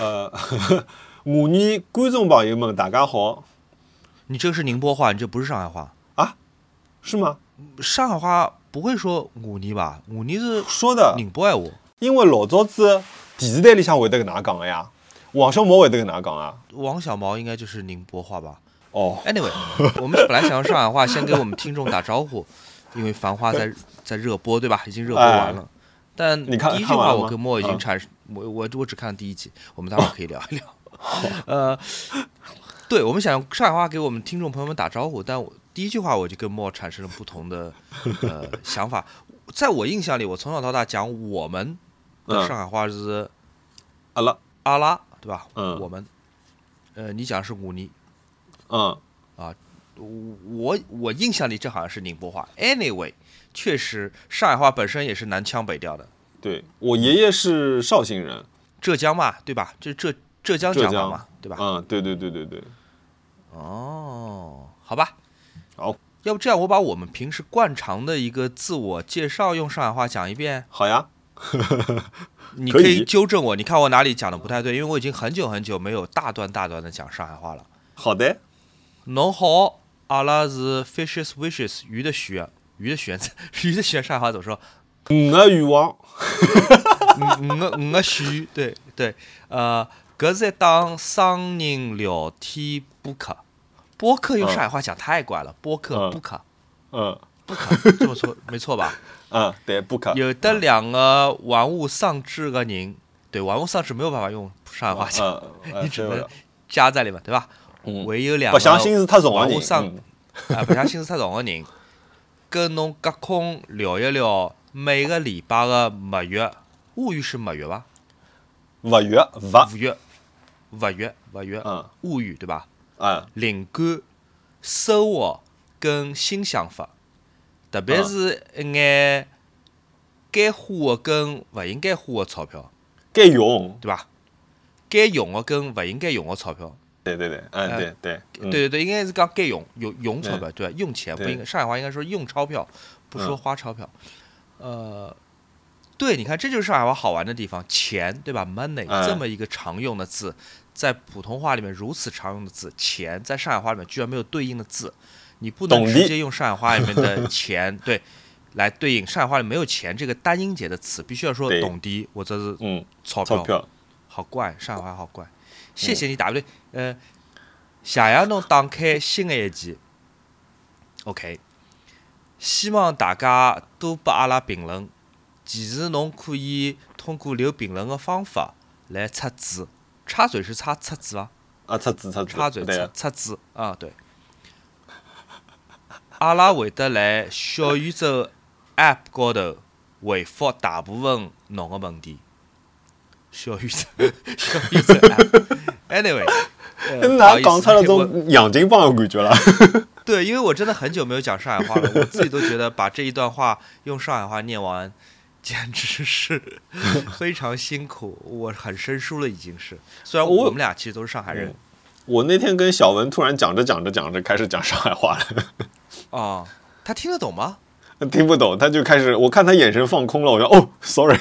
呃，我女观众朋友们，大家好，你这是宁波话，你这不是上海话啊。是吗？上海话不会说我你吧？我你是说的，宁波闲话。因为老早子电视台里向会得跟哪讲的呀，王小毛会得跟哪讲啊。王小毛应该就是宁波话吧哦，？Anyway，我们本来想用上海话先给我们听众打招呼，因为《繁花 》在在热播，对吧？已经热播完了。哎你看第一句话我跟莫已经嗯产生，我我我只看了第一集，我们待会儿可以聊一聊。呃，对，我们想用上海话给我们听众朋友们打招呼，但我第一句话我就跟莫产生了不同的呃想法。在我印象里，我从小到大讲我们的嗯上海话是阿拉，阿拉，对吧？嗯我们，呃，你讲是忤逆，嗯，我我印象里这好像是宁波话。Anyway，确实上海话本身也是南腔北调的，对我爷爷是绍兴人，浙江嘛，对吧？这浙浙江浙江讲法嘛，对吧？嗯，对对对对对，哦，好吧，好，要不这样，我把我们平时惯常的一个自我介绍用上海话讲一遍，好呀，你可可以以纠正我，你看我哪里讲的不太对，因为我已经很久很久没有大段大段的讲上海话了。好的，侬好，阿拉是 fishes wishes 鱼的鱼，鱼的鱼，鱼的鱼，上海话怎么说？五个愿望，五五个五个许，对对，呃，搿是一档双人聊天播客，播客用上海话讲太怪了，播客嗯播客嗯。播客，这么错没错吧？嗯，对，不可，有的两个玩物丧志的人，对，玩物丧志没有办法用上海话讲，你只能加在里面，对吧？嗯。唯有两个不相信是太重的人，玩物丧嗯。啊，不像心思太重的人，跟侬隔空聊一聊每个礼拜的蜜月，物语是蜜月吧？勿月勿，五月，五月，五月，嗯。物语对吧？嗯。灵感、收获跟新想法，特别是一眼该花的跟勿应该花的钞票，该用，对吧？该用的跟勿应该用的钞票，对对对，嗯对对，嗯。对对对，应该是讲该用用用钞票，对吧？用钱不应该，上海话应该说用钞票，不说嗯。花钞票。呃，对，你看这就是上海话好玩的地方，钱对吧？money 嗯这么一个常用的字，在普通话里面如此常用的字，钱在上海话里面居然没有对应的字，你不能懂直接用上海话里面的钱 对来对应，上海话里没有钱这个单音节的词，必须要说懂的或者是嗯，钞钞票，好怪，上海话好怪。谢谢你，打不对。呃，谢谢侬打开新的一集。OK，希望大家多拨阿拉评论。其实侬可以通过留评论的方法来插嘴，插嘴是插插嘴伐？啊，插字插字，插嘴对插插嘴啊，对。阿拉会得来小宇宙 App 高头回复大部分侬个问题。小宇宙，小宇宙 思哪讲出了我种洋泾浜的感觉了，对，因为我真的很久没有讲上海话了，我自己都觉得把这一段话用上海话念完，简直是 非常辛苦，我很生疏了已经是。虽然我我们俩其实都是上海人我那天跟小文突然讲着讲着讲着开始讲上海话了，啊，他听得懂吗？听不懂，他就开始，我看他眼神放空了，我说哦，sorry，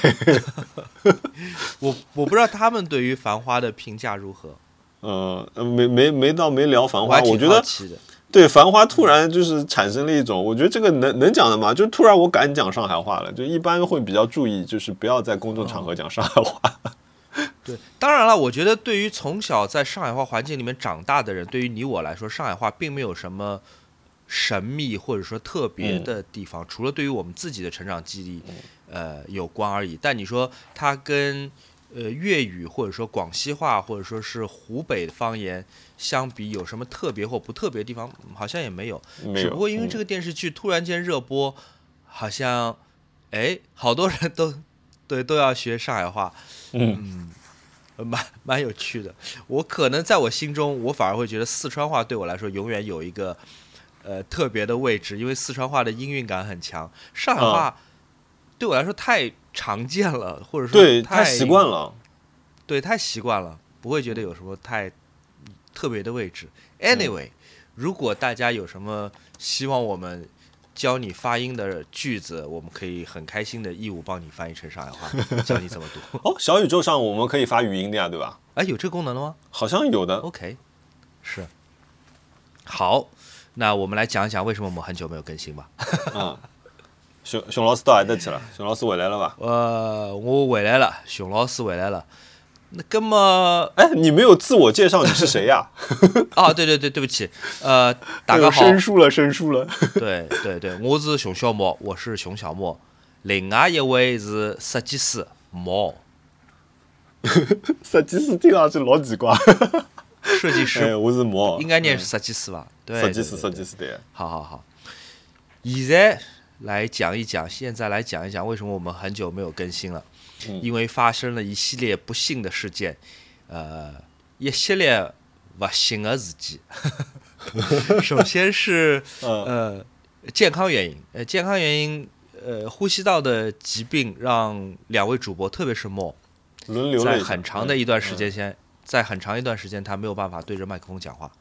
我我不知道他们对于《繁花》的评价如何，嗯、呃，没没没到没聊繁花，我我觉得。对繁花突然就是产生了一种，我觉得这个能能讲的吗？就突然我敢讲上海话了，就一般会比较注意，就是不要在公众场合讲上海话。对，当然了，我觉得对于从小在上海话环境里面长大的人，对于你我来说，上海话并没有什么神秘或者说特别的地方，除了对于我们自己的成长记忆，呃有关而已。但你说它跟呃粤语或者说广西话或者说是湖北方言相比，有什么特别或不特别的地方？嗯好像也没有。没有，只不过因为这个，电视剧突然间热播，好像哎，好多人都对都要学上海话。嗯呃蛮蛮有趣的。我可能在我心中，我反而会觉得四川话对我来说永远有一个呃特别的位置，因为四川话的音韵感很强。上海话对我来说太常见了，或者说太习惯，了。对，太习惯了，不会觉得有什么太特别的位置。Anyway，、如果大家有什么希望我们教你发音的句子，我们可以很开心的义务帮你翻译成上海话，教你怎么读。哦，小宇宙上我们可以发语音的呀，对吧？哎，有这个功能了吗好像有的。？OK，是。好，那我们来讲一讲为什么我们很久没有更新吧。啊，熊熊老师到何搭去了？熊老师回来了吧？呃，我回来了，熊老师回来了。那那么哎，你没有自我介绍，你是谁呀？啊，对对对，对不起，呃，大家好，生疏了，生疏了。对对对，我是熊小莫，我是熊小莫，另外一位是设计师毛，设计师听上去老奇怪。哎，设计师。我是毛，应该念是设计师吧？对，设计师，设计师对。好好好，现在来讲一讲，现在来讲一讲为什么我们很久没有更新了，嗯因为发生了一系列不幸的事件，呃，一系列不幸的事件。首先是嗯呃健康原因，呃健康原因，呃呼吸道的疾病让两位主播，特别是莫，在轮流在很长的一段时间先，在很长一段时间他没有办法对着麦克风讲话，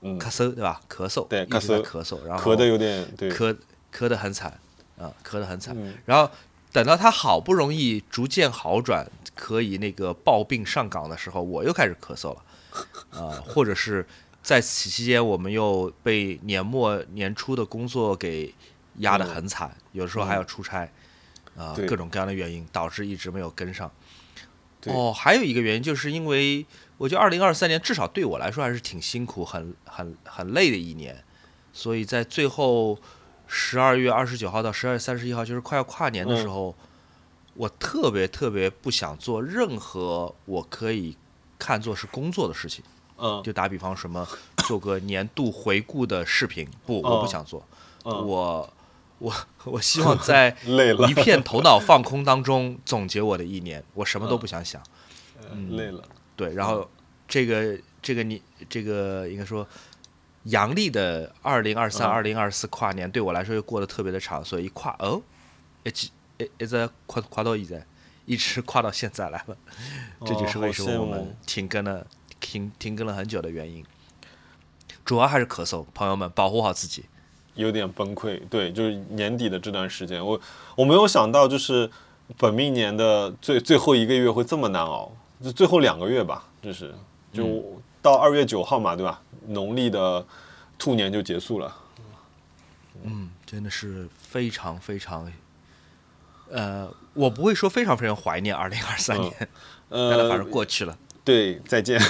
嗯，咳嗽对吧？咳嗽，对一直在咳咳嗽，然后咳的有点对。咳咳的很惨，啊，咳的很惨。嗯然后等到他好不容易逐渐好转，可以那个抱病上岗的时候，我又开始咳嗽了，啊，或者是在此期间，我们又被年末年初的工作给压得很惨，有时候还要出差，啊，各种各样的原因导致一直没有跟上。哦，还有一个原因就是因为我觉得二零二三年至少对我来说还是挺辛苦、很很很累的一年，所以在最后十二月二十九号到十二月三十一号，就是快要跨年的时候，我特别特别不想做任何我可以看作是工作的事情。嗯就打比方什么做个年度回顾的视频，不，哦我不想做，嗯，我我我希望在 一片头脑放空当中总结我的一年，我什么都不想想。嗯累了。对，然后这个这个你这个应该说阳历的二零二三、嗯二零二四跨年对我来说又过得特别的长，所以一跨哦，一直一一直跨跨到现在，一直跨到现在来了。这就是为什么我们停更了停停更了很久的原因。主要还是咳嗽，朋友们保护好自己。有点崩溃。对，就是年底的这段时间，我我没有想到，就是本命年的最最后一个月会这么难熬，就最后两个月吧，就是就到二月九号嘛，对吧？农历的兔年就结束了。嗯，真的是非常非常，呃，我不会说非常非常怀念二零二三嗯年，但它反呃正，过去了。对，再见。啊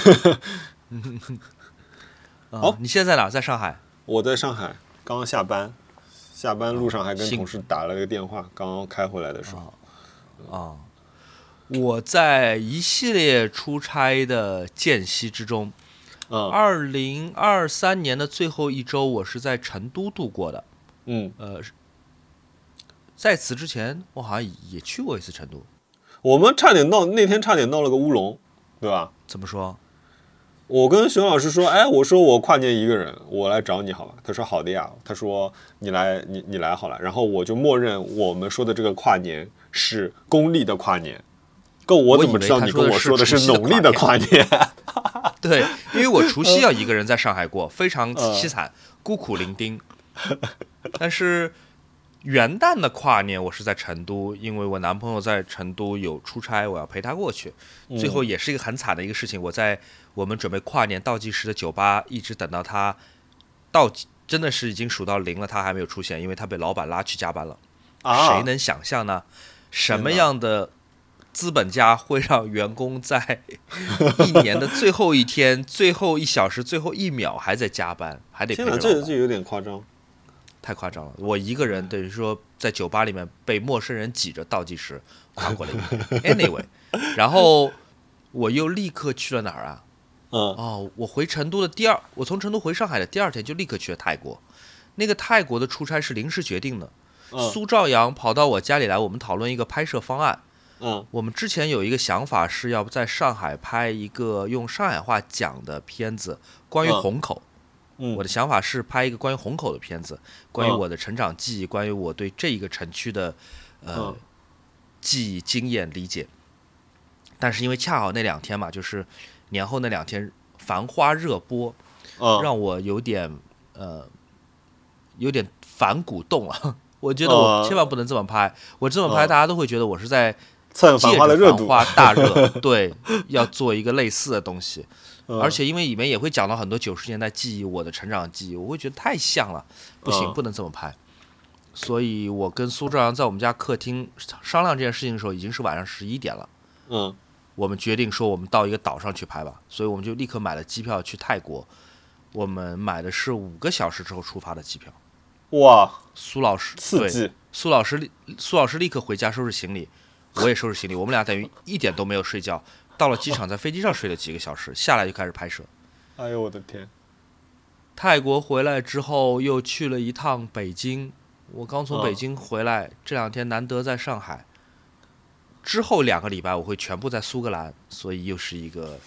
好你现在在哪？在上海。我在上海，刚刚下班，下班路上还跟同事打了个电话，刚刚开回来的时候。啊，我在一系列出差的间隙之中，嗯二零二三年的最后一周，我是在成都度过的。嗯，呃，在此之前，我好像也去过一次成都。我们差点闹，那天差点闹了个乌龙，对吧？怎么说？我跟熊老师说，哎，我说我跨年一个人，我来找你好吧？他说好的呀。他说你来，你你来好了。然后我就默认我们说的这个跨年是公历的跨年，够我怎么知道你跟我说的是农历的跨年？对，因为我除夕要一个人在上海过，非常呃凄惨，孤苦伶仃。但是元旦的跨年我是在成都，因为我男朋友在成都有出差，我要陪他过去。最后也是一个很惨的一个事情，我在我们准备跨年倒计时的酒吧，一直等到他倒，真的是已经数到零了，他还没有出现，因为他被老板拉去加班了。啊，谁能想象呢？什么样的资本家会让员工在 一年的最后一天、最后一小时、最后一秒还在加班，还得陪天哪，着老板？这这有点夸张。太夸张了！我一个人等于说在酒吧里面被陌生人挤着倒计时跨过了一年。Anyway，然后我又立刻去了哪儿啊？嗯哦，我回成都的第二，我从成都回上海的第二天就立刻去了泰国。那个泰国的出差是临时决定的，嗯苏兆阳跑到我家里来，我们讨论一个拍摄方案。嗯。我们之前有一个想法是要在上海拍一个用上海话讲的片子，关于嗯。虹口。嗯，我的想法是拍一个关于虹口的片子，关于嗯。我的成长记忆，关于我对这一个城区的呃、嗯。记忆、经验、理解。但是因为恰好那两天嘛，就是年后那两天《繁花》热播，嗯。让我有点呃有点反骨动了。我觉得我呃千万不能这么拍，我这么拍嗯。大家都会觉得我是在蹭繁花的热度，繁花大热，对，要做一个类似的东西。嗯而且因为里面也会讲到很多九十年代记忆，我的成长记忆，我会觉得太像了，不行，嗯不能这么拍。所以我跟苏朝阳在我们家客厅商量这件事情的时候，已经是晚上十一点了。嗯我们决定说，我们到一个岛上去拍吧，所以我们就立刻买了机票去泰国。我们买的是五个小时之后出发的机票。哇，苏老师对刺激，苏老师立苏老师立刻回家收拾行李，我也收拾行李，我们俩等于一点都没有睡觉。到了机场，在飞机上睡了几个小时，下来就开始拍摄。哎呦我的天，泰国回来之后，又去了一趟北京。我刚从嗯北京回来，这两天难得在上海。之后两个礼拜我会全部在苏格兰，所以又是一个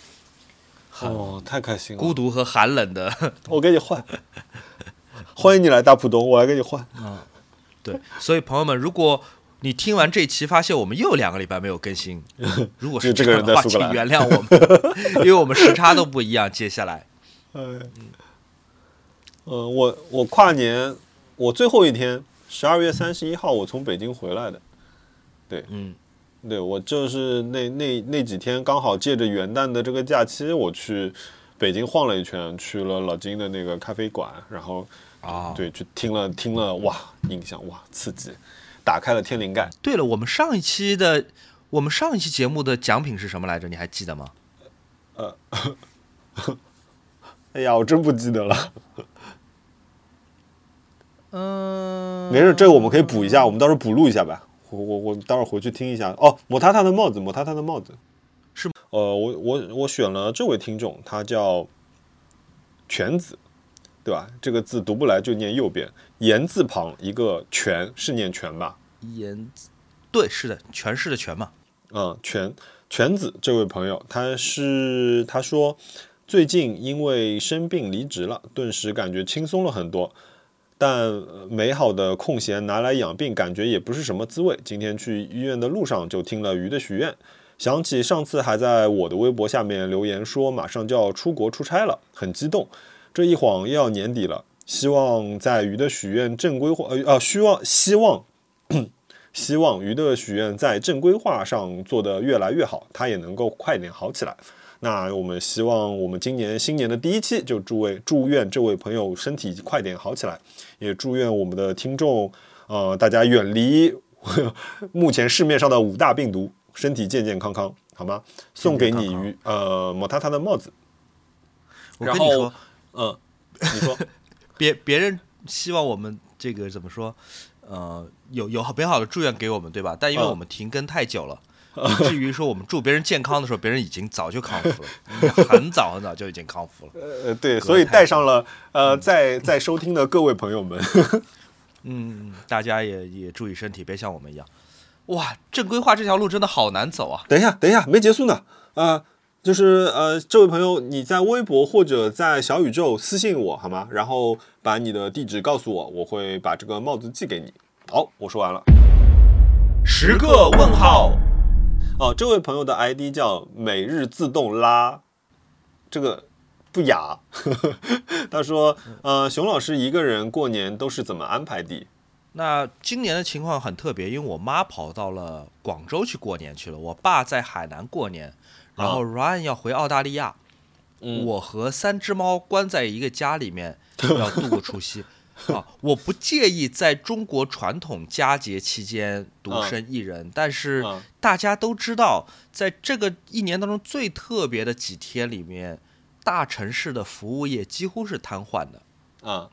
很哦，太开心了，孤独和寒冷的。我给你换，欢迎你来大浦东，我来给你换。对，所以朋友们，如果你听完这期发现我们又两个礼拜没有更新，如果是这个样的话，请原谅我们，因为我们时差都不一样。接下来，哎，嗯，我我跨年我最后一天十二月三十一号我从北京回来的，对。嗯，对我就是那那那几天刚好借着元旦的这个假期，我去北京晃了一圈，去了老金的那个咖啡馆，然后啊，对去听了听了，哇，印象哇刺激，打开了天灵盖。对了，我们上一期的我们上一期节目的奖品是什么来着？你还记得吗？呃 哎呀，我真不记得了。嗯，没事，这个我们可以补一下，我们到时候补录一下吧。我我我待会儿回去听一下。哦，抹他他的帽子，抹他他的帽子是呃，我我我选了这位听众，他叫犬子，对吧？这个字读不来就念右边，言字旁一个全，是念全吧？言字，对，是的，全是的全嘛。嗯，全全子这位朋友，他是他说最近因为生病离职了，顿时感觉轻松了很多。但呃美好的空闲拿来养病，感觉也不是什么滋味。今天去医院的路上就听了鱼的许愿，想起上次还在我的微博下面留言说马上就要出国出差了，很激动。这一晃又要年底了，希望在鱼的许愿正规化，呃啊，希望希望 希望鱼的许愿在正规化上做得越来越好，它也能够快点好起来。那我们希望我们今年新年的第一期就祝位祝愿这位朋友身体快点好起来，也祝愿我们的听众呃大家远离 目前市面上的五大病毒，身体健健康康，好吗？送给你鱼呃抹塌塌的帽子，然后我跟你说，嗯，你说 别别人希望我们这个怎么说？呃，有有美好的祝愿给我们，对吧？但因为嗯我们停更太久了，以至于说我们祝别人健康的时候，别人已经早就康复了，很早很早就已经康复了。呃对，所以带上了呃在在收听的各位朋友们，嗯，大家也也注意身体，别像我们一样。哇，正规化这条路真的好难走啊！等一下，等一下，没结束呢。啊、就是呃，这位朋友，你在微博或者在小宇宙私信我好吗？然后把你的地址告诉我，我会把这个帽子寄给你。好，我说完了。十个问号，哦，这位朋友的 ID 叫每日自动拉，这个不雅。他说，呃，熊老师一个人过年都是怎么安排的？那今年的情况很特别，因为我妈跑到了广州去过年去了，我爸在海南过年，然后 Ryan 要回澳大利亚，嗯。我和三只猫关在一个家里面 要度过除夕。啊，我不介意在中国传统佳节期间独身一人，但是嗯。大家都知道，在这个一年当中最特别的几天里面，大城市的服务业几乎是瘫痪的。啊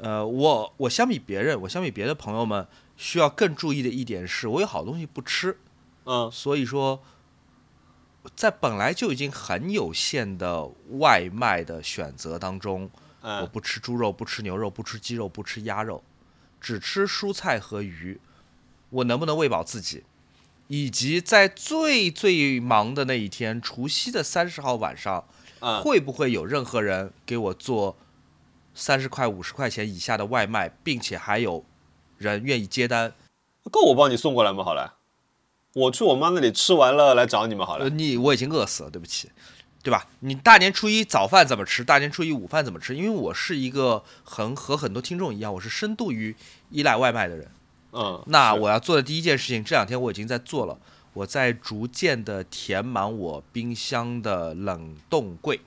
呃，我我相比别人，我相比别的朋友们，需要更注意的一点是，我有好东西不吃，嗯。所以说，在本来就已经很有限的外卖的选择当中，我嗯不吃猪肉，不吃牛肉，不吃鸡肉，不吃鸭肉，只吃蔬菜和鱼，我能不能喂饱自己？以及在最最忙的那一天，除夕的三十号晚上，嗯，会不会有任何人给我做三十块、五十块钱以下的外卖，并且还有人愿意接单？够我帮你送过来吗？好了，我去我妈那里吃完了来找你们好了呃，。你我已经饿死了，对不起，对吧？你大年初一早饭怎么吃？大年初一午饭怎么吃？因为我是一个很和很多听众一样，我是深度于依赖外卖的人。嗯，那我要做的第一件事情，这两天我已经在做了，我在逐渐的填满我冰箱的冷冻柜。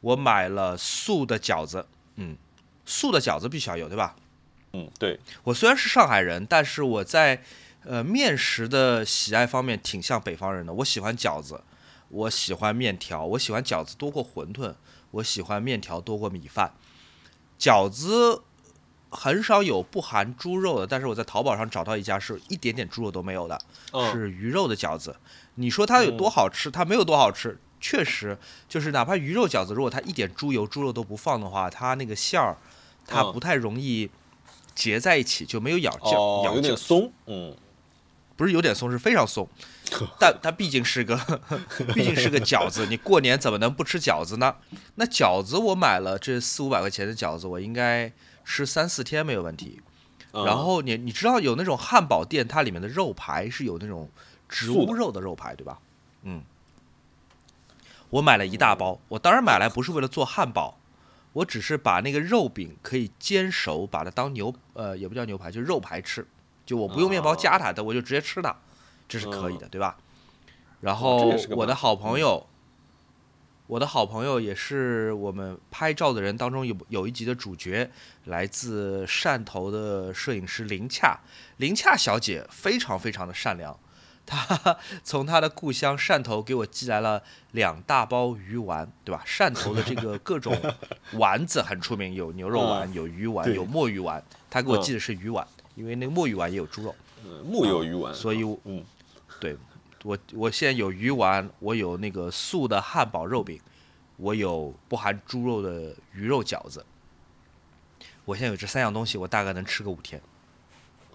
我买了素的饺子，嗯，素的饺子必须要有，对吧？嗯，对，我虽然是上海人，但是我在呃面食的喜爱方面挺像北方人的。我喜欢饺子，我喜欢面条，我喜欢饺子多过馄饨，我喜欢面条多过米饭。饺子很少有不含猪肉的，但是我在淘宝上找到一家是一点点猪肉都没有的，嗯是鱼肉的饺子。你说它有多好吃？它没有多好吃。确实，就是哪怕鱼肉饺子，如果它一点猪油、猪肉都不放的话，它那个馅儿它嗯不太容易结在一起，就没有咬劲，哦，咬劲有点松，嗯，不是有点松，是非常松。但它毕竟是个，毕竟是个饺子，你过年怎么能不吃饺子呢？那饺子我买了这四五百块钱的饺子，我应该吃三四天没有问题。嗯然后你你知道有那种汉堡店，它里面的肉排是有那种植物肉的肉排，对吧？嗯，我买了一大包，我当然买来不是为了做汉堡，我只是把那个肉饼可以煎熟，把它当牛呃也不叫牛排，就是肉排吃，就我不用面包夹它的，我就直接吃它，这是可以的，对吧？然后我的好朋友，我的好朋友也是我们拍照的人当中有有一集的主角，来自汕头的摄影师林恰。林恰小姐非常非常的善良，她从她的故乡汕头给我寄来了两大包鱼丸，对吧？汕头的这个各种丸子很出名，有牛肉丸、有鱼丸、有墨鱼丸。她给我嗯寄的是鱼丸，因为那个墨鱼丸也有猪肉。嗯木有鱼丸，所以我嗯，对我我现在有鱼丸，我有那个素的汉堡肉饼，我有不含猪肉的鱼肉饺子。我现在有这三样东西，我大概能吃个五天。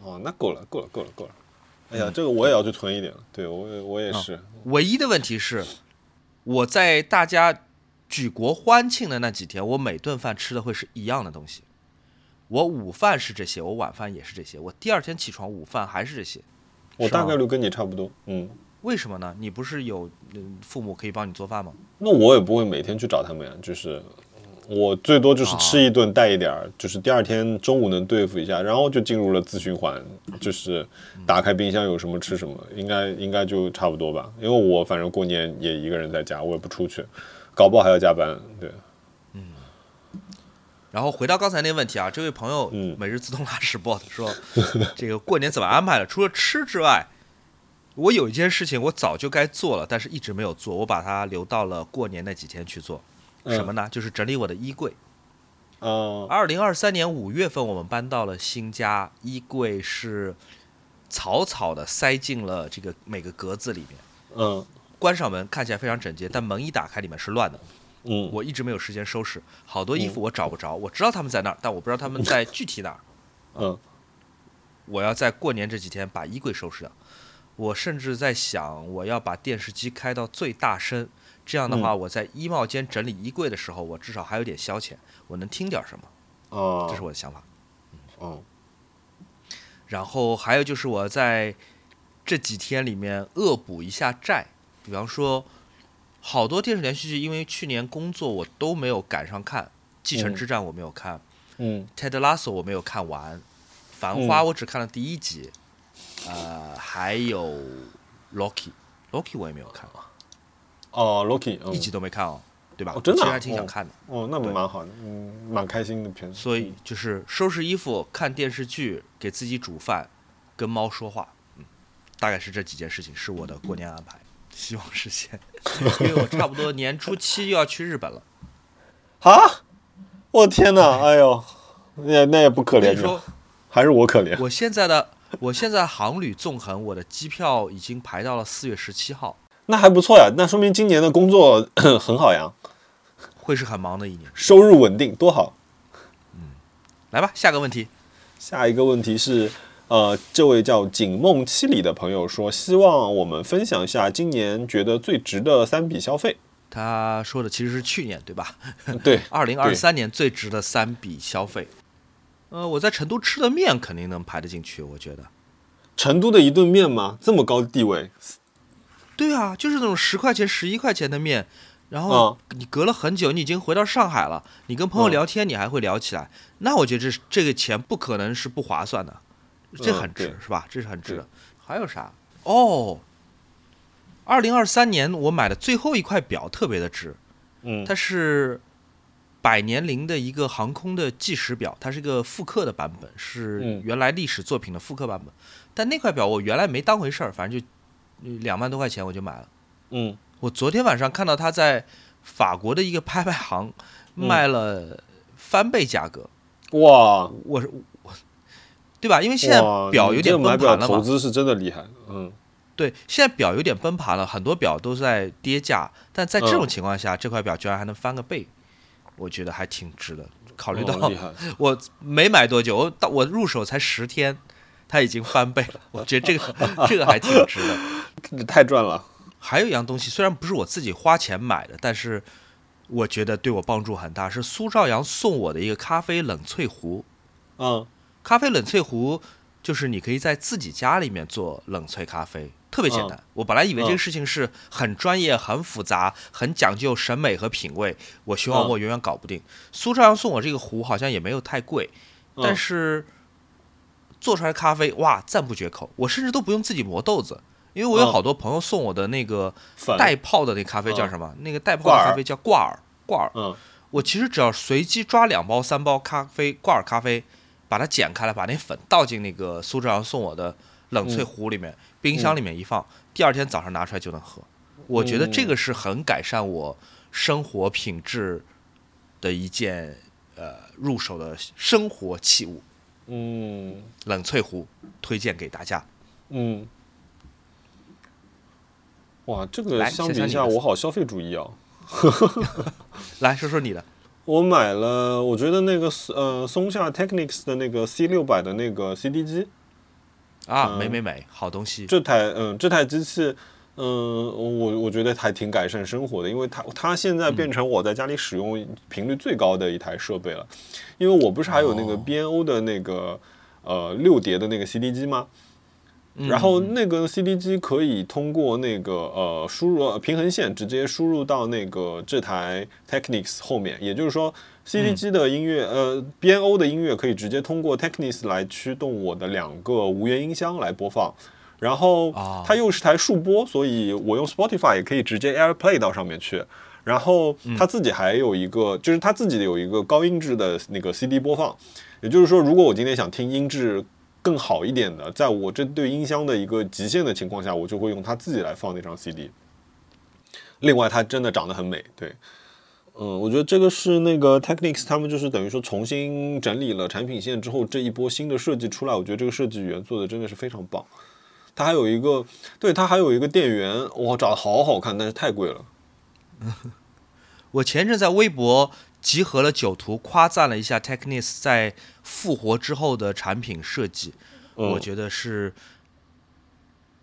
哦，那够了，够了，够了，够了。哎嗯呀，这个我也要去囤一点了。对我也我也是，唯一的问题是，我在大家举国欢庆的那几天，我每顿饭吃的会是一样的东西。我午饭是这些，我晚饭也是这些，我第二天起床午饭还是这些。我大概率跟你差不多。嗯，为什么呢？你不是有嗯父母可以帮你做饭吗？那我也不会每天去找他们呀，就是我最多就是吃一顿带一点儿，就是第二天中午能对付一下，然后就进入了自循环，就是打开冰箱有什么吃什么，应该应该就差不多吧。因为我反正过年也一个人在家，我也不出去，搞不好还要加班。对，然后回到刚才那个问题啊，这位朋友嗯每日自动拉屎 bot 说，这个过年怎么安排的？除了吃之外，我有一件事情我早就该做了，但是一直没有做，我把它留到了过年那几天去做。什么呢？就是整理我的衣柜。嗯二零二三年五月份，我们搬到了新家，衣柜是草草的塞进了这个每个格子里面。嗯关上门看起来非常整洁，但门一打开，里面是乱的。嗯，我一直没有时间收拾，好多衣服我找不着，我知道他们在那儿，但我不知道他们在具体哪儿。嗯。我要在过年这几天把衣柜收拾掉。我甚至在想，我要把电视机开到最大声，这样的话，我在衣帽间整理衣柜的时候，我至少还有点消遣，我能听点什么，哦，这是我的想法。哦。然后还有就是我在这几天里面恶补一下债，比方说好多电视连续剧，因为去年工作我都没有赶上看，《继承之战》我没有看，嗯《Ted Lasso》我没有看完，《繁花》我只看了第一集，呃，还有《Loki》，Loki 我也没有看，哦，Loki，嗯。一集都没看哦，对吧？哦真的啊？其实还挺想哦看的。哦，那对。蛮好的，嗯，蛮开心的片子。所以就是收拾衣服、看电视剧、给自己煮饭、跟猫说话，嗯，大概是这几件事情是我的过年安排，希望实现，因为我差不多年初七就要去日本了。啊！我天哪！哎呦，那那也不可怜说，还是我可怜。我现在的我现在航旅纵横，我的机票已经排到了四月十七号，那还不错呀，那说明今年的工作 很好呀，会是很忙的一年。收入稳定，多好。嗯来吧，下个问题。下一个问题是，呃，这位叫景梦七里的朋友说，希望我们分享一下今年觉得最值的三笔消费。他说的其实是去年对吧？对，二零二三年最值的三笔消费。呃，我在成都吃的面肯定能排得进去，我觉得。成都的一顿面吗？这么高地位？对啊，就是那种十块钱、十一块钱的面，然后啊你隔了很久，你已经回到上海了，你跟朋友嗯聊天，你还会聊起来，那我觉得这这个钱不可能是不划算的，这嗯很值、对是吧？这是很值的。还有啥？哦，二零二三年我买的最后一块表特别的值，嗯它是百年灵的一个航空的计时表，它是一个复刻的版本，是嗯原来历史作品的复刻版本。但那块表我原来没当回事儿，反正就呃两万多块钱我就买了。嗯我昨天晚上看到它在法国的一个拍卖行嗯卖了翻倍价格，哇我是我，对吧？因为现在，表有点崩盘了嘛，投资是真的厉害，嗯对，现在表有点崩盘了，很多表都在跌价，但在这种嗯情况下，这块表居然还能翻个倍，我觉得还挺值的。考虑哦到 我没买多久，我到我入手才十天，它已经翻倍了，我觉得这个 这个还挺值的。太赚了，还有一样东西，虽然不是我自己花钱买的，但是我觉得对我帮助很大，是苏兆阳送我的一个咖啡冷萃壶。嗯咖啡冷萃壶就是你可以在自己家里面做冷萃咖啡，特别简单。我本来以为这个事情是很专业、很复杂、很讲究审美和品味，我徐望嗯我远远搞不定。苏朝阳送我这个壶好像也没有太贵，嗯但是做出来的咖啡哇赞不绝口，我甚至都不用自己磨豆子。因为我有嗯好多朋友送我的那个带泡的那咖啡叫嗯什么？那个带泡的咖啡叫挂耳，挂耳。嗯我其实只要随机抓两包、三包咖啡挂耳咖啡，把它剪开来，把那粉倒进那个苏志阳送我的冷萃壶里面，冰箱里面一放，第二天早上拿出来就能喝。我觉得这个是很改善我生活品质的一件呃入手的生活器物，嗯冷萃壶推荐给大家。嗯，哇，这个来相比下，想想我好消费主义啊。来说说你的，我买了，我觉得那个呃松下 Technics 的那个 C 六百的那个 CD 机，啊，嗯。美美美，好东西。这台嗯这台机器，嗯我我觉得还挺改善生活的，因为它它现在变成我在家里使用频率最高的一台设备了，因为我不是还有那个哦。BNO 的那个呃六碟的那个 CD 机吗？嗯。然后那个 CD 机可以通过那个呃输入呃平衡线直接输入到那个这台 Technics 后面，也就是说 CD 嗯。机的音乐、呃 BNO 的音乐可以直接通过 Technics 来驱动我的两个无源音箱来播放。然后啊。它又是台数播，所以我用 Spotify 也可以直接 AirPlay 到上面去。然后它自己还有一个，就是它自己有一个高音质的那个 CD 播放，也就是说，如果我今天想听音质更好一点的，在我这对音箱的一个极限的情况下，我就会用它自己来放那张 CD。另外，它真的长得很美，对，嗯，我觉得这个是那个 Technics 他们就是等于说重新整理了产品线之后，这一波新的设计出来，我觉得这个设计语言做的真的是非常棒。它还有一个，对，它还有一个电源，哇，长得好好看，但是太贵了。我前阵在微博集合了九图，夸赞了一下 Technics 在复活之后的产品设计，嗯、我觉得是，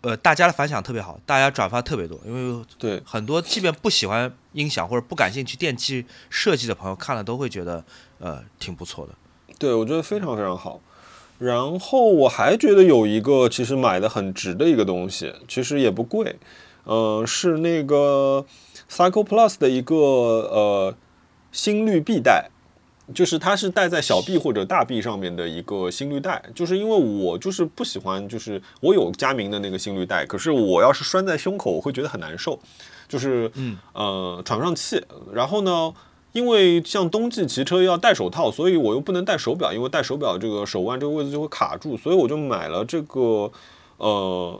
呃，大家的反响特别好，大家转发特别多，因为对，很多即便不喜欢音响或者不感兴趣电器设计的朋友看了都会觉得，呃，挺不错的。对，我觉得非常非常好。然后我还觉得有一个其实买的很值的一个东西，其实也不贵，呃，是那个 Cycle Plus 的一个呃心率臂带，就是它是戴在小臂或者大臂上面的一个心率带。就是因为我就是不喜欢，就是我有佳明的那个心率带，可是我要是拴在胸口，我会觉得很难受，就是嗯呃喘不上气。然后呢？因为像冬季骑车要戴手套，所以我又不能戴手表，因为戴手表这个手腕这个位置就会卡住，所以我就买了这个呃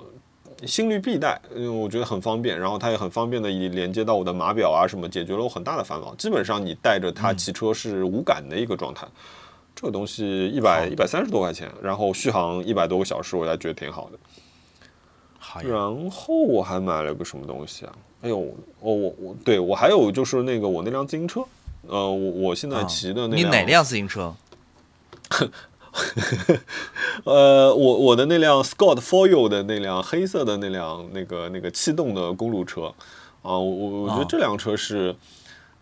心率臂带，嗯，我觉得很方便，然后它也很方便的以连接到我的码表啊什么，解决了我很大的烦恼。基本上你带着它骑车是无感的一个状态。这个东西一百一百三十多块钱，然后续航一百多个小时，我还觉得挺好的。好，然后我还买了个什么东西啊？哎呦，我我我，对我还有就是那个我那辆自行车，呃，我我现在啊骑的那你哪辆自行车？呃，我我的那辆 Scott For You 的那辆黑色的那辆那个那个气动的公路车啊，我我我觉得啊这辆车是。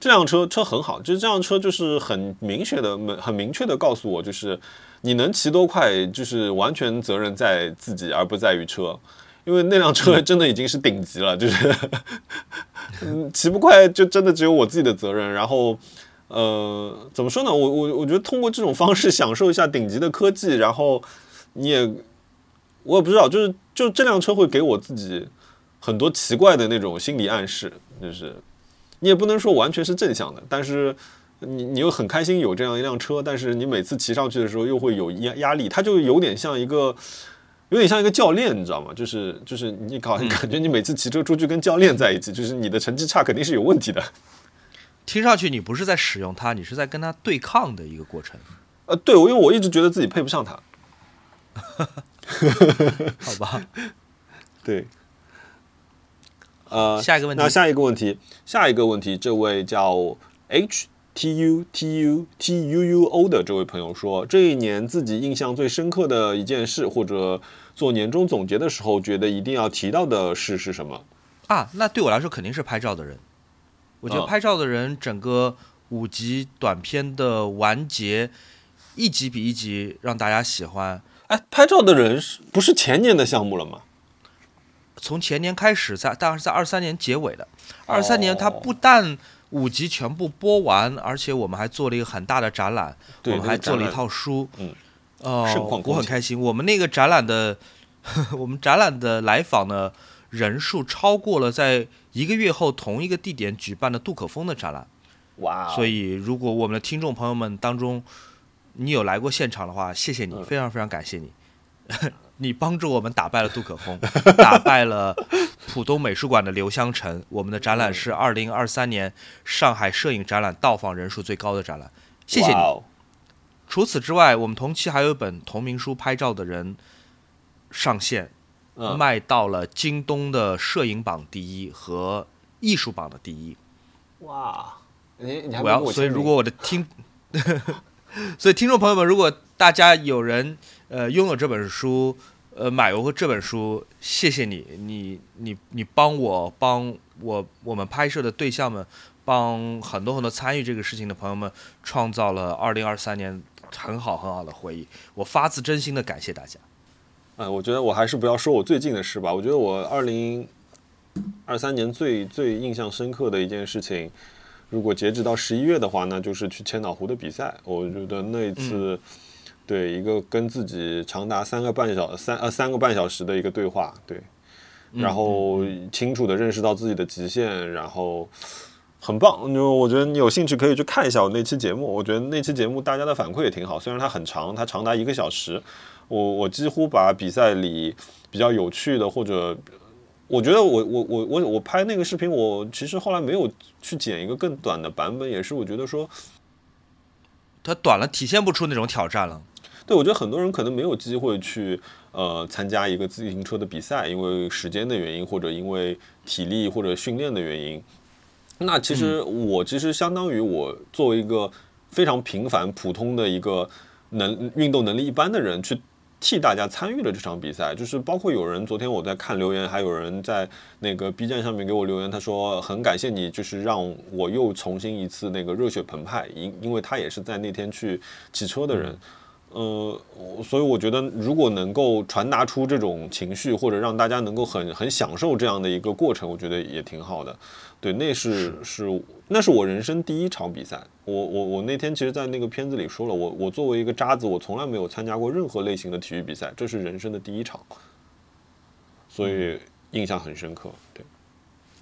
这辆车车很好，就是这辆车就是很明确的、很明确的告诉我，就是你能骑多快，就是完全责任在自己，而不在于车。因为那辆车真的已经是顶级了，就是嗯骑不快就真的只有我自己的责任。然后呃，怎么说呢？我我我觉得通过这种方式享受一下顶级的科技，然后你也我也不知道，就是就这辆车会给我自己很多奇怪的那种心理暗示，就是你也不能说完全是正向的，但是你你又很开心有这样一辆车，但是你每次骑上去的时候又会有压压力，它就有点像一个。有点像一个教练，你知道吗？就是就是你搞 感觉你每次骑车出去跟教练在一起，就是你的成绩差肯定是有问题的。听上去你不是在使用它，你是在跟它对抗的一个过程。呃，对，我因为我一直觉得自己配不上它。好吧。对。呃，下一个问题。那下一个问题，下一个问题，这位叫 H。T U T U T U U O 的这位朋友说，这一年自己印象最深刻的一件事，或者做年终总结的时候，觉得一定要提到的事是什么？啊，那对我来说肯定是拍照的人。我觉得拍照的人，整个五集短片的完结，一集比一集让大家喜欢。哎，拍照的人是不是前年的项目了吗？从前年开始，在大概是在二三年结尾的。二三年，他不但五集全部播完，而且我们还做了一个很大的展览，我们还做了一套书。嗯，哦，我很开心。我们那个展览的，我们展览的来访的人数超过了在一个月后同一个地点举办的杜可风的展览。哇！所以，如果我们的听众朋友们当中你有来过现场的话，谢谢你，非常非常感谢你。你帮助我们打败了杜可风，打败了浦东美术馆的刘香成。我们的展览是二零二三年上海摄影展览到访人数最高的展览，谢谢你。除此之外，我们同期还有一本同名书《拍照的人》上线，卖到了京东的摄影榜第一和艺术榜的第一。哇！你你还我要，所以如果我的听，所以听众朋友们，如果大家有人。呃，拥有这本书，呃，买过这本书，谢谢你，你你你帮我帮我我们拍摄的对象们，帮很多很多参与这个事情的朋友们，创造了二零二三年很好很好的回忆，我发自真心的感谢大家。哎，我觉得我还是不要说我最近的事吧，我觉得我二零二三年最最印象深刻的一件事情，如果截止到十一月的话，那就是去千岛湖的比赛，我觉得那一次。对一个跟自己长达三个半小三呃三个半小时的一个对话，对，然后清楚的认识到自己的极限，然后很棒。就我觉得你有兴趣可以去看一下我那期节目，我觉得那期节目大家的反馈也挺好。虽然它很长，它长达一个小时，我我几乎把比赛里比较有趣的或者我觉得我我我我我拍那个视频，我其实后来没有去剪一个更短的版本，也是我觉得说它短了，体现不出那种挑战了。对，我觉得很多人可能没有机会去呃参加一个自行车的比赛，因为时间的原因，或者因为体力或者训练的原因。那其实我其实相当于我作为一个非常平凡普通的一个能运动能力一般的人，去替大家参与了这场比赛。就是包括有人昨天我在看留言，还有人在那个 B 站上面给我留言，他说很感谢你，就是让我又重新一次那个热血澎湃，因因为他也是在那天去骑车的人。呃，所以我觉得，如果能够传达出这种情绪，或者让大家能够很很享受这样的一个过程，我觉得也挺好的。对，那是是那是我人生第一场比赛。我我我那天其实，在那个片子里说了，我我作为一个渣子，我从来没有参加过任何类型的体育比赛，这是人生的第一场，所以印象很深刻。对。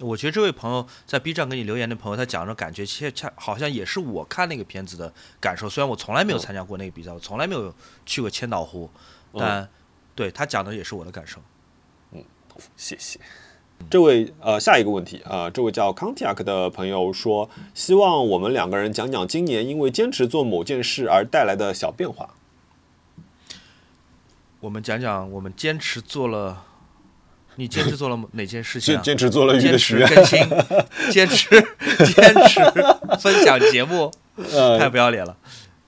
我觉得这位朋友在 B 站给你留言的朋友，他讲的感觉，其实恰好像也是我看那个片子的感受。虽然我从来没有参加过那个比赛，我从来没有去过千岛湖，但对他讲的也是我的感受。嗯，谢谢。这位呃，下一个问题啊，这位叫 Contiac 的朋友说，希望我们两个人讲讲今年因为坚持做某件事而带来的小变化。我们讲讲我们坚持做了。你坚持做了哪件事情？坚持做了坚持更新，坚持坚持分享节目，太不要脸了。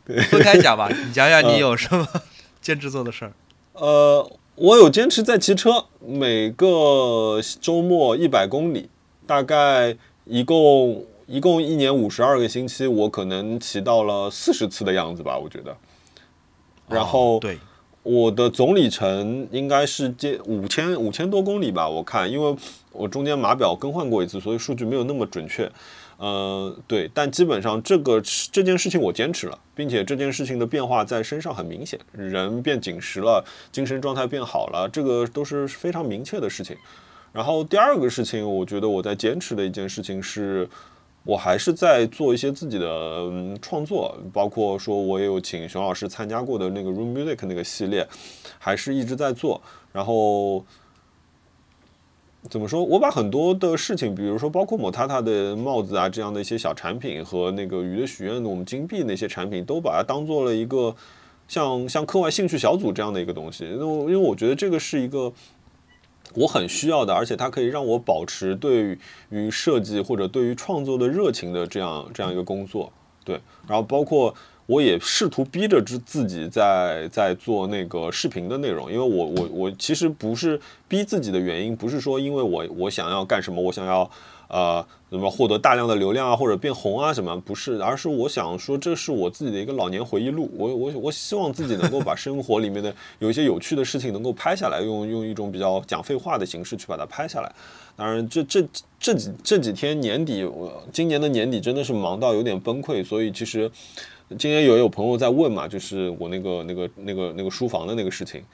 分开讲吧，你讲讲你有什么坚持做的事儿？呃，我有坚持在骑车，每个周末一百公里，大概一共一共一年五十二个星期，我可能骑到了四十次的样子吧，我觉得。然后对。我的总里程应该是接五千五千多公里吧，我看，因为我中间码表更换过一次，所以数据没有那么准确。呃，对，但基本上这个这件事情我坚持了，并且这件事情的变化在身上很明显，人变紧实了，精神状态变好了，这个都是非常明确的事情。然后第二个事情，我觉得我在坚持的一件事情是，我还是在做一些自己的创作，包括说我也有请熊老师参加过的那个 Room Music 那个系列，还是一直在做。然后怎么说？我把很多的事情，比如说包括某塔塔的帽子啊这样的一些小产品，和那个鱼的许愿的我们金币那些产品，都把它当做了一个像像课外兴趣小组这样的一个东西。因为因为我觉得这个是一个。我很需要的，而且它可以让我保持对于设计或者对于创作的热情的这样这样一个工作，对。然后包括我也试图逼着自自己在在做那个视频的内容，因为我我我其实不是逼自己的原因，不是说因为我我想要干什么，我想要。呃，什么获得大量的流量啊，或者变红啊，什么不是？而是我想说，这是我自己的一个老年回忆录。我我我希望自己能够把生活里面的有一些有趣的事情能够拍下来，用用一种比较讲废话的形式去把它拍下来。当然，这这这几这几天年底，我今年的年底真的是忙到有点崩溃。所以其实今天也有朋友在问嘛，就是我那个那个那个那个书房的那个事情。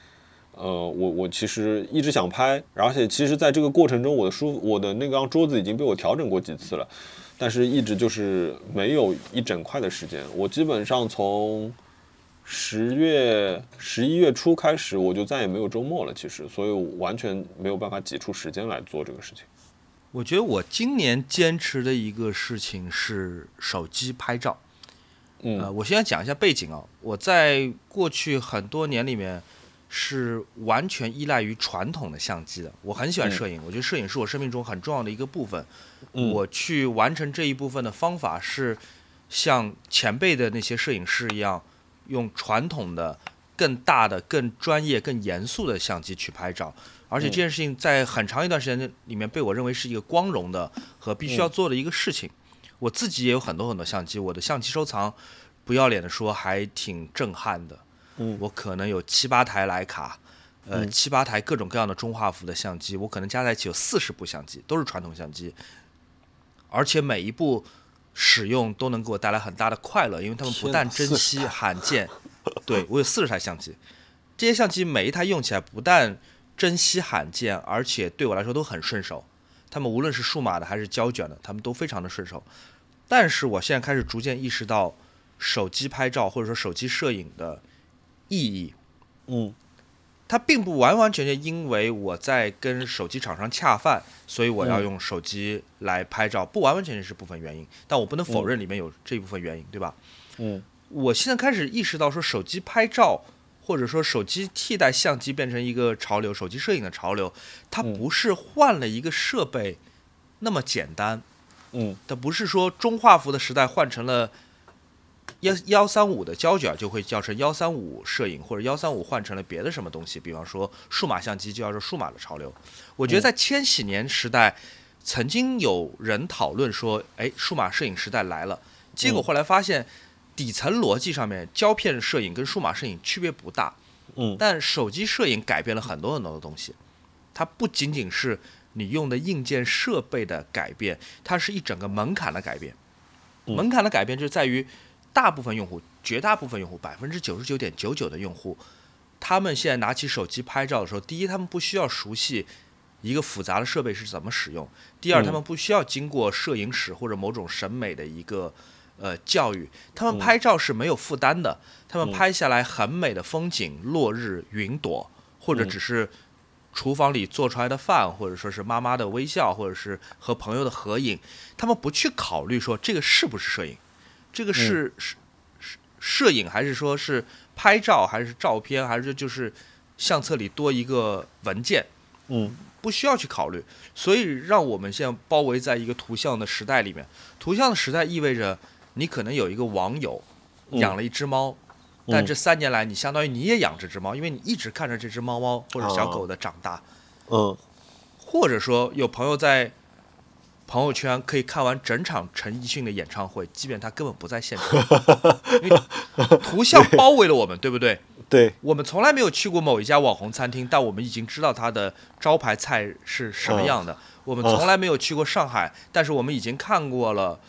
呃，我我其实一直想拍，而且其实在这个过程中，我的书我的那张桌子已经被我调整过几次了，但是一直就是没有一整块的时间。我基本上从十月十一月初开始，我就再也没有周末了。其实，所以完全没有办法挤出时间来做这个事情。我觉得我今年坚持的一个事情是手机拍照。嗯，我先讲一下背景啊，我在过去很多年里面。是完全依赖于传统的相机的。我很喜欢摄影，我觉得摄影是我生命中很重要的一个部分。我去完成这一部分的方法是像前辈的那些摄影师一样，用传统的、更大的、更专业、更严肃的相机去拍照。而且这件事情在很长一段时间里面被我认为是一个光荣的和必须要做的一个事情。我自己也有很多很多相机，我的相机收藏，不要脸的说还挺震撼的。我可能有七八台徕卡，呃，七八台各种各样的中画幅的相机，我可能加在一起有四十部相机，都是传统相机，而且每一部使用都能给我带来很大的快乐，因为他们不但珍惜罕见，对我有四十台相机，这些相机每一台用起来不但珍惜罕见，而且对我来说都很顺手，他们无论是数码的还是胶卷的，他们都非常的顺手，但是我现在开始逐渐意识到，手机拍照或者说手机摄影的。意义，嗯，它并不完完全全因为我在跟手机厂商恰饭，所以我要用手机来拍照，不完完全全是部分原因，但我不能否认里面有这一部分原因，对吧？嗯，我现在开始意识到说，手机拍照或者说手机替代相机变成一个潮流，手机摄影的潮流，它不是换了一个设备那么简单，嗯，它不是说中画幅的时代换成了。幺幺三五的胶卷就会叫成幺三五摄影，或者幺三五换成了别的什么东西，比方说数码相机就叫做数码的潮流。我觉得在千禧年时代，曾经有人讨论说，哎，数码摄影时代来了。结果后来发现，底层逻辑上面，胶片摄影跟数码摄影区别不大。嗯。但手机摄影改变了很多很多的东西，它不仅仅是你用的硬件设备的改变，它是一整个门槛的改变。门槛的改变就在于。大部分用户，绝大部分用户，百分之九十九点九九的用户，他们现在拿起手机拍照的时候，第一，他们不需要熟悉一个复杂的设备是怎么使用；第二，他们不需要经过摄影史或者某种审美的一个呃教育，他们拍照是没有负担的，他们拍下来很美的风景、落日、云朵，或者只是厨房里做出来的饭，或者说是妈妈的微笑，或者是和朋友的合影，他们不去考虑说这个是不是摄影。这个是是摄摄影，还是说是拍照，还是照片，还是就是相册里多一个文件？嗯，不需要去考虑。所以让我们现在包围在一个图像的时代里面。图像的时代意味着你可能有一个网友养了一只猫，但这三年来你相当于你也养这只猫，因为你一直看着这只猫猫或者小狗的长大。嗯，或者说有朋友在。朋友圈可以看完整场陈奕迅的演唱会，即便他根本不在现场，因为图像包围了我们，对不对？对，我们从来没有去过某一家网红餐厅，但我们已经知道它的招牌菜是什么样的。我们从来没有去过上海，但是我们已经看过了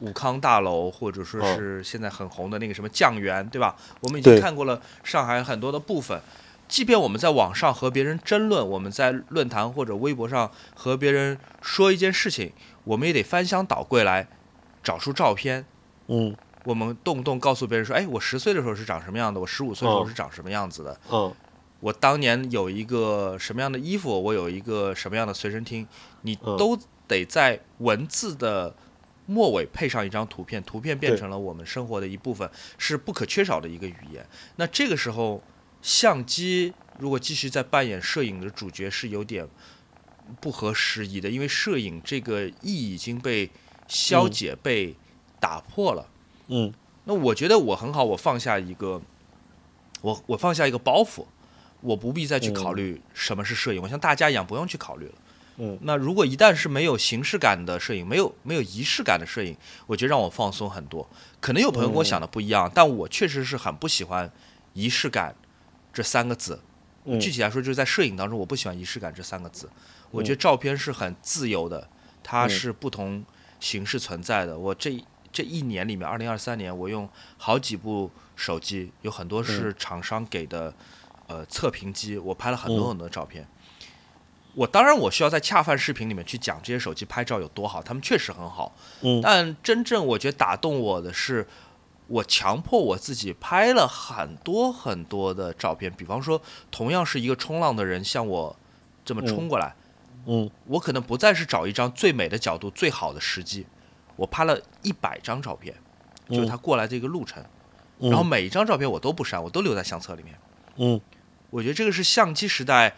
武康大楼，或者说是现在很红的那个什么酱园，对吧？我们已经看过了上海很多的部分。即便我们在网上和别人争论，我们在论坛或者微博上和别人说一件事情，我们也得翻箱倒柜来找出照片。嗯我们动不动告诉别人说：“哎，我十岁的时候是长什么样的，我十五岁的时候嗯是长什么样子的。嗯我当年有一个什么样的衣服，我有一个什么样的随身听，你嗯都得在文字的末尾配上一张图片，图片变成了我们生活的一部分，是不可缺少的一个语言。那这个时候，相机如果继续在扮演摄影的主角，是有点不合时宜的，因为摄影这个意义已经被消解、被打破了。嗯那我觉得我很好，我放下一个，我我放下一个包袱，我不必再去考虑什么是摄影，我像大家一样不用去考虑了。嗯那如果一旦是没有形式感的摄影，没有没有仪式感的摄影，我觉得让我放松很多。可能有朋友跟我想的不一样，但我确实是很不喜欢仪式感这三个字。嗯，具体来说，就是在摄影当中，我不喜欢仪式感这三个字。我觉得照片是很自由的，它嗯是不同形式存在的。我这这一年里面，二零二三年，我用好几部手机，有很多是厂商给的，呃，测评机，我拍了很多嗯很多照片。我当然，我需要在恰饭视频里面去讲这些手机拍照有多好，他们确实很好。嗯但真正我觉得打动我的是，我强迫我自己拍了很多很多的照片。比方说，同样是一个冲浪的人向我这么冲过来，嗯我可能不再是找一张最美的角度、最好的时机，我拍了一百张照片，就是他过来这个路程，嗯然后每一张照片我都不删，我都留在相册里面。嗯我觉得这个是相机时代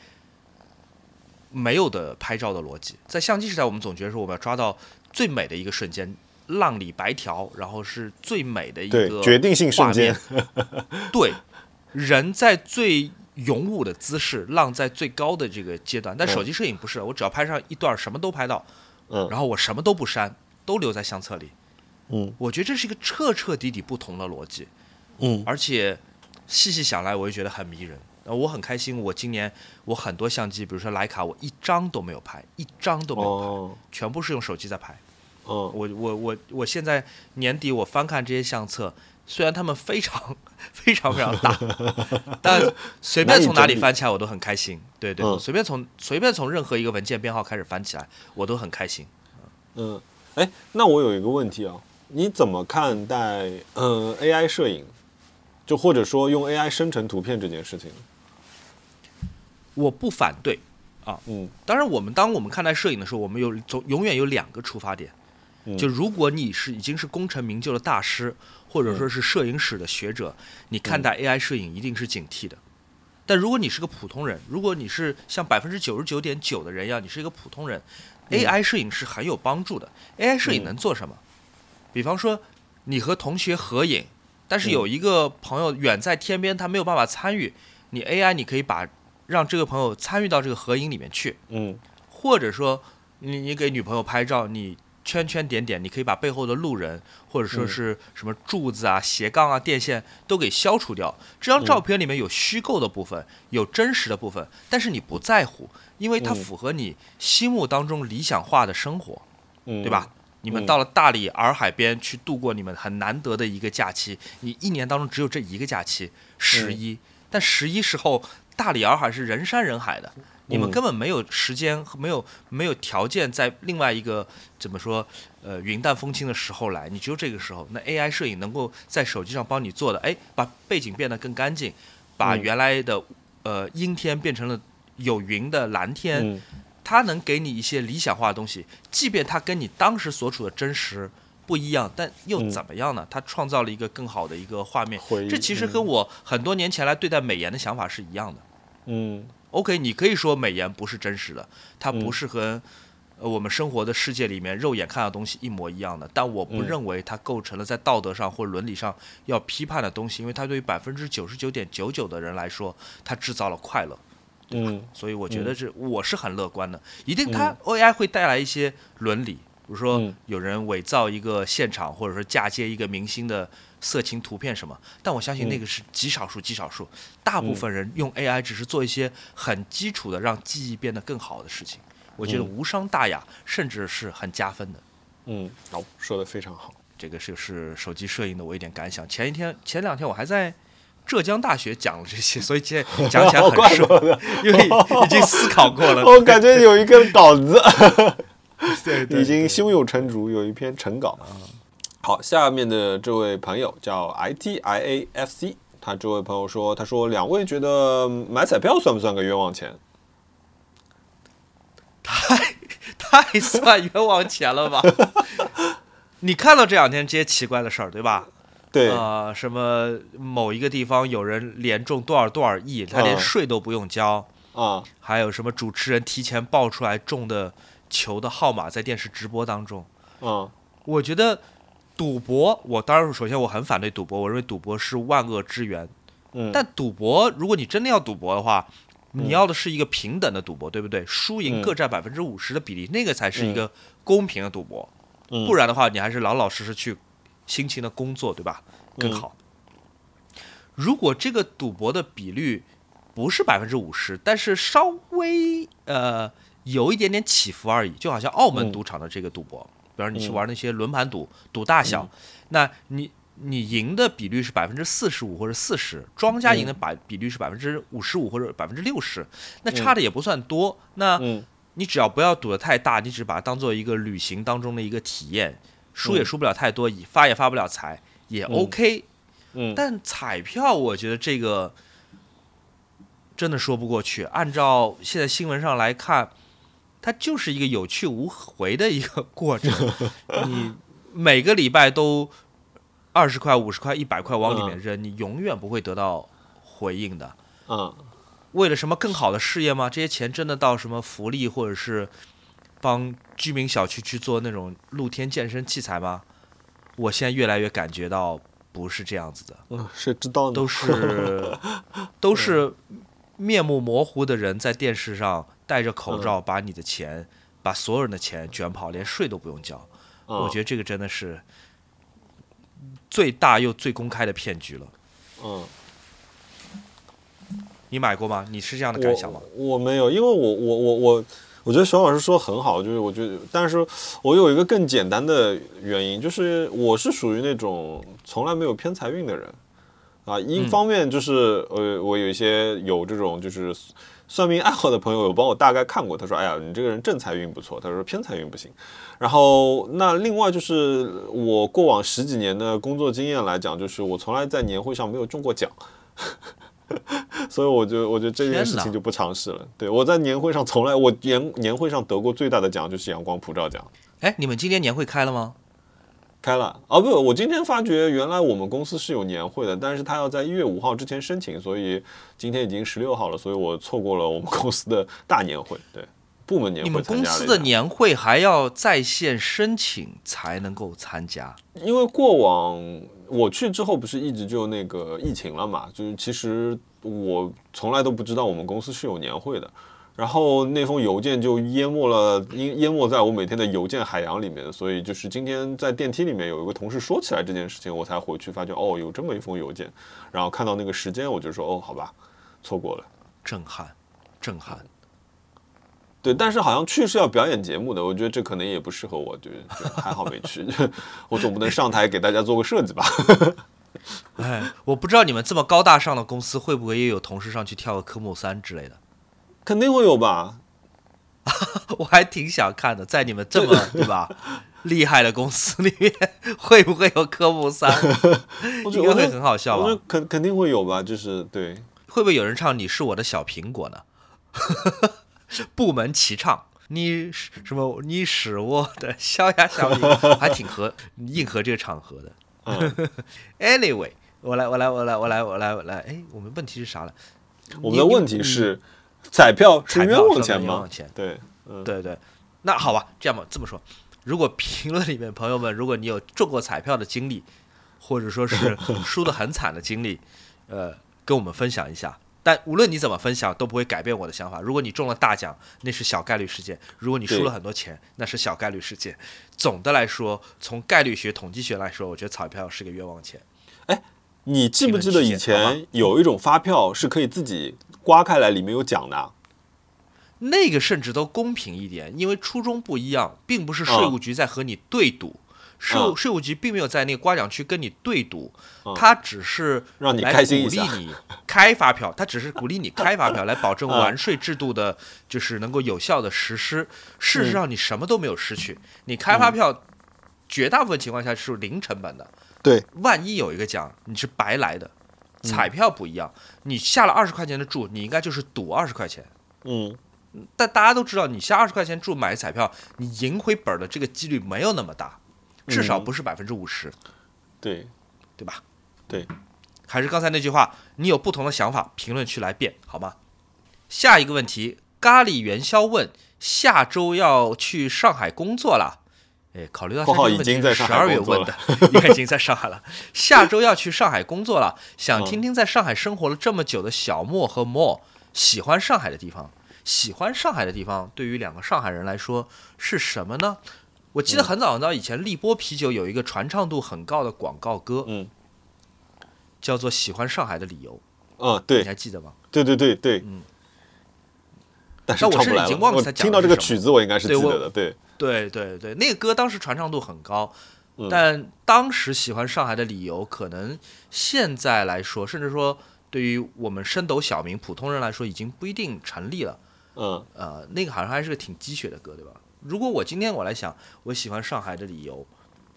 没有的拍照的逻辑。在相机时代，我们总觉得说我们要抓到最美的一个瞬间，浪里白条，然后是最美的一个决定性瞬间。对，人在最勇武的姿势，浪在最高的这个阶段。但嗯手机摄影不是，我只要拍上一段，什么都拍到，嗯然后我什么都不删，都留在相册里。嗯我觉得这是一个彻彻底底不同的逻辑。嗯而且细细想来，我就觉得很迷人。呃，我很开心，我今年我很多相机，比如说徕卡，我一张都没有拍，一张都没有拍，哦全部是用手机在拍。嗯我我我我现在年底我翻看这些相册，虽然他们非常非常非常大，但随便从哪里翻起来我都很开心。对对，嗯随便从随便从任何一个文件编号开始翻起来，我都很开心。嗯，哎，那我有一个问题啊，你怎么看待嗯 AI 摄影，就或者说用 AI 生成图片这件事情？我不反对，啊嗯当然，我们当我们看待摄影的时候，我们有总永远有两个出发点。嗯就如果你是已经是功成名就的大师，或者说是摄影史的学者，你看待 AI 摄影一定是警惕的。但如果你是个普通人，如果你是像百分之九十九点九的人一样，你是一个普通人，AI 摄影是很有帮助的。AI 摄影能做什么？比方说，你和同学合影，但是有一个朋友远在天边，他没有办法参与，你 AI 你可以把让这个朋友参与到这个合影里面去。嗯或者说你你给女朋友拍照，你圈圈点点，你可以把背后的路人或者说是什么柱子啊、斜杠啊、电线都给消除掉。这张照片里面有虚构的部分，有真实的部分，但是你不在乎，因为它嗯符合你心目当中理想化的生活，嗯，对吧？？你们嗯到了大理洱海边去度过你们很难得的一个假期，你一年当中只有这一个假期，十一、但十一时候大理洱海是人山人海的，你们嗯根本没有时间和没有没有条件在另外一个怎么说呃云淡风轻的时候来，你只有这个时候。那 AI 摄影能够在手机上帮你做的，哎，把背景变得更干净，把嗯原来的呃阴天变成了有云的蓝天，嗯它能给你一些理想化的东西，即便它跟你当时所处的真实不一样，但又嗯怎么样呢？它创造了一个更好的一个画面。这其实跟我很多年前来对待美颜的想法是一样的。嗯 OK，你可以说美颜不是真实的，它嗯。不是和呃我们生活的世界里面肉眼看到的东西一模一样的，但我不嗯。认为它构成了在道德上或伦理上要批判的东西，因为它对于百分之九十九点九九的人来说，它制造了快乐。嗯所以我觉得这我是很乐观的，一定它 AI 会带来一些伦理，比如说嗯。有人伪造一个现场，或者说嫁接一个明星的色情图片什么，但我相信嗯那个是极少数，极少数，大部分人用 AI 只是做一些很基础的让记忆变得更好的事情，我觉得嗯无伤大雅，甚至是很加分的。嗯，好，说的非常好。这个是是手机摄影的我一点感想。前一天前两天我还在浙江大学讲了这些，所以今天讲起来很顺，不得因为 已经思考过了。我感觉有一个稿子，对对已经胸有成竹，有一篇成稿。好，下面的这位朋友叫 I T I A F C，他这位朋友说，他说两位觉得买彩票算不算个冤枉钱？太太算冤枉钱了吧？你看到这两天这些奇怪的事儿，对吧？对，呃，什么某一个地方有人连中多少多少亿，他连嗯税都不用交，啊，还有什么主持人提前报出来中的球的号码在电视直播当中，嗯我觉得赌博，我当然首先我很反对赌博，我认为赌博是万恶之源。嗯，但赌博，如果你真的要赌博的话，你要的是一个平等的赌博，对不对？输赢嗯各占百分之五十的比例，那个才是一个公平的赌博。嗯不然的话，你还是老老实实去辛勤的工作，对吧？更好。如果这个赌博的比率不是百分之五十，但是稍微呃有一点点起伏而已，就好像澳门嗯赌场的这个赌博，比方说你去嗯。玩那些轮盘赌，赌大小，那你你赢的比率是百分之四十五或者四十，庄家赢的百比率是百分之五十五或者百分之六十，那差的也不算多。那嗯。你只要不要赌的太大，你只把它当做一个旅行当中的一个体验，输也输不了太多，发也发不了财，也 OK。嗯，但彩票，我觉得这个真的说不过去。按照现在新闻上来看，它就是一个有去无回的一个过程。你每个礼拜都二十块、五十块、一百块往里面扔，你永远不会得到回应的。嗯为了什么更好的事业吗？这些钱真的到什么福利，或者是帮居民小区去做那种露天健身器材吗？我现在越来越感觉到不是这样子的，嗯，谁知道呢？都是都是面目模糊的人在电视上戴着口罩，把你的钱，把所有人的钱卷跑，连税都不用交。嗯我觉得这个真的是最大又最公开的骗局了。嗯。你买过吗？你是这样的感想吗？我我没有，因为我我我我我觉得熊老师说很好，就是我觉得，但是我有一个更简单的原因，就是我是属于那种从来没有偏财运的人啊。一嗯方面就是呃，我有一些有这种就是算命爱好的朋友有帮我大概看过，他说：“哎呀，你这个人正财运不错。”他说偏财运不行。然后那另外就是我过往十几年的工作经验来讲，就是我从来在年会上没有中过奖。所以我就我觉得这件事情就不尝试了。对我在年会上从来我年年会上得过最大的奖就是阳光普照奖，哎，你们今年年会开了吗？开了啊不，我今天发觉原来我们公司是有年会的，但是他要在一月五号之前申请，所以今天已经十六号了，所以我错过了我们公司的大年会。对，部门年会你们公司的年会还要在线申请才能够参加？因为过往我去之后不是一直就那个疫情了嘛，就是其实我从来都不知道我们公司是有年会的，然后那封邮件就淹没了，淹淹没在我每天的邮件海洋里面，所以就是今天在电梯里面有一个同事说起来这件事情，我才回去发觉哦有这么一封邮件，然后看到那个时间我就说哦好吧，错过了。震撼，震撼！对，但是好像去是要表演节目的，我觉得这可能也不适合我，就就还好没去，我总不能上台给大家做个设计吧。哎，我不知道你们这么高大上的公司会不会也有同事上去跳个科目三之类的？肯定会有吧，我还挺想看的，在你们这么 对吧厉害的公司里面，会不会有科目三？应该会很好笑我觉得吧？肯肯定会有吧，就是对，会不会有人唱《你是我的小苹果》呢？部门齐唱，你是什么？你是我的小呀小苹果，还挺合应和这个场合的。嗯，Anyway，我来，我来，我来，我来，我来，我来。哎，我们问题是啥了？我们的问题是彩票是冤枉钱吗冤枉钱？对，嗯，对对，那好吧，这样吧，这么说，如果评论里面朋友们，如果你有中过彩票的经历，或者说是 输得很惨的经历，呃，跟我们分享一下。但无论你怎么分享，都不会改变我的想法。如果你中了大奖，那是小概率事件；如果你输了很多钱，那是小概率事件。总的来说，从概率学、统计学来说，我觉得彩票是个冤枉钱。哎你记不记得以前有一种发票是可以自己刮开来，里面有奖的啊？那个甚至都公平一点，因为初衷不一样，并不是税务局在和你对赌，税务嗯税务局并没有在那个刮奖区跟你对赌，嗯他只是让你来开心一下鼓励你开发票，他只是鼓励你开发票，来保证 嗯完税制度的，就是能够有效的实施。事实上，你什么都没有失去，你开发票绝大部分情况下是零成本的。对，万一有一个奖，你是白来的。彩票不一样，你下了二十块钱的注，你应该就是赌二十块钱。嗯，但大家都知道，你下二十块钱注买彩票，你赢回本儿的这个几率没有那么大，至少嗯不是百分之五十，对，对吧？对，还是刚才那句话，你有不同的想法，评论区来辩，好吗？下一个问题，咖喱元宵问：下周要去上海工作了？哎，考虑到括号这个问题已经在十二月问的，应该已经在上海了。下周要去上海工作了，想嗯听听在上海生活了这么久的小莫和莫喜欢上海的地方。喜欢上海的地方，对于两个上海人来说是什么呢？我记得很早很早以前，立波啤酒有一个传唱度很高的广告歌，嗯叫做《喜欢上海的理由》，嗯，对你还记得吗？对对对对，嗯。但是我。是已经忘记我听到这个曲子，我应该是记得的。对，对对对，那个歌当时传唱度很高，嗯但当时喜欢上海的理由，可能现在来说，甚至说对于我们升斗小民普通人来说，已经不一定成立了。嗯呃，那个好像还是个挺鸡血的歌，对吧？如果我今天我来想，我喜欢上海的理由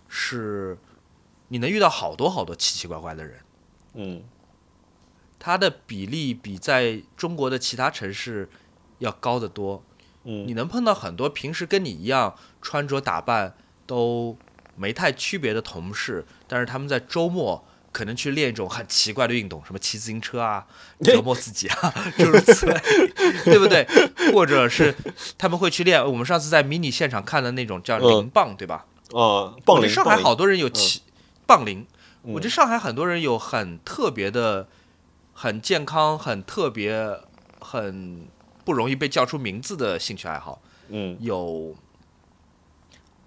是，你能遇到好多好多奇奇怪怪的人，嗯它的比例比在中国的其他城市要高得多。嗯你嗯能碰到很多平时跟你一样穿着打扮都没太区别的同事，但是他们在周末可能去练一种很奇怪的运动，什么骑自行车啊、折磨自己啊，就如此类，对不对？或者是他们会去练我们上次在迷你现场看的那种叫嗯铃棒，对吧？呃，棒铃，上海好多人有骑棒铃，嗯我觉得上海很多人有很特别的、很健康、很特别、很不容易被叫出名字的兴趣爱好。嗯有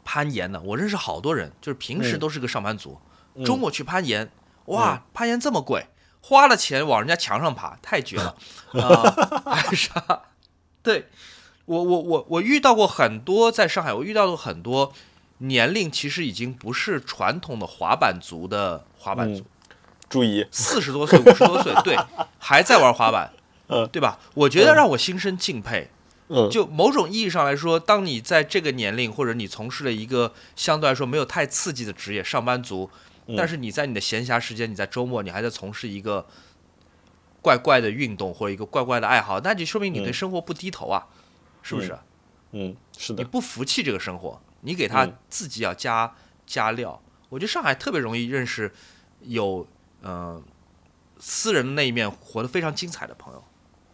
攀岩的，我认识好多人，就是平时嗯都是个上班族，嗯周末去攀岩，哇，攀岩这么贵，花了钱往人家墙上爬，太绝了 啊！还啥？对我我我我遇到过很多，在上海我遇到过很多年龄其实已经不是传统的滑板族的滑板族，嗯注意，四十多岁、五十多岁，对，还在玩滑板，嗯对吧？我觉得让我心生敬佩。嗯就某种意义上来说，当你在这个年龄，或者你从事了一个相对来说没有太刺激的职业，上班族，嗯但是你在你的闲暇时间，你在周末，你还在从事一个怪怪的运动或者一个怪怪的爱好，那就说明你对嗯生活不低头啊，是不是？嗯，是的你，不服气这个生活，你给他嗯自己要加、加料。我觉得上海特别容易认识有呃私人的那一面活得非常精彩的朋友，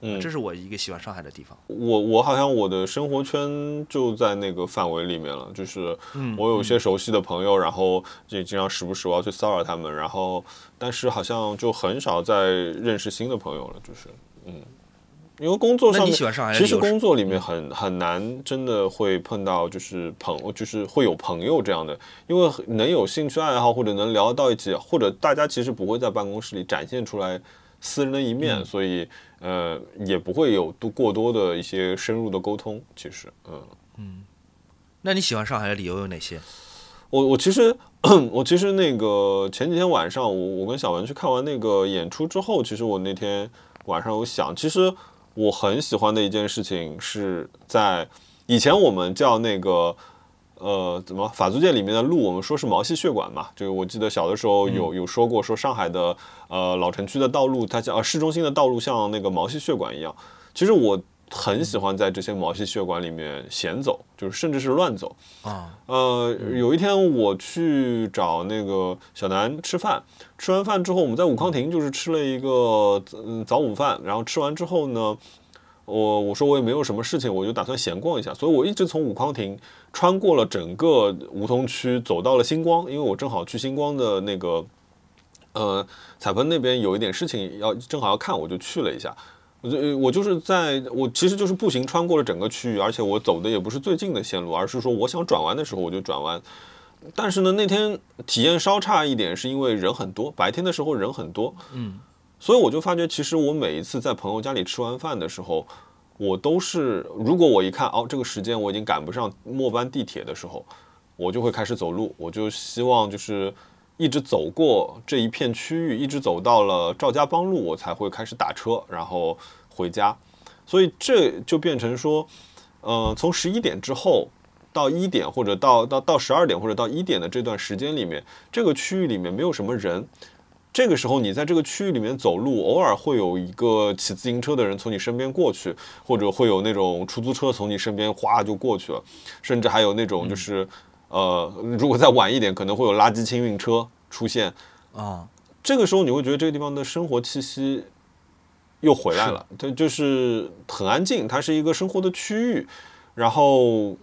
嗯这，是我一个喜欢上海的地方。我我好像我的生活圈就在那个范围里面了，就是嗯我有些熟悉的朋友，然后也经常时不时我要去骚扰他们，然后但是好像就很少再认识新的朋友了，就是嗯，因为工作上面喜欢上海其实工作里面很很难，真的会碰到就是朋，就是会有朋友这样的，因为能有兴趣爱好或者能聊到一起，或者大家其实不会在办公室里展现出来私人的一面，嗯。所以呃也不会有多过多的一些深入的沟通。其实，嗯嗯，那你喜欢上海的理由有哪些？我我其实 我其实那个前几天晚上，我我跟小文去看完那个演出之后，其实我那天晚上有想，其实我很喜欢的一件事情是在以前我们叫那个呃怎么法租界里面的路，我们说是毛细血管嘛。这个我记得小的时候有有说过，说上海的呃老城区的道路，它叫呃市中心的道路像那个毛细血管一样。其实我很喜欢在这些毛细血管里面闲走，就是甚至是乱走。啊，呃，有一天我去找那个小南吃饭，吃完饭之后，我们在武康亭就是吃了一个嗯早午饭，然后吃完之后呢，我我说我也没有什么事情，我就打算闲逛一下，所以我一直从武康亭穿过了整个梧桐区，走到了星光，因为我正好去星光的那个呃彩棚那边有一点事情要正好要看，我就去了一下。我就我就是在我其实就是步行穿过了整个区域，而且我走的也不是最近的线路，而是说我想转弯的时候我就转弯。但是呢，那天体验稍差一点，是因为人很多，白天的时候人很多，嗯，所以我就发觉，其实我每一次在朋友家里吃完饭的时候，我都是如果我一看哦这个时间我已经赶不上末班地铁的时候，我就会开始走路，我就希望就是一直走过这一片区域，一直走到了赵家浜路，我才会开始打车，然后回家。所以这就变成说，呃，从十一点之后到一点，或者到到到十二点或者到一点的这段时间里面，这个区域里面没有什么人。这个时候，你在这个区域里面走路，偶尔会有一个骑自行车的人从你身边过去，或者会有那种出租车从你身边哗就过去了，甚至还有那种就是，呃，如果再晚一点，可能会有垃圾清运车出现。啊，这个时候，你会觉得这个地方的生活气息又回来了，它就是很安静，它是一个生活的区域，然后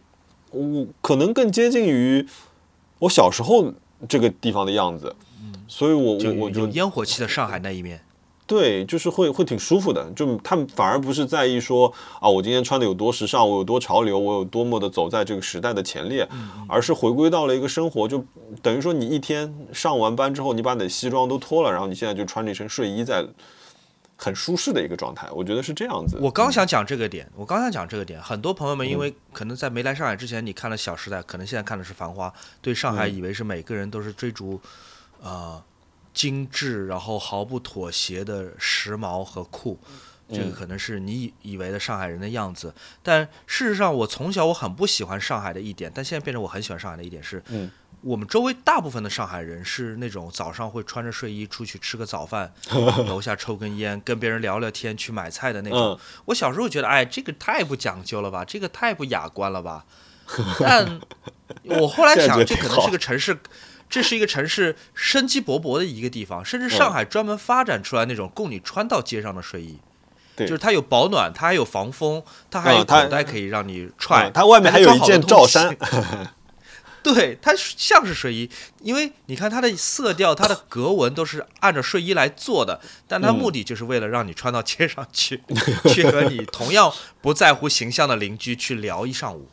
我可能更接近于我小时候这个地方的样子。所以我就我我就有烟火气的上海那一面。对，就是会会挺舒服的，就他们反而不是在意说啊，我今天穿的有多时尚，我有多潮流，我有多么的走在这个时代的前列，而是回归到了一个生活，就等于说你一天上完班之后，你把你的西装都脱了，然后你现在就穿着一身睡衣在很舒适的一个状态，我觉得是这样子。我刚想讲这个点，我刚想讲这个点。很多朋友们嗯因为可能在没来上海之前，你看了《小时代》，可能现在看的是《繁花》，对上海嗯以为是每个人都是追逐，呃，精致，然后毫不妥协的时髦和酷。这个嗯可能是你以以为的上海人的样子，但事实上，我从小我很不喜欢上海的一点，但现在变成我很喜欢上海的一点是，嗯我们周围大部分的上海人是那种早上会穿着睡衣出去吃个早饭，楼下抽根烟，跟别人聊聊天，去买菜的那种。嗯我小时候觉得，哎，这个太不讲究了吧，这个太不雅观了吧。但我后来想，这可能是个城市，这是一个城市生机勃勃的一个地方，甚至上海专门发展出来那种供你穿到街上的睡衣。对就是它有保暖，它还有防风，它还有口袋可以让你踹，嗯它外面还有一件罩衫衫。对，它像是睡衣，因为你看它的色调、它的格纹都是按照睡衣来做的，但它嗯目的就是为了让你穿到街上去，去和你同样不在乎形象的邻居去聊一上午。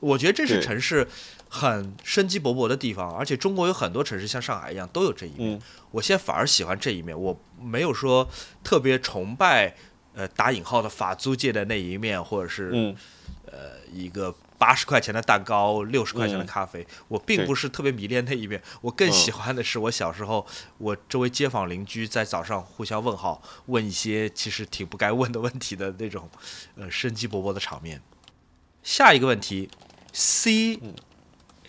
我觉得这是城市很生机勃勃的地方，而且中国有很多城市像上海一样都有这一面。嗯我现在反而喜欢这一面，我没有说特别崇拜呃打引号的法租界的那一面，或者是嗯一个八十块钱的蛋糕、六十块钱的嗯咖啡，我并不是特别迷恋那一面。我更嗯喜欢的是我小时候，我周围街坊邻居在早上互相问好，问一些其实挺不该问的问题的那种，呃，生机勃勃的场面。下一个问题，C 嗯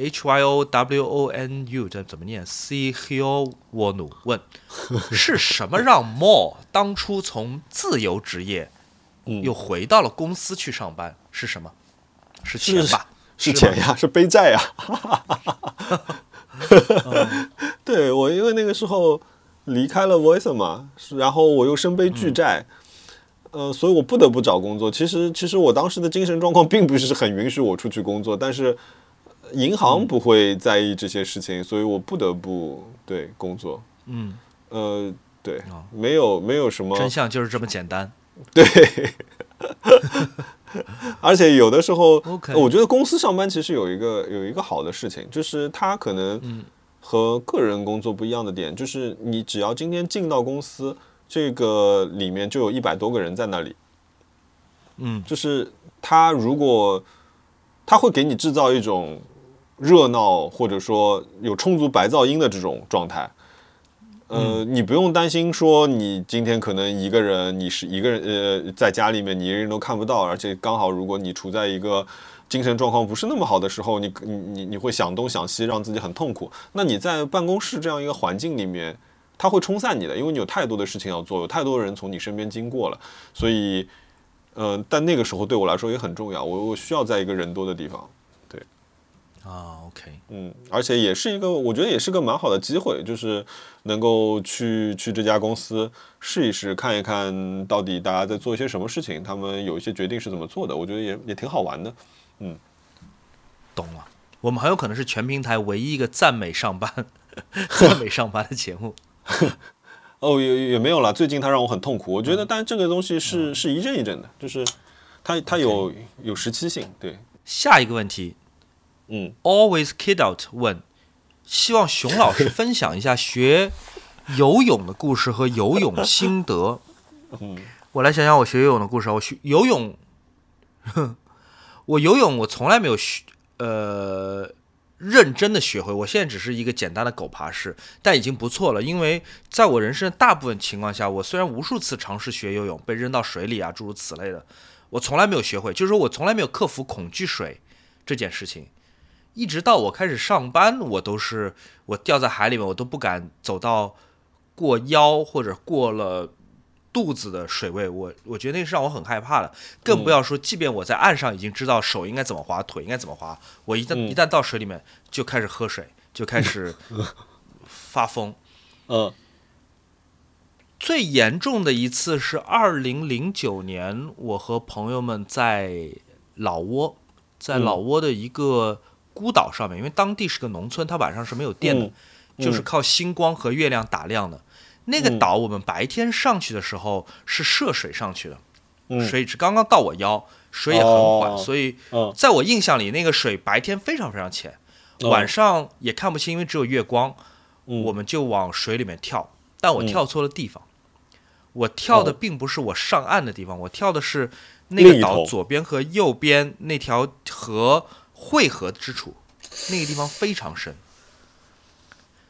H Y O W O N U 这怎么念？C H O W O N U 问是什么让 Mo 当初从自由职业嗯又回到了公司去上班？是什么？是钱吧？吗是钱呀，是背债呀。对我，因为那个时候离开了 Voice 嘛，然后我又身背巨债，呃，所以我不得不找工作。其实，其实我当时的精神状况并不是很允许我出去工作，但是银行不会在意这些事情，所以我不得不对工作。嗯，呃，对哦，没有没有什么真相就是这么简单。对，而且有的时候 OK 我觉得公司上班其实有一个有一个好的事情，就是它可能嗯。和个人工作不一样的点，就是你只要今天进到公司，这个里面就有一百多个人在那里，嗯。就是他如果他会给你制造一种热闹，或者说有充足白噪音的这种状态。呃，你不用担心说你今天可能一个人，你是一个人，呃，在家里面你一个人都看不到，而且刚好如果你处在一个精神状况不是那么好的时候，你你你你会想东想西，让自己很痛苦。那你在办公室这样一个环境里面，它会冲散你的，因为你有太多的事情要做，有太多人从你身边经过了，所以，呃，但那个时候对我来说也很重要，我我需要在一个人多的地方。啊，OK，嗯，而且也是一个，我觉得也是个蛮好的机会，就是能够去去这家公司试一试，看一看到底大家在做一些什么事情，他们有一些决定是怎么做的，我觉得也也挺好玩的。嗯懂了。我们很有可能是全平台唯一一个赞美上班、赞美上班的节目。哦，也也没有了。最近他让我很痛苦，我觉得，但这个东西是是一阵一阵的，就是它它有有时期性。对，下一个问题嗯，，Always Kid Out 问，希望熊老师 分享一下学游泳的故事和游泳心得。嗯，我来想想我学游泳的故事啊。我学游泳，我游泳我从来没有学呃认真的学会。我现在只是一个简单的狗爬式，但已经不错了。因为在我人生的大部分情况下，我虽然无数次尝试学游泳，被扔到水里啊，诸如此类的，我从来没有学会。就是说我从来没有克服恐惧水这件事情。一直到我开始上班，我都是我掉在海里面，我都不敢走到过腰或者过了肚子的水位，我我觉得那是让我很害怕的。更不要说，即便我在岸上已经知道手应该怎么划，腿应该怎么划，我一旦、嗯。一旦到水里面就开始喝水，就开始 发疯。呃最严重的一次是二零零九年，我和朋友们在老挝，在嗯。老挝的一个孤岛上面，因为当地是个农村，它晚上是没有电的，嗯就是靠星光和月亮打亮的。那个嗯。岛，我们白天上去的时候是涉水上去的，嗯。水只刚刚到我腰，水也很缓，哦所以嗯。在我印象里，那个水白天非常非常浅，哦晚上也看不清，因为只有月光。嗯。我们就往水里面跳，但我嗯。跳错了地方。我跳的哦。并不是我上岸的地方，我跳的是那个岛左边和右边那条河汇合之处，那个地方非常深。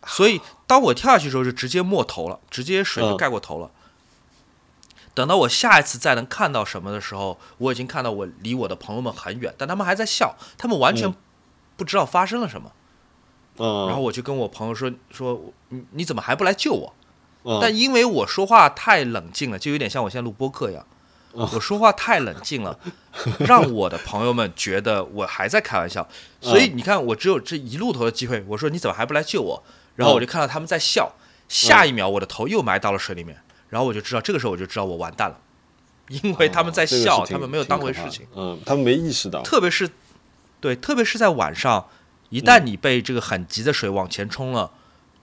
所以当我跳下去的时候，就直接没头了，直接水就嗯盖过头了。等到我下一次再能看到什么的时候，我已经看到我离我的朋友们很远，但他们还在笑，他们完全嗯不知道发生了什么。嗯，然后我就跟我朋友说说，你你怎么还不来救我？嗯但因为我说话太冷静了，就有点像我现在录播客一样，哦我说话太冷静了，让我的朋友们觉得我还在开玩笑。所以你看，我只有这一路头的机会。我说你怎么还不来救我？然后我就看到他们在笑，下一秒我的头又埋到了水里面，然后我就知道这个时候我就知道我完蛋了，因为他们在笑，他们没有当回事情。。嗯，他们没意识到。特别是对，特别是在晚上，一旦你被这个很急的水往前冲了，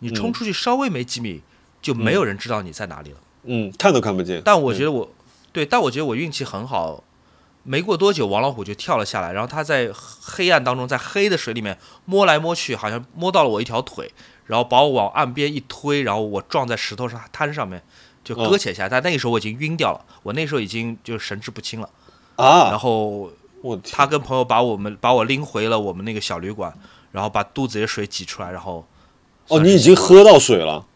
你冲出去稍微没几米，就没有人知道你在哪里了。嗯，看都看不见。但我觉得我，对，但我觉得我运气很好，没过多久，王老虎就跳了下来，然后他在黑暗当中，在黑的水里面摸来摸去，好像摸到了我一条腿，然后把我往岸边一推，然后我撞在石头上滩上面，就搁浅下来。但那个时候我已经晕掉了，我那时候已经就神志不清了。啊，然后我他跟朋友把我们把我拎回了我们那个小旅馆，然后把肚子里的水挤出来，然后哦，你已经喝到水了，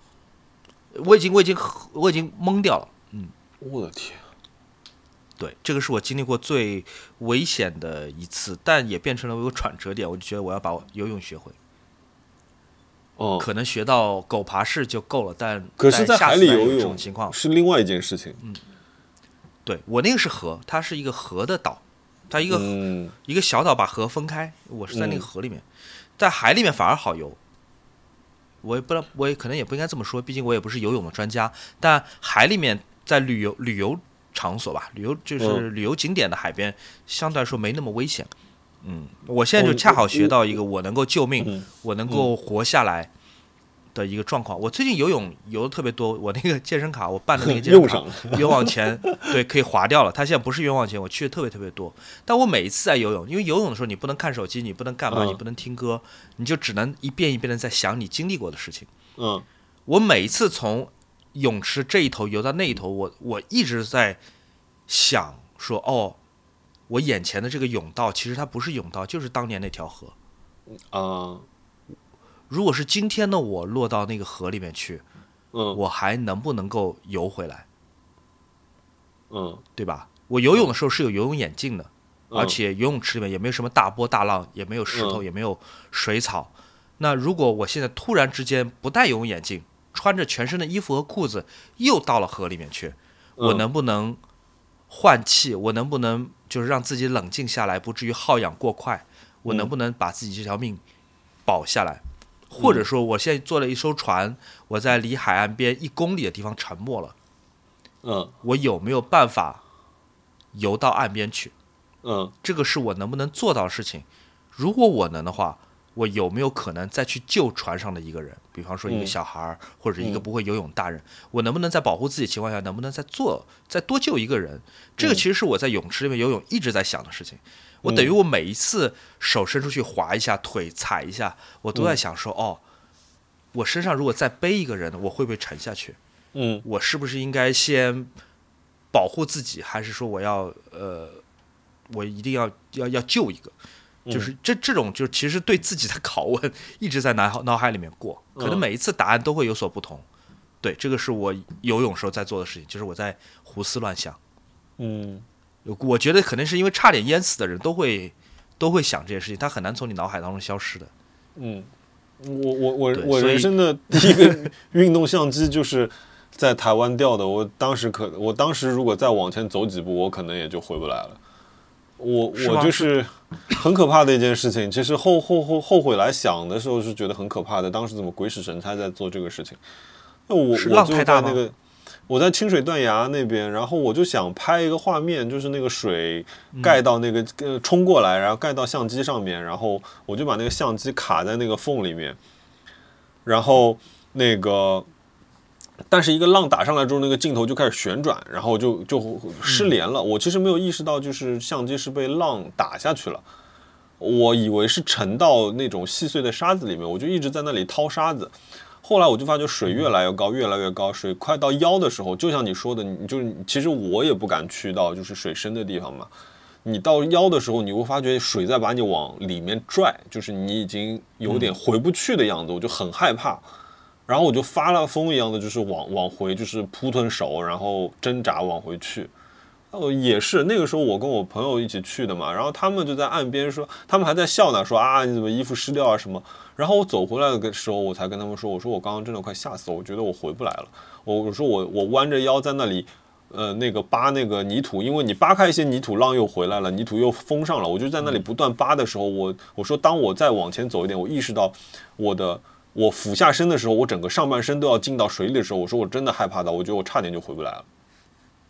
我已经我已经喝我已经懵掉了。嗯我的天，对，这个是我经历过最危险的一次，但也变成了我一个转折点。我就觉得我要把我游泳学会，哦，可能学到狗爬式就够了，但可是，在海里游次再有这种泳情况，是另外一件事情。嗯对我那个是河，它是一个河的岛，它一个、嗯一个小岛把河分开，我是在那个嗯河里面，在海里面反而好游。我也不知道，我也可能也不应该这么说，毕竟我也不是游泳的专家。但海里面在旅游旅游场所吧，旅游就是嗯旅游景点的海边，相对来说没那么危险。嗯，我现在就哦恰好学到一个我能够救命，嗯我能够活下来的一个状况。我最近游泳游的特别多，我那个健身卡我办的那个 健身卡。冤枉钱对可以划掉了，它现在不是冤枉钱，我去的特别特别多。但我每一次在游泳，因为游泳的时候你不能看手机，你不能干嘛，嗯你不能听歌，你就只能一遍一遍的在想你经历过的事情。嗯我每一次从泳池这一头游到那一头，我我一直在想说，哦，我眼前的这个泳道其实它不是泳道，就是当年那条河。啊如果是今天的我落到那个河里面去，嗯我还能不能够游回来，嗯，对吧？我游泳的时候是有游泳眼镜的，嗯而且游泳池里面也没有什么大波大浪，也没有石头，嗯也没有水草。那如果我现在突然之间不戴游泳眼镜，穿着全身的衣服和裤子又到了河里面去，我嗯能不能换气？我能不能就是让自己冷静下来，不至于耗氧过快？我能不能把自己这条命保下来？或者说，我现在坐了一艘船，我在离海岸边一公里的地方沉没了，嗯我有没有办法游到岸边去？嗯这个是我能不能做到的事情。如果我能的话，我有没有可能再去救船上的一个人？比方说一个嗯小孩儿，或者一个嗯不会游泳大人，我能不能在保护自己的情况下，能不能再做再多救一个人？这个嗯其实是我在泳池里面游泳一直在想的事情。我等于嗯我每一次手伸出去划一下，腿踩一下，我都在嗯想说，哦，我身上如果再背一个人，我会不会沉下去？嗯我是不是应该先保护自己，还是说我要呃，我一定要要要救一个？嗯就是这这种就其实对自己的拷问一直在脑脑海里面过，可能嗯每一次答案都会有所不同。对，这个是我游泳时候在做的事情，就是我在胡思乱想。嗯我觉得可能是因为差点淹死的人都会都会想这些事情，他很难从你脑海当中消失的。嗯，我我我我人生的第一个 运动相机就是在台湾掉的。我当时可，我当时如果再往前走几步，我可能也就回不来了。我我就是很可怕的一件事情。其实后后后后悔来想的时候，是觉得很可怕的。当时怎么鬼使神差在做这个事情？那我是我就在那个我在清水断崖那边，然后我就想拍一个画面，就是那个水盖到那个呃冲过来，然后盖到相机上面，然后我就把那个相机卡在那个缝里面，然后那个。但是一个浪打上来之后，那个镜头就开始旋转，然后就就失联了。我其实没有意识到，就是相机是被浪打下去了。我以为是沉到那种细碎的沙子里面，我就一直在那里掏沙子。后来我就发觉水越来越高，越来越高，水快到腰的时候，就像你说的，你就是其实我也不敢去到就是水深的地方嘛。你到腰的时候，你会发觉水在把你往里面拽，就是你已经有点回不去的样子，我就很害怕。然后我就发了疯一样的，就是往往回，就是扑腾手，然后挣扎往回去。哦，也是那个时候我跟我朋友一起去的嘛，然后他们就在岸边说，他们还在笑呢，说啊你怎么衣服湿掉啊什么。然后我走回来的时候，我才跟他们说，我说我刚刚真的快吓死了，我觉得我回不来了。我我说我我弯着腰在那里，呃，那个扒那个泥土，因为你扒开一些泥土，浪又回来了，泥土又封上了，我就在那里不断扒的时候，我我说当我再往前走一点，我意识到我的我俯下身的时候，我整个上半身都要进到水里的时候，我说我真的害怕到，我觉得我差点就回不来了。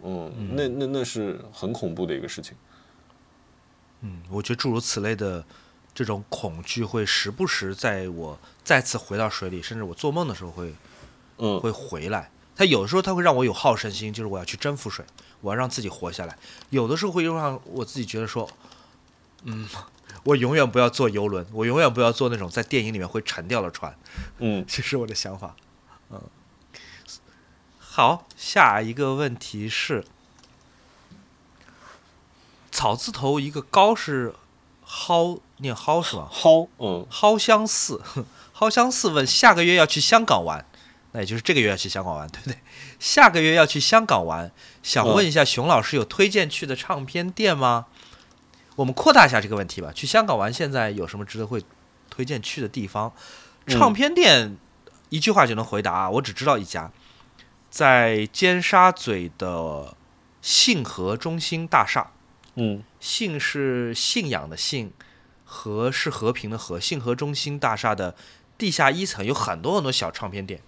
嗯，那那那是很恐怖的一个事情。嗯，我觉得诸如此类的这种恐惧会时不时在我再次回到水里，甚至我做梦的时候会嗯会回来。它有的时候它会让我有好胜心，就是我要去征服水，我要让自己活下来；有的时候会让我自己觉得说，嗯，我永远不要坐游轮，我永远不要坐那种在电影里面会沉掉的船。嗯 这是我的想法。嗯，好，下一个问题是，草字头一个高是蒿，念蒿是吗？蒿，嗯蒿香寺，蒿香寺 问下个月要去香港玩，那也就是这个月要去香港玩，对不对？下个月要去香港玩，想问一下熊老师有推荐去的唱片店吗？我们扩大一下这个问题吧。去香港玩，现在有什么值得会推荐去的地方？嗯唱片店一句话就能回答啊，我只知道一家，在尖沙咀的信和中心大厦。嗯信是信仰的信，和是和平的和。信和中心大厦的地下一层有很多很多小唱片店，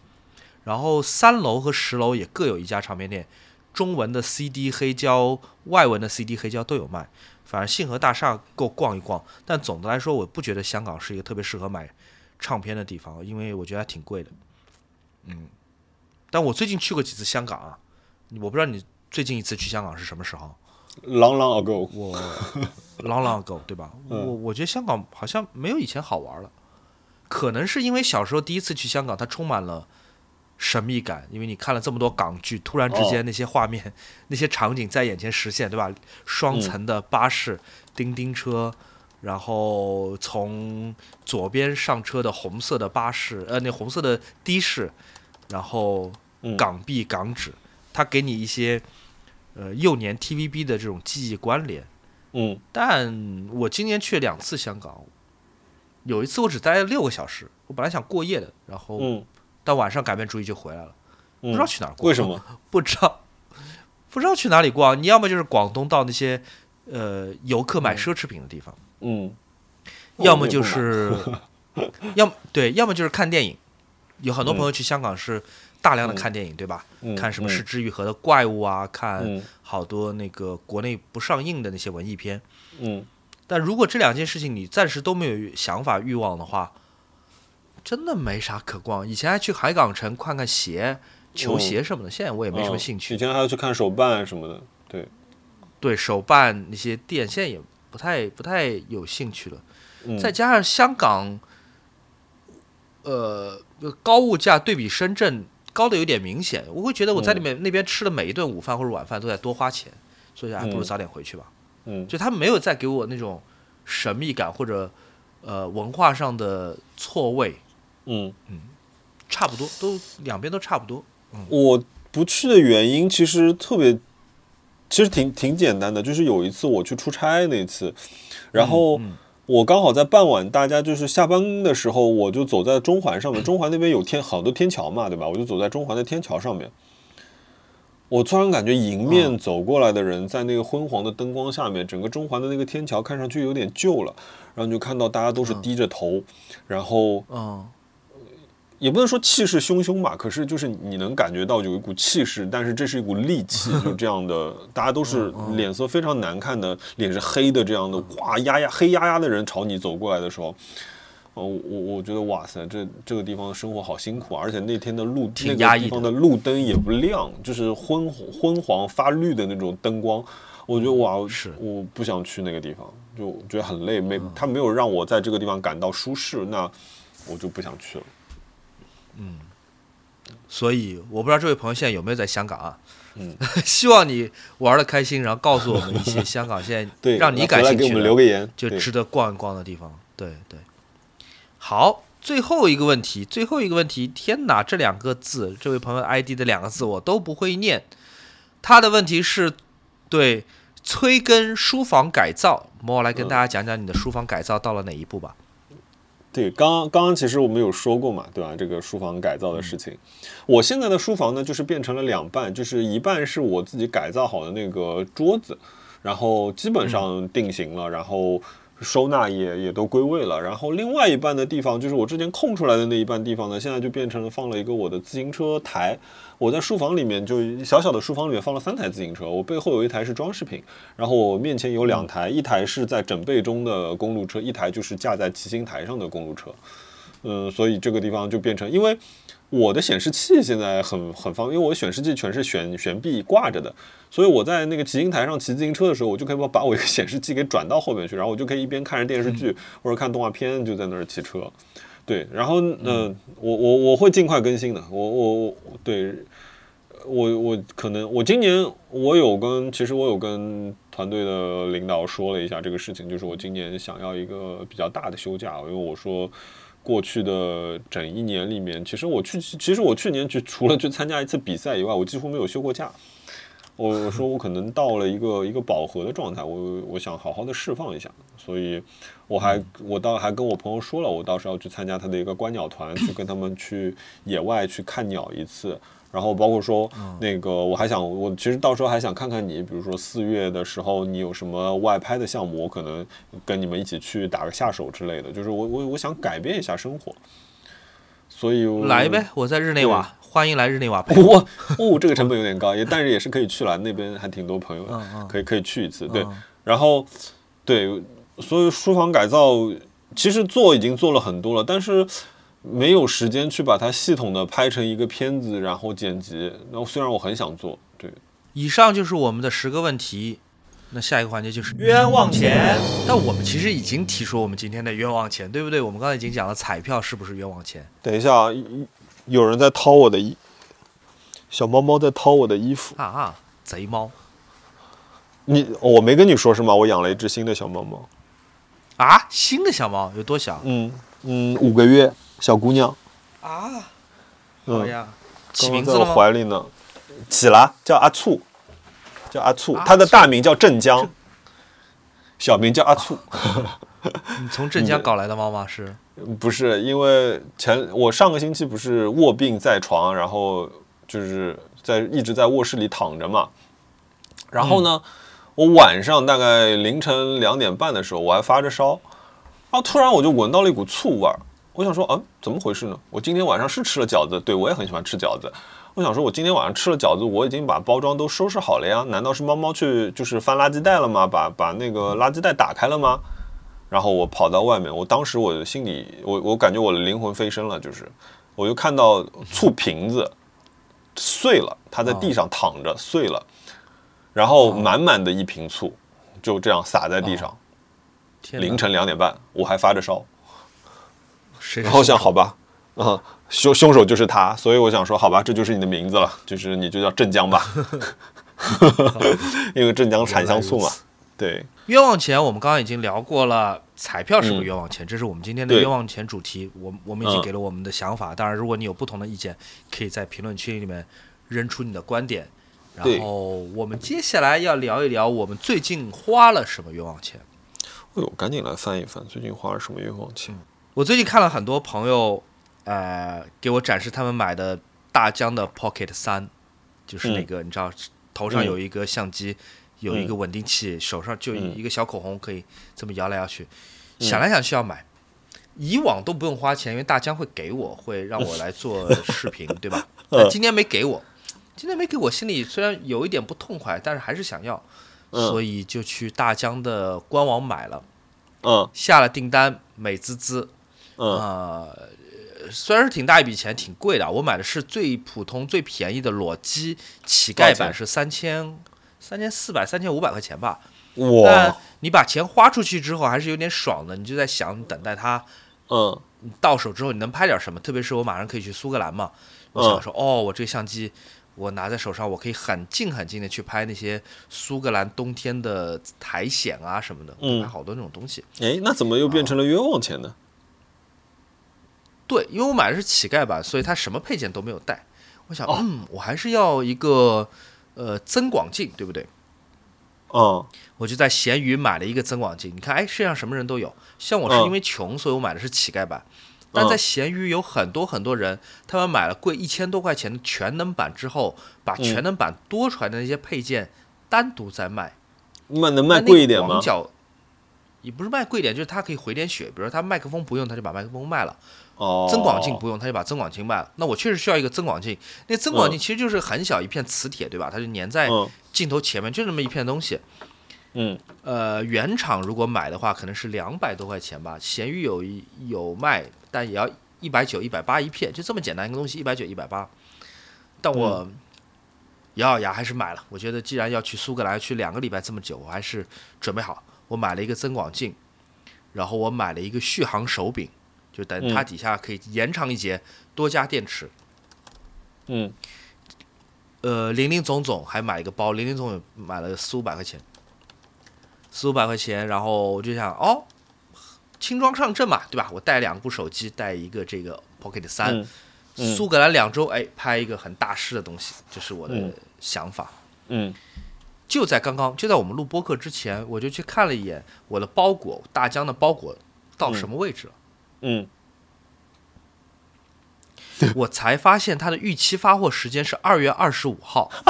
然后三楼和十楼也各有一家唱片店，中文的 CD 黑胶、外文的 CD 黑胶都有卖。反正信和大厦够逛一逛，但总的来说，我不觉得香港是一个特别适合买唱片的地方，因为我觉得还挺贵的。嗯，但我最近去过几次香港啊，我不知道你最近一次去香港是什么时候？，long long ago，我 long long ago 对吧？我嗯我觉得香港好像没有以前好玩了，可能是因为小时候第一次去香港，它充满了神秘感，因为你看了这么多港剧，突然之哦间那些画面、那些场景在眼前实现，对吧？双层的巴士、叮叮车，然后从左边上车的红色的巴士，呃，那红色的的士，然后嗯港币、港纸，它给你一些呃幼年 TVB 的这种记忆关联。嗯但我今年去了两次香港，有一次我只待了六个小时，我本来想过夜的，然后嗯到晚上改变主意就回来了，不嗯，知道去哪儿逛。为什？么？不知道，不知道去哪里逛。你要么就是广东到那些呃游客买奢侈品的地方，嗯，要么就是，要么对，要么就是看电影。有很多嗯朋友去香港是大量的嗯看电影，对吧？嗯看什么《嗯失之愈合》的怪物啊，看嗯好多那个国内不上映的那些文艺片。嗯但如果这两件事情你暂时都没有想法、欲望的话，真的没啥可逛。以前还去海港城看看鞋、球鞋什么的，现在我也没什么兴趣。以前还要去看手办什么的，对，对手办那些店，现在也不太不太有兴趣了。嗯再加上香港，呃，高物价对比深圳高的有点明显，我会觉得我在里面、那边吃的每一顿午饭或者晚饭都在多花钱，所以还不如嗯早点回去吧。嗯就他没有再给我那种神秘感或者呃文化上的错位，嗯，差不多，都两边都差不多。我不去的原因其实特别，其实挺挺简单的，就是有一次我去出差那次，然后嗯我刚好在傍晚，大家就是下班的时候，我就走在中环上面，中环那边有天好多天桥嘛，对吧？我就走在中环的天桥上面。我突然感觉迎面走过来的人，在那个昏黄的灯光下面，整个中环的那个天桥看上去有点旧了，然后你就看到大家都是低着头，然后嗯也不能说气势汹汹吧，可是就是你能感觉到有一股气势，但是这是一股戾气，就这样的，大家都是脸色非常难看的，脸是黑的，这样的，哇压压黑压压的人朝你走过来的时候，哦，我我觉得哇塞，这这个地方的生活好辛苦啊，而且那天的路那个地方的路灯也不亮，就是昏昏黄发绿的那种灯光，我觉得哇，是。我不想去那个地方，就觉得很累，没他没有让我在这个地方感到舒适，那我就不想去了。所以我不知道这位朋友现在有没有在香港啊？嗯，希望你玩的开心，然后告诉我们一些香港现在 对，让你回来给我们感兴趣的留个言，就值得逛一逛的地方。对对，好，最后一个问题，最后一个问题，天哪，这两个字，这位朋友 ID 的两个字我都不会念。他的问题是，对催更书房改造，莫来跟大家讲讲你的书房改造到了哪一步吧。对，刚刚刚刚其实我们有说过嘛，对吧？这个书房改造的事情，我现在的书房呢，就是变成了两半，就是一半是我自己改造好的那个桌子，然后基本上定型了，然后收纳也也都归位了，然后另外一半的地方，就是我之前空出来的那一半地方呢，现在就变成了放了一个我的自行车台。我在书房里面就小小的书房里面放了三台自行车，我背后有一台是装饰品，然后我面前有两台，一台是在整备中的公路车，一台就是架在骑行台上的公路车。嗯，所以这个地方就变成，因为我的显示器现在很很方便，因为我的显示器全是悬悬臂挂着的，所以我在那个骑行台上骑自行车的时候，我就可以把把我一个显示器给转到后面去，然后我就可以一边看着电视剧、或者看动画片，就在那儿骑车。对，然后嗯、呃我我我会尽快更新的，我我我对。我我可能我今年我有跟其实我有跟团队的领导说了一下这个事情，就是我今年想要一个比较大的休假，因为我说过去的整一年里面，其实我去其实我去年去除了去参加一次比赛以外，我几乎没有休过假。我我说我可能到了一个一个饱和的状态，我我想好好的释放一下，所以我还我倒还跟我朋友说了，我到时候要去参加他的一个观鸟团，去跟他们去野外去看鸟一次。然后包括说那个，我还想，我其实到时候还想看看你，比如说四月的时候，你有什么外拍的项目，我可能跟你们一起去打个下手之类的。就是我我我想改变一下生活，所以来呗，我在日内瓦，欢迎来日内瓦 陪我。哇哦，这个成本有点高，也但是也是可以去了，那边还挺多朋友可以可以去一次。对，嗯然后对，所以书房改造其实做已经做了很多了，但是没有时间去把它系统的拍成一个片子，然后剪辑。然后虽然我很想做，对，以上就是我们的十个问题。那下一个环节就是冤枉钱。但我们其实已经提出我们今天的冤枉钱，对不对？我们刚才已经讲了彩票是不是冤枉钱？等一下啊，有有人在掏我的衣，小猫猫在掏我的衣服。啊啊，贼猫你我没跟你说是吗？我养了一只新的小猫猫。啊！新的小猫有多小嗯嗯，五个月小姑娘。啊？嗯。好呀，起名字了？怀里呢，起了，叫阿醋，叫阿醋，他的大名叫镇江，小名叫阿醋。你从镇江搞来的猫吗？是不是因为前我上个星期不是卧病在床，然后就是在一直在卧室里躺着嘛，然后呢，我晚上大概凌晨两点半的时候，我还发着烧，然后突然我就闻到了一股醋味儿，我想说，嗯，怎么回事呢？我今天晚上是吃了饺子，对我也很喜欢吃饺子。我想说，我今天晚上吃了饺子，我已经把包装都收拾好了呀，难道是猫猫去就是翻垃圾袋了吗？把把那个垃圾袋打开了吗？然后我跑到外面，我当时我的心里，我我感觉我的灵魂飞升了，就是我就看到醋瓶子碎了，它在地上躺着碎了，然后满满的一瓶醋就这样洒在地上。凌晨两点半，我还发着烧，谁然后想好吧，啊、凶凶手就是他，所以我想说，好吧，这就是你的名字了，就是你就叫镇江吧，因为镇江产香醋嘛，对，冤枉钱，我们刚刚已经聊过了，彩票是不是冤枉钱？这是我们今天的冤枉钱主题。我我们已经嗯给了我们的想法，当然，如果你有不同的意见，可以在评论区里面扔出你的观点。然后我们接下来要聊一聊我们最近花了什么冤枉钱。哎呦，赶紧来翻一翻，最近花了什么冤枉钱？我最近看了很多朋友，呃，给我展示他们买的大疆的 Pocket 三，就是那个、你知道头上嗯。有一个相机，有一个稳定器，手上就嗯。一个小口红，可以这么摇来摇去。想来想去要买，以往都不用花钱，因为大疆会给我，会让我来做视频，对吧？但今天没给我，今天没给我，心里虽然有一点不痛快，但是还是想要，嗯。所以就去大疆的官网买了，嗯。下了订单，美滋滋。嗯呃，虽然是挺大一笔钱，挺贵的。我买的是最普通、最便宜的裸机乞丐版，是三千三千四百、三千五百块钱吧。但哇，你把钱花出去之后，还是有点爽的。你就在想，等待它嗯到手之后，你能拍点什么？特别是我马上可以去苏格兰嘛，我嗯想说，哦，我这个相机。我拿在手上，我可以很近很近的去拍那些苏格兰冬天的苔藓啊什么的，嗯拍好多那种东西。哎，那怎么又变成了冤枉钱呢？对，因为我买的是乞丐版，所以它什么配件都没有带。我想，哦嗯，我还是要一个呃增广镜，对不对？哦我就在闲鱼买了一个增广镜。你看，哎，世界上什么人都有。像我是嗯因为穷，所以我买的是乞丐版。但在闲鱼有很多很多人，他们买了贵一千多块钱的全能版之后，把全能版多出来的那些配件单独再卖，卖能卖贵一点吗？广角也不是卖贵一点，就是它可以回点血。比如说他麦克风不用，他就把麦克风卖了。哦，增广镜不用，他就把增广镜卖了。那我确实需要一个增广镜，那增广镜嗯其实就是很小一片磁铁，对吧？它就粘在嗯镜头前面，就这么一片东西。嗯呃，原厂如果买的话，可能是两百多块钱吧，闲鱼有一有卖，但也要一百九、一百八一片，就这么简单一个东西，一百九、一百八。但我咬咬牙还是买了。我觉得既然要去苏格兰去两个礼拜这么久，我还是准备好。我买了一个增广镜，然后我买了一个续航手柄，就等它嗯底下可以延长一节，多加电池。嗯呃，零零总总还买了一个包，零零总总买了四五百块钱，四五百块钱，然后我就想，哦，轻装上阵嘛，对吧？我带两部手机，带一个这个 Pocket 三、嗯嗯苏格兰两周，哎，拍一个很大师的东西，这是我的嗯想法。嗯就在刚刚，就在我们录播客之前，我就去看了一眼我的包裹，大疆的包裹到什么位置了，嗯我才发现它的预期发货时间是二月二十五号。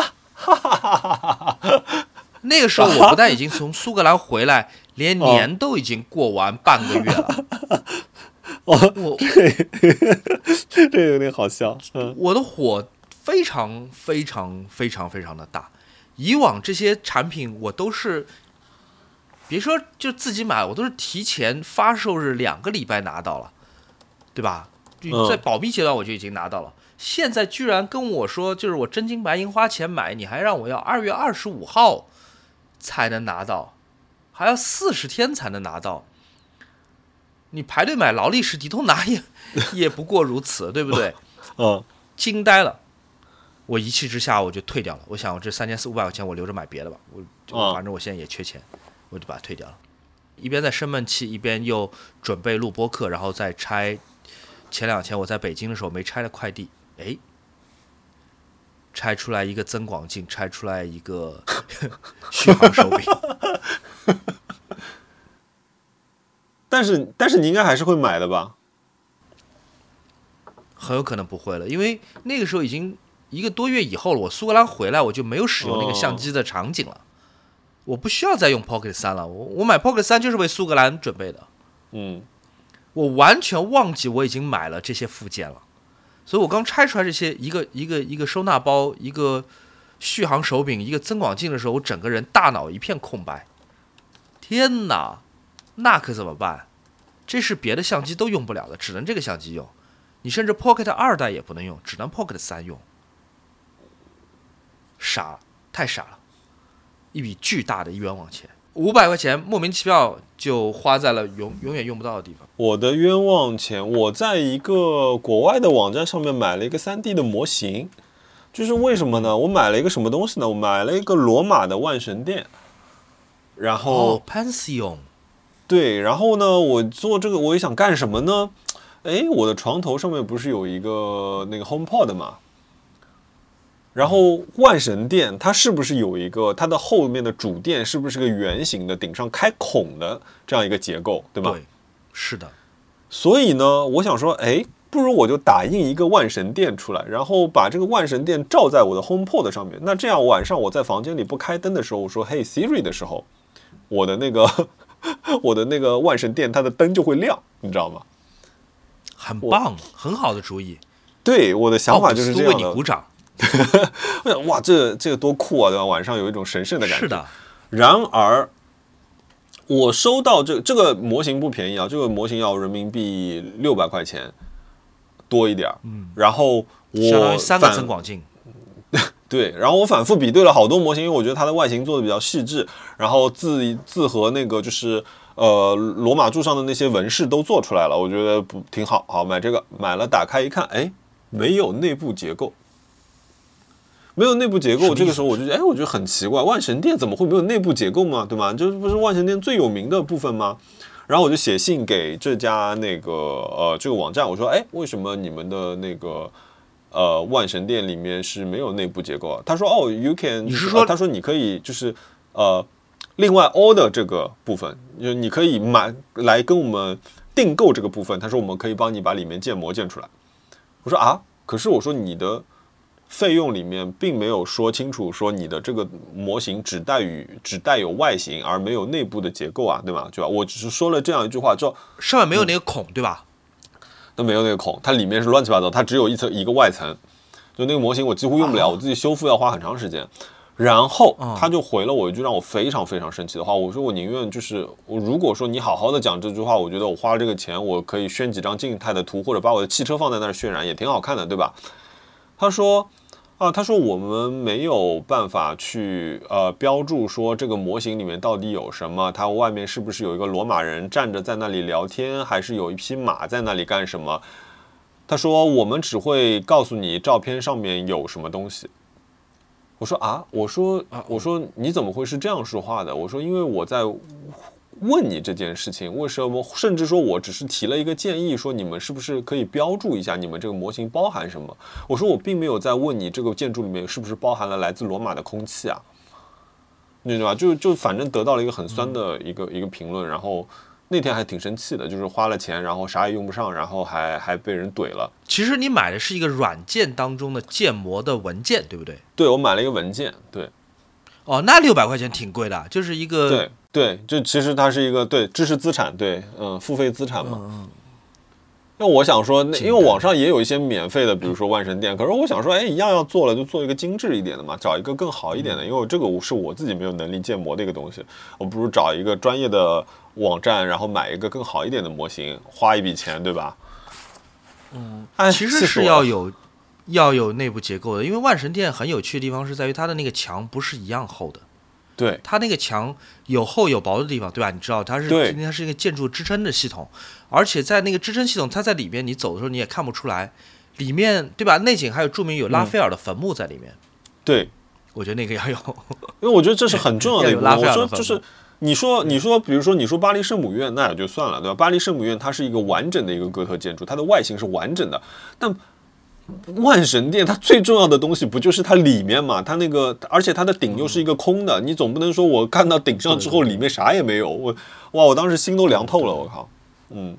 那个时候我不但已经从苏格兰回来，连年都已经过完半个月了。哦，我 这个有点好笑。嗯我的火非常非常非常非常的大。以往这些产品我都是，别说就自己买，我都是提前发售日两个礼拜拿到了，对吧？在保密阶段我就已经拿到了。现在居然跟我说，就是我真金白银花钱买，你还让我要二月二十五号才能拿到，还要四十天才能拿到。你排队买劳力士、迪通拿也 也不过如此，对不对？嗯 惊呆了。我一气之下我就退掉了。我想我这三千四五百块钱我留着买别的吧，我反正我现在也缺钱，我就把它退掉了。一边在生闷气，一边又准备录播课，然后再拆。前两天我在北京的时候没拆的快递，哎，拆出来一个增广镜，拆出来一个 续航手柄。但是但是你应该还是会买的吧？很有可能不会了，因为那个时候已经一个多月以后了。我苏格兰回来，我就没有使用那个相机的场景了，我不需要再用 Pocket 三了。我我买 Pocket 三就是为苏格兰准备的，嗯我完全忘记我已经买了这些附件了。所以我刚拆出来这些一个一个一个收纳包，一个续航手柄，一个增广镜的时候，我整个人大脑一片空白。天哪！那可怎么办？这是别的相机都用不了的，只能这个相机用。你甚至 Pocket 二代也不能用，只能 Pocket 三用。傻，太傻了，一笔巨大的冤枉钱，五百块钱莫名其妙就花在了永永远用不到的地方。我的冤枉钱，我在一个国外的网站上面买了一个 3D 的模型，就是为什么呢？我买了一个什么东西呢？我买了一个罗马的万神殿，然后、哦，Pantheon，对，然后呢，我做这个我也想干什么呢？哎，我的床头上面不是有一个那个 HomePod 嘛？然后万神殿它是不是有一个它的后面的主殿是不是个圆形的，顶上开孔的这样一个结构，对吧？对，是的，所以呢，我想说，哎，不如我就打印一个万神殿出来，然后把这个万神殿罩在我的 HomePod 上面。那这样晚上我在房间里不开灯的时候，我说“嘿 Siri” 的时候，我的那个我的那个万神殿它的灯就会亮，你知道吗？很棒，很好的主意。对，我的想法就是这样的。为你鼓掌。我 想哇，这这个多酷啊，对吧？晚上有一种神圣的感觉。是的，然而，我收到这这个模型不便宜啊，这个模型要人民币六百块钱多一点儿。嗯，然后我相当于三个反增广镜。对，然后我反复比对了好多模型，因为我觉得它的外形做的比较细致，然后字字和那个就是呃罗马柱上的那些纹饰都做出来了，我觉得不挺好，好买这个，买了打开一看，哎，没有内部结构。没有内部结构，这个时候我就觉得，哎，我觉得很奇怪，万神殿怎么会没有内部结构嘛？对吗？这不是万神殿最有名的部分吗？然后我就写信给这家那个呃这个网站，我说，哎，为什么你们的那个呃万神殿里面是没有内部结构啊？他说，哦，you can，你是说呃他说你可以就是呃另外 order 这个部分，就你可以买来跟我们订购这个部分。他说我们可以帮你把里面建模建出来。我说啊，可是我说你的费用里面并没有说清楚，说你的这个模型只带与只带有外形而没有内部的结构啊，对吧？对吧？我只是说了这样一句话就，上面没有那个孔，对吧？都没有那个孔，它里面是乱七八糟，它只有一层一个外层，就那个模型我几乎用不了，啊我自己修复要花很长时间。然后嗯他就回了我一句让我非常非常生气的话，我说我宁愿就是我如果说你好好的讲这句话，我觉得我花了这个钱，我可以宣几张静态的图，或者把我的汽车放在那儿渲染，也挺好看的，对吧？他说啊，他说我们没有办法去呃标注说这个模型里面到底有什么，它外面是不是有一个罗马人站着在那里聊天，还是有一匹马在那里干什么？他说我们只会告诉你照片上面有什么东西。我说啊，我说啊我说你怎么会是这样说话的？我说因为我在问你这件事情，为什么？甚至说我只是提了一个建议，说你们是不是可以标注一下你们这个模型包含什么？我说我并没有在问你这个建筑里面是不是包含了来自罗马的空气啊，你知道吧？就就反正得到了一个很酸的一个、一个评论，然后那天还挺生气的，就是花了钱，然后啥也用不上，然后还还被人怼了。其实你买的是一个软件当中的建模的文件，对不对？对我买了一个文件，对哦，那六百块钱挺贵的，就是一个对对，就其实它是一个对知识资产，对，嗯，付费资产嘛。嗯那我想说，那因为网上也有一些免费的，比如说万神殿，可是我想说，哎，一样要做了，就做一个精致一点的嘛，找一个更好一点的，因为这个是我自己没有能力建模的一个东西，我不如找一个专业的网站，然后买一个更好一点的模型，花一笔钱，对吧？嗯，哎，其实是要有要有内部结构的，因为万神殿很有趣的地方是在于它的那个墙不是一样厚的，对它那个墙有厚有薄的地方，对吧？你知道它是对它是一个建筑支撑的系统，而且在那个支撑系统，它在里面你走的时候你也看不出来，里面对吧？内景还有著名有拉斐尔的坟墓在里面，对，我觉得那个要有。因为我觉得这是很重要的一部分。要有拉斐我尔就是。你说，你说，比如说，你说巴黎圣母院，那也就算了，对吧？巴黎圣母院它是一个完整的一个哥特建筑，它的外形是完整的。但万神殿它最重要的东西不就是它里面嘛？它那个，而且它的顶又是一个空的，你总不能说我看到顶上之后里面啥也没有，我哇，我当时心都凉透了，我靠，嗯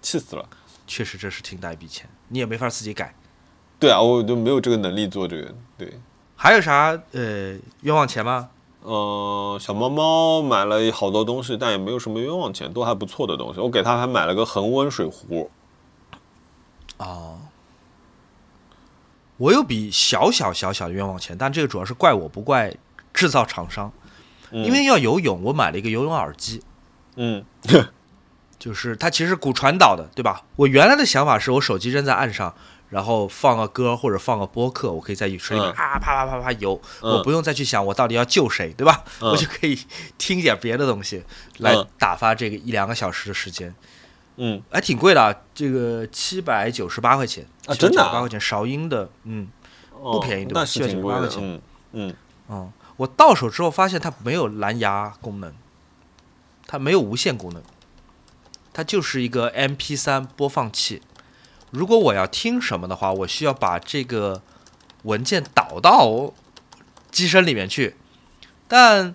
气死了。确实这是挺大一笔钱，你也没法自己改。对啊，我就没有这个能力做这个。对，还有啥呃冤枉钱吗？呃，小猫猫买了好多东西，但也没有什么冤枉钱，都还不错的东西。我给它还买了个恒温水壶。哦，我有笔小小小小的冤枉钱，但这个主要是怪我不怪制造厂商，嗯。因为要游泳，我买了一个游泳耳机，嗯。就是它其实骨传导的，对吧？我原来的想法是我手机扔在岸上，然后放个歌或者放个播客，我可以在水里面啪啪啪啪游，嗯。我不用再去想我到底要救谁，对吧？嗯。我就可以 听点别的东西来嗯。打发这个一两个小时的时间，嗯还挺贵的啊，这个七百九十八块钱啊真的啊八块钱，韶音的，嗯不便宜对吧那是挺贵798的块。钱嗯嗯嗯，我到手之后发现它没有蓝牙功能，它没有无线功能，它就是一个 MP 三播放器。如果我要听什么的话，我需要把这个文件导到机身里面去。但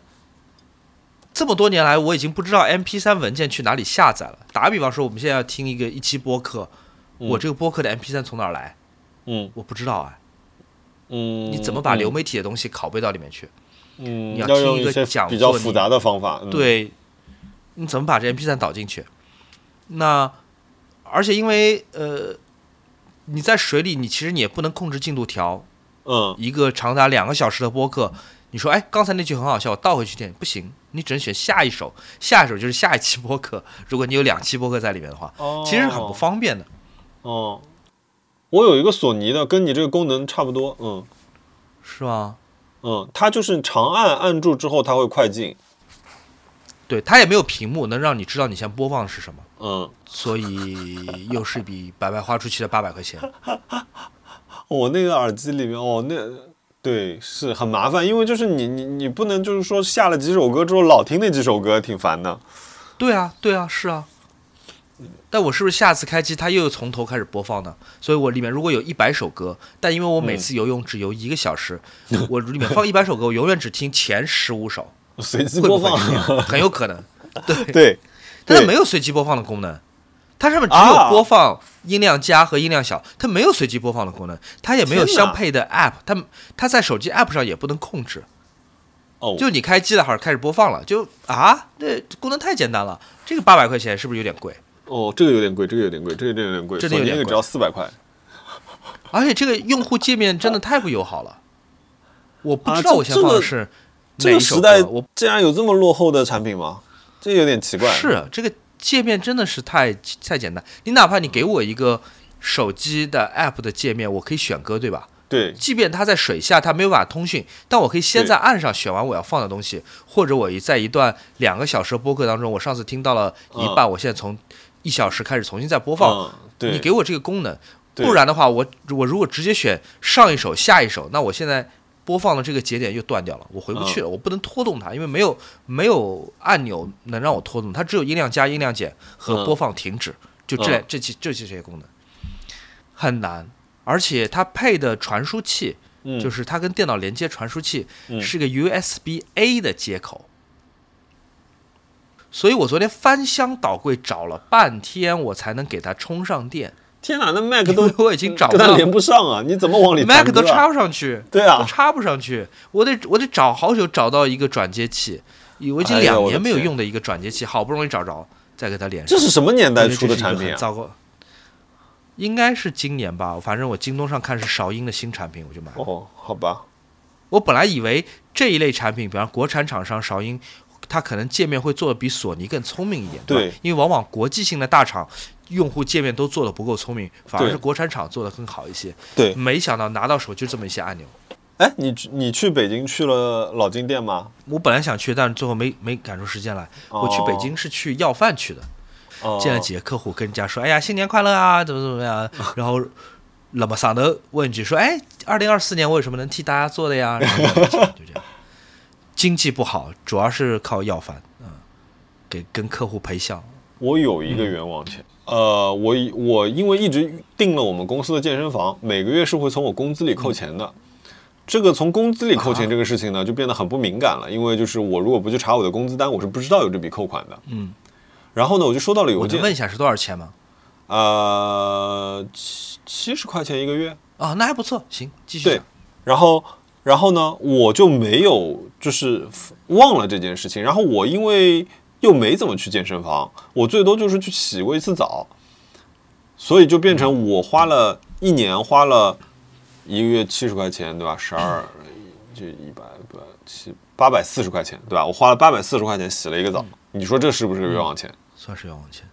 这么多年来，我已经不知道 MP 3文件去哪里下载了。打个比方说，我们现在要听一个一期播客，嗯我这个播客的 MP 3从哪儿来？嗯我不知道啊。嗯，你怎么把流嗯媒体的东西拷贝到里面去？嗯你要听一些讲座比较复杂的方法？嗯，对，你怎么把这 MP 3导进去？那而且因为呃，你在水里，你其实你也不能控制进度条。嗯一个长达两个小时的播客，你说哎，刚才那句很好笑，我倒回去听不行，你只能选下一首，下一首就是下一期播客。如果你有两期播客在里面的话，哦，其实很不方便的。哦。我有一个索尼的，跟你这个功能差不多，嗯是吗？嗯，它就是长按按住之后，它会快进，对，它也没有屏幕能让你知道你现在播放的是什么，嗯，所以又是一笔白白花出去的八百块钱。我那个耳机里面，哦，那对是很麻烦，因为就是你你你不能就是说下了几首歌之后老听那几首歌，挺烦的。对啊，对啊，是啊。但我是不是下次开机它又从头开始播放呢？所以我里面如果有一百首歌，但因为我每次游泳只游一个小时，我里面放一百首歌，我永远只听前十五首，随机播放？很有可能。对，对但它没有随机播放的功能，它上面只有啊播放音量加和音量小，它没有随机播放的功能，它也没有相配的 App，它它在手机 App 上也不能控制。哦，就你开机了，好像开始播放了，就啊，这功能太简单了，这个八百块钱是不是有点贵？哦，这个有点贵，这个有点贵，这个有点贵，真的有点个只要四百块。而且这个用户界面真的太不友好了，我不啊知道我现在放的是这个时代，我竟然有这么落后的产品吗？这有点奇怪。是啊这个界面真的是太太简单，你哪怕你给我一个手机的 app 的界面，我可以选歌，对吧？对，即便它在水下，它没有办法通讯，但我可以先在岸上选完我要放的东西，或者我一在一段两个小时的播客当中，我上次听到了一半，我现在从一小时开始重新再播放，嗯，对，你给我这个功能，不然的话，我我如果直接选上一首下一首，那我现在播放的这个节点又断掉了，我回不去了，我不能拖动它，因为没有没有按钮能让我拖动，它只有音量加、音量减和嗯。播放停止，就这嗯。这几这些这些功能。很难，而且它配的传输器嗯。就是它跟电脑连接传输器嗯。是个 USB A 的接口。所以我昨天翻箱倒柜找了半天，我才能给它充上电。天哪，那 Mac 都我已经找不到连不上啊！你怎么往里 Mac 都插不上去，对啊都插不上去，我得我得找好久找到一个转接器，我已经两年没有用的一个转接器，好不容易找着，再给它连上。这是什么年代出的产品啊？糟糕，应该是今年吧，反正我京东上看是韶音的新产品，我就买了。哦，好吧，我本来以为这一类产品，比方国产厂商韶音，它可能界面会做的比索尼更聪明一点，对因为往往国际性的大厂用户界面都做的不够聪明，反而是国产厂做的更好一些。对。没想到拿到手就这么一些按钮。哎，你你去北京去了老金店吗？我本来想去，但是最后没没赶出时间来。我去北京是去要饭去的，哦，见了几个客户，跟人家说：“哎呀，新年快乐啊，怎么怎么样。”然后那么嗓头问一句说：“哎，二零二四年我有什么能替大家做的呀？”然后就就这样。经济不好，主要是靠要饭，嗯，给跟客户赔笑。我有一个嗯冤枉钱，呃，我我因为一直订了我们公司的健身房，每个月是会从我工资里扣钱的。这个从工资里扣钱啊这个事情呢，就变得很不敏感了，因为就是我如果不去查我的工资单，我是不知道有这笔扣款的。嗯，然后呢，我就收到了邮件问，一下是多少钱吗？呃，七七十块钱一个月，啊，那还不错，行，继续对。然后，然后呢，我就没有就是忘了这件事情。然后我因为又没怎么去健身房，我最多就是去洗过一次澡，所以就变成我花了一年花了一个月七十块钱，对吧？十二就一百八七八百四十块钱，对吧？我花了八百四十块钱洗了一个澡，你说这是不是个冤枉钱？算是冤枉钱。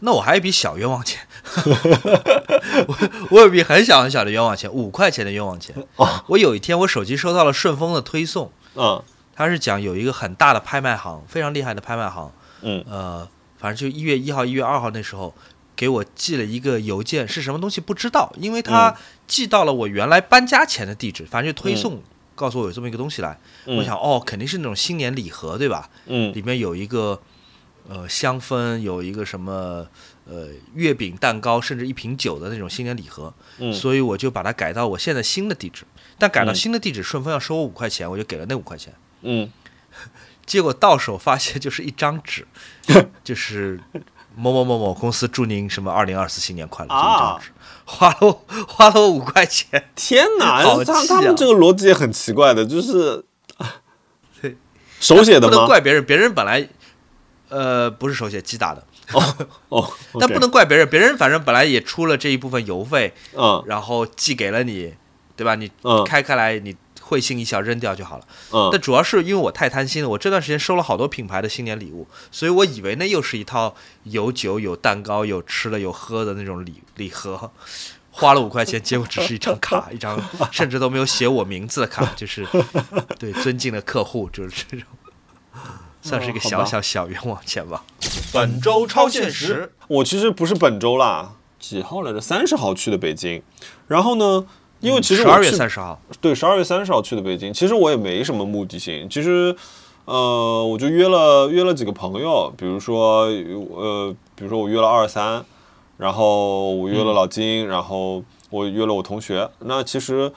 那我还有一笔小冤枉钱，我我有笔很小很小的冤枉钱，五块钱的冤枉钱。哦我有一天我手机收到了顺丰的推送，嗯他是讲有一个很大的拍卖行，非常厉害的拍卖行，嗯呃，反正就一月一号、一月二号那时候给我寄了一个邮件，是什么东西不知道，因为他嗯寄到了我原来搬家前的地址，反正就推送告诉我有这么一个东西来。嗯我想，哦，肯定是那种新年礼盒，对吧？嗯里面有一个呃香氛，有一个什么呃月饼、蛋糕，甚至一瓶酒的那种新年礼盒，嗯所以我就把它改到我现在新的地址。但改到嗯新的地址，顺丰要收我五块钱，我就给了那五块钱。嗯结果到手发现就是一张纸，就是某某某某公司祝您什么二零二四新年快乐，就一张纸，花了我 花了我五块钱。天哪，好他气啊他们这个逻辑也很奇怪的，就是对手写的不能？怪别人，别人本来呃不是手写机打的，哦哦，但不能怪别人，别人反正本来也出了这一部分邮费，嗯。然后寄给了你，对吧？你嗯。开开来，你会心一笑扔掉就好了。嗯。但主要是因为我太贪心了，我这段时间收了好多品牌的新年礼物，所以我以为那又是一套有酒、有蛋糕、有吃的、有喝的那种礼礼盒，花了五块钱，结果只是一张卡，一张甚至都没有写我名字的卡，就是对尊敬的客户，就是这种，算是一个小小小冤枉钱吧。本周超现实，我其实不是本周啦，几号来着？三十号去的北京，然后呢，因为其实十二月三十号，对，十二月三十号去的北京。其实我也没什么目的性，其实，呃，我就约了约了几个朋友，比如说，呃，比如说我约了二三，然后我约了老金，然后我约了我同学。那其实，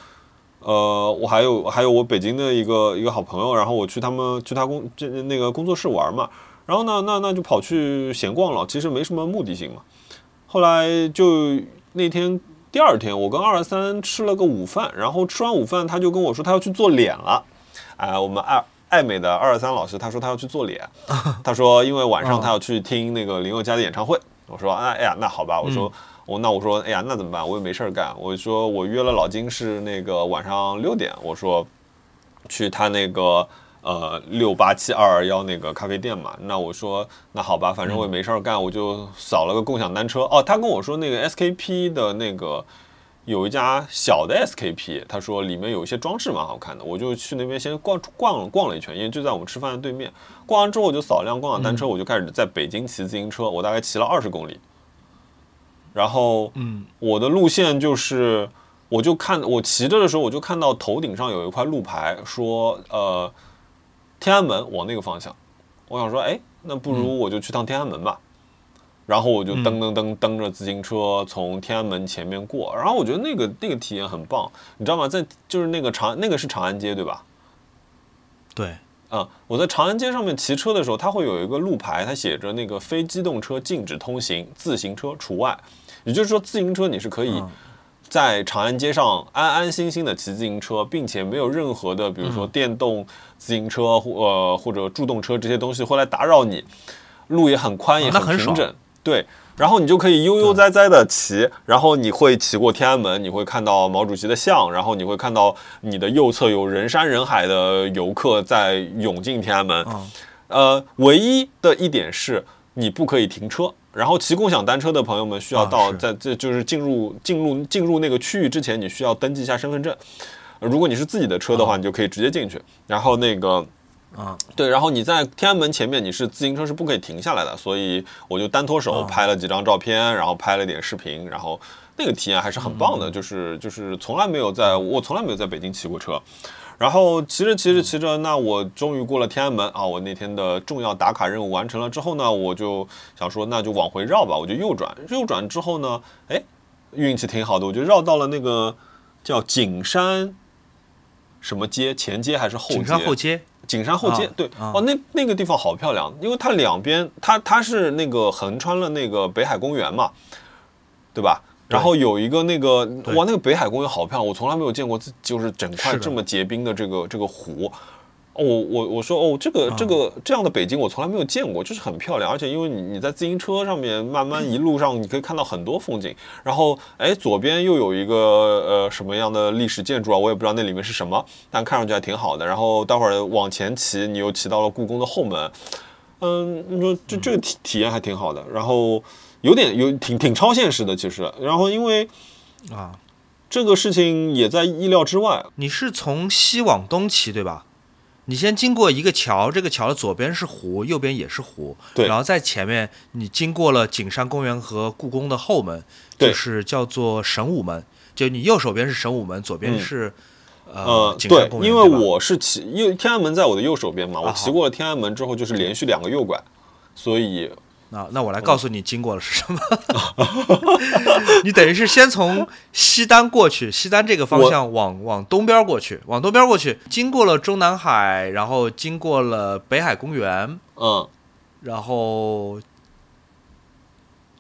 呃，我还有还有我北京的一个一个好朋友，然后我去他们去他工这那个工作室玩嘛，然后呢，那那就跑去闲逛了，其实没什么目的性嘛。后来就那天第二天，我跟二三吃了个午饭，然后吃完午饭，他就跟我说他要去做脸了。哎、我们爱爱美的二三老师，他说他要去做脸，他说因为晚上他要去听那个林宥嘉的演唱会。我说哎哎呀，那好吧，我说。我那我说，哎呀，那怎么办？我也没事儿干。我说我约了老金是那个晚上六点，我说去他那个呃六八七二二幺那个咖啡店嘛。那我说那好吧，反正我也没事儿干，我就扫了个共享单车。哦，他跟我说那个 SKP 的那个有一家小的 SKP，他说里面有一些装饰蛮好看的，我就去那边先逛逛了逛了一圈，因为就在我们吃饭的对面。逛完之后我就扫辆共享单车，我就开始在北京骑自行车，我大概骑了二十公里。然后，嗯，我的路线就是，我就看我骑着的时候，我就看到头顶上有一块路牌，说呃天安门往那个方向。我想说，哎，那不如我就去趟天安门吧。然后我就蹬蹬蹬蹬着自行车从天安门前面过，然后我觉得那个那个体验很棒，你知道吗？在就是那个长那个是长安街对吧？对，啊、我在长安街上面骑车的时候，它会有一个路牌，它写着那个非机动车禁止通行，自行车除外。也就是说，自行车你是可以嗯在长安街上安安心心的骑自行车，并且没有任何的，比如说电动自行车或呃或者助动车这些东西会来打扰你，路也很宽，也很平整。对，然后你就可以悠悠哉哉的骑，然后你会骑过天安门，你会看到毛主席的像，然后你会看到你的右侧有人山人海的游客在涌进天安门。嗯呃，唯一的一点是你不可以停车。然后骑共享单车的朋友们需要到在这就是进入进入进入那个区域之前，你需要登记一下身份证。呃如果你是自己的车的话，你就可以直接进去。然后那个啊，对，然后你在天安门前面，你是自行车是不可以停下来的，所以我就单脱手啊。拍了几张照片，然后拍了点视频，然后那个体验还是很棒的，就是就是从来没有在我从来没有在北京骑过车，然后骑着骑着骑着，那我终于过了天安门啊，我那天的重要打卡任务完成了之后呢，我就想说那就往回绕吧，我就右转，右转之后呢，哎，运气挺好的，我就绕到了那个叫景山什么街，前街还是后街？景山后街，景山后街，啊对，啊。哦，那那个地方好漂亮，因为它两边，它它是那个横穿了那个北海公园嘛，对吧？对。然后有一个那个，哇，那个北海公园好漂亮，我从来没有见过自，就是整块这么结冰的这个这个湖。哦，我我我说哦，这个这个这样的北京我从来没有见过，就是很漂亮，而且因为你你在自行车上面慢慢一路上你可以看到很多风景，然后哎左边又有一个呃什么样的历史建筑啊，我也不知道那里面是什么，但看上去还挺好的。然后待会儿往前骑，你又骑到了故宫的后门，嗯，你说这这个体体验还挺好的，然后有点有挺挺超现实的其实，然后因为啊，这个事情也在意料之外，你是从西往东骑对吧？你先经过一个桥，这个桥的左边是湖，右边也是湖，对。然后在前面你经过了景山公园和故宫的后门，就是叫做神武门，就你右手边是神武门，左边嗯。是、呃呃，景对山公，园，因为我是骑，因为天安门在我的右手边嘛，我啊骑过了天安门之后就是连续两个右拐，所以啊，那我来告诉你经过了是什么。你等于是先从西单过去，西单这个方向往往东边过去，往东边过去，经过了中南海，然后经过了北海公园，嗯。然后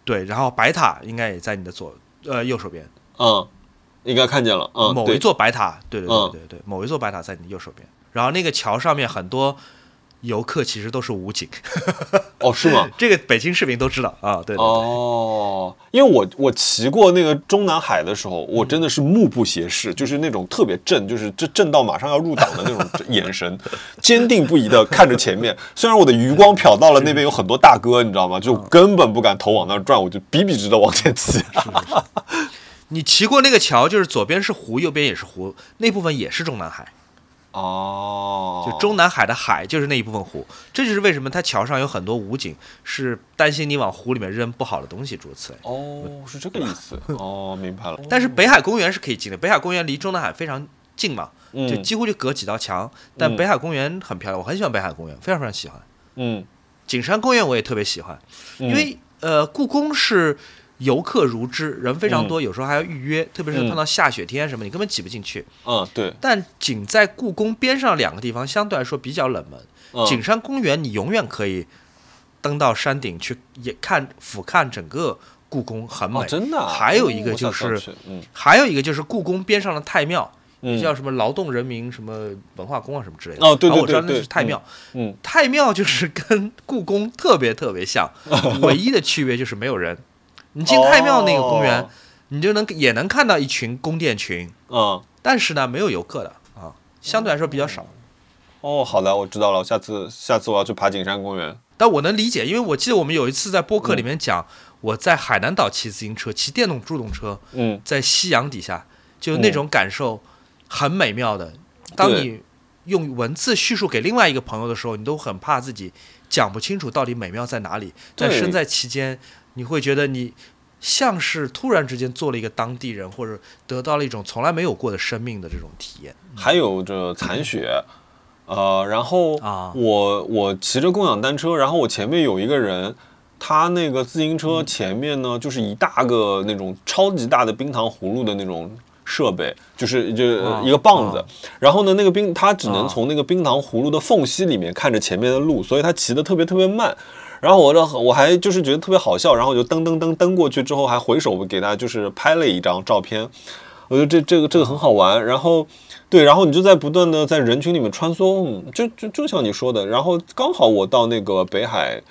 对，然后白塔应该也在你的左呃右手边，嗯，应该看见了，嗯，某一，座白塔，对对对嗯。对对，某一座白塔在你的右手边，然后那个桥上面很多游客其实都是武警，哦，是吗？这个北京市民都知道啊，对对对。哦，因为我我骑过那个中南海的时候，我真的是目不斜视，就是那种特别正，就是这正到马上要入党的那种眼神，坚定不移的看着前面。虽然我的余光瞟到了那边有很多大哥，你知道吗？就根本不敢头往那儿转，我就笔笔直的往前骑。你骑过那个桥，就是左边是湖，右边也是湖，那部分也是中南海，哦，就中南海的海就是那一部分湖。这就是为什么它桥上有很多武警，是担心你往湖里面扔不好的东西，诸如此类。哦，是这个意思。哦，明白了。但是北海公园是可以进的，北海公园离中南海非常近嘛，就嗯几乎就隔几道墙。但嗯北海公园很漂亮，我很喜欢北海公园，非常非常喜欢。嗯，景山公园我也特别喜欢，因因为呃，故宫是游客如织，人非常嗯多，有时候还要预约，特别是嗯碰到下雪天什么，你根本挤不进去。嗯对，但仅在故宫边上两个地方相对来说比较冷门。嗯景山公园你永远可以登到山顶去也看俯瞰整个故宫，很美。哦真的啊。还有一个哦就是嗯还有一个就是故宫边上的太庙，嗯叫什么劳动人民什么文化宫啊什么之类的。哦对对然后我知道那对对是太庙。嗯太庙就是跟故宫特别特别像，唯一的区别就是没有人。你进太庙那个公园，哦你就能也能看到一群宫殿群，嗯。但是呢没有游客的啊，相对来说比较少。哦，好的，我知道了。下次下次我要去爬景山公园。但我能理解，因为我记得我们有一次在播客里面讲，我在海南岛骑自行车，骑电动助动车，嗯在夕阳底下，就那种感受很美妙的。当你用文字叙述给另外一个朋友的时候，你都很怕自己讲不清楚到底美妙在哪里。但身在其间，你会觉得你像是突然之间做了一个当地人，或者得到了一种从来没有过的生命的这种体验。还有这残雪，呃，然后啊。我我骑着共享单车，然后我前面有一个人，他那个自行车前面呢，就是一大个那种超级大的冰糖葫芦的那种设备，就是就啊一个棒子。啊，然后呢，那个冰他只能啊。从那个冰糖葫芦的缝隙里面看着前面的路，所以他骑得特别特别慢。然后我这我还就是觉得特别好笑，然后我就噔噔噔蹬过去之后，还回首给他就是拍了一张照片，我觉得这这个这个很好玩。然后对，然后你就在不断的在人群里面穿梭，就就就像你说的，然后刚好我到那个北海。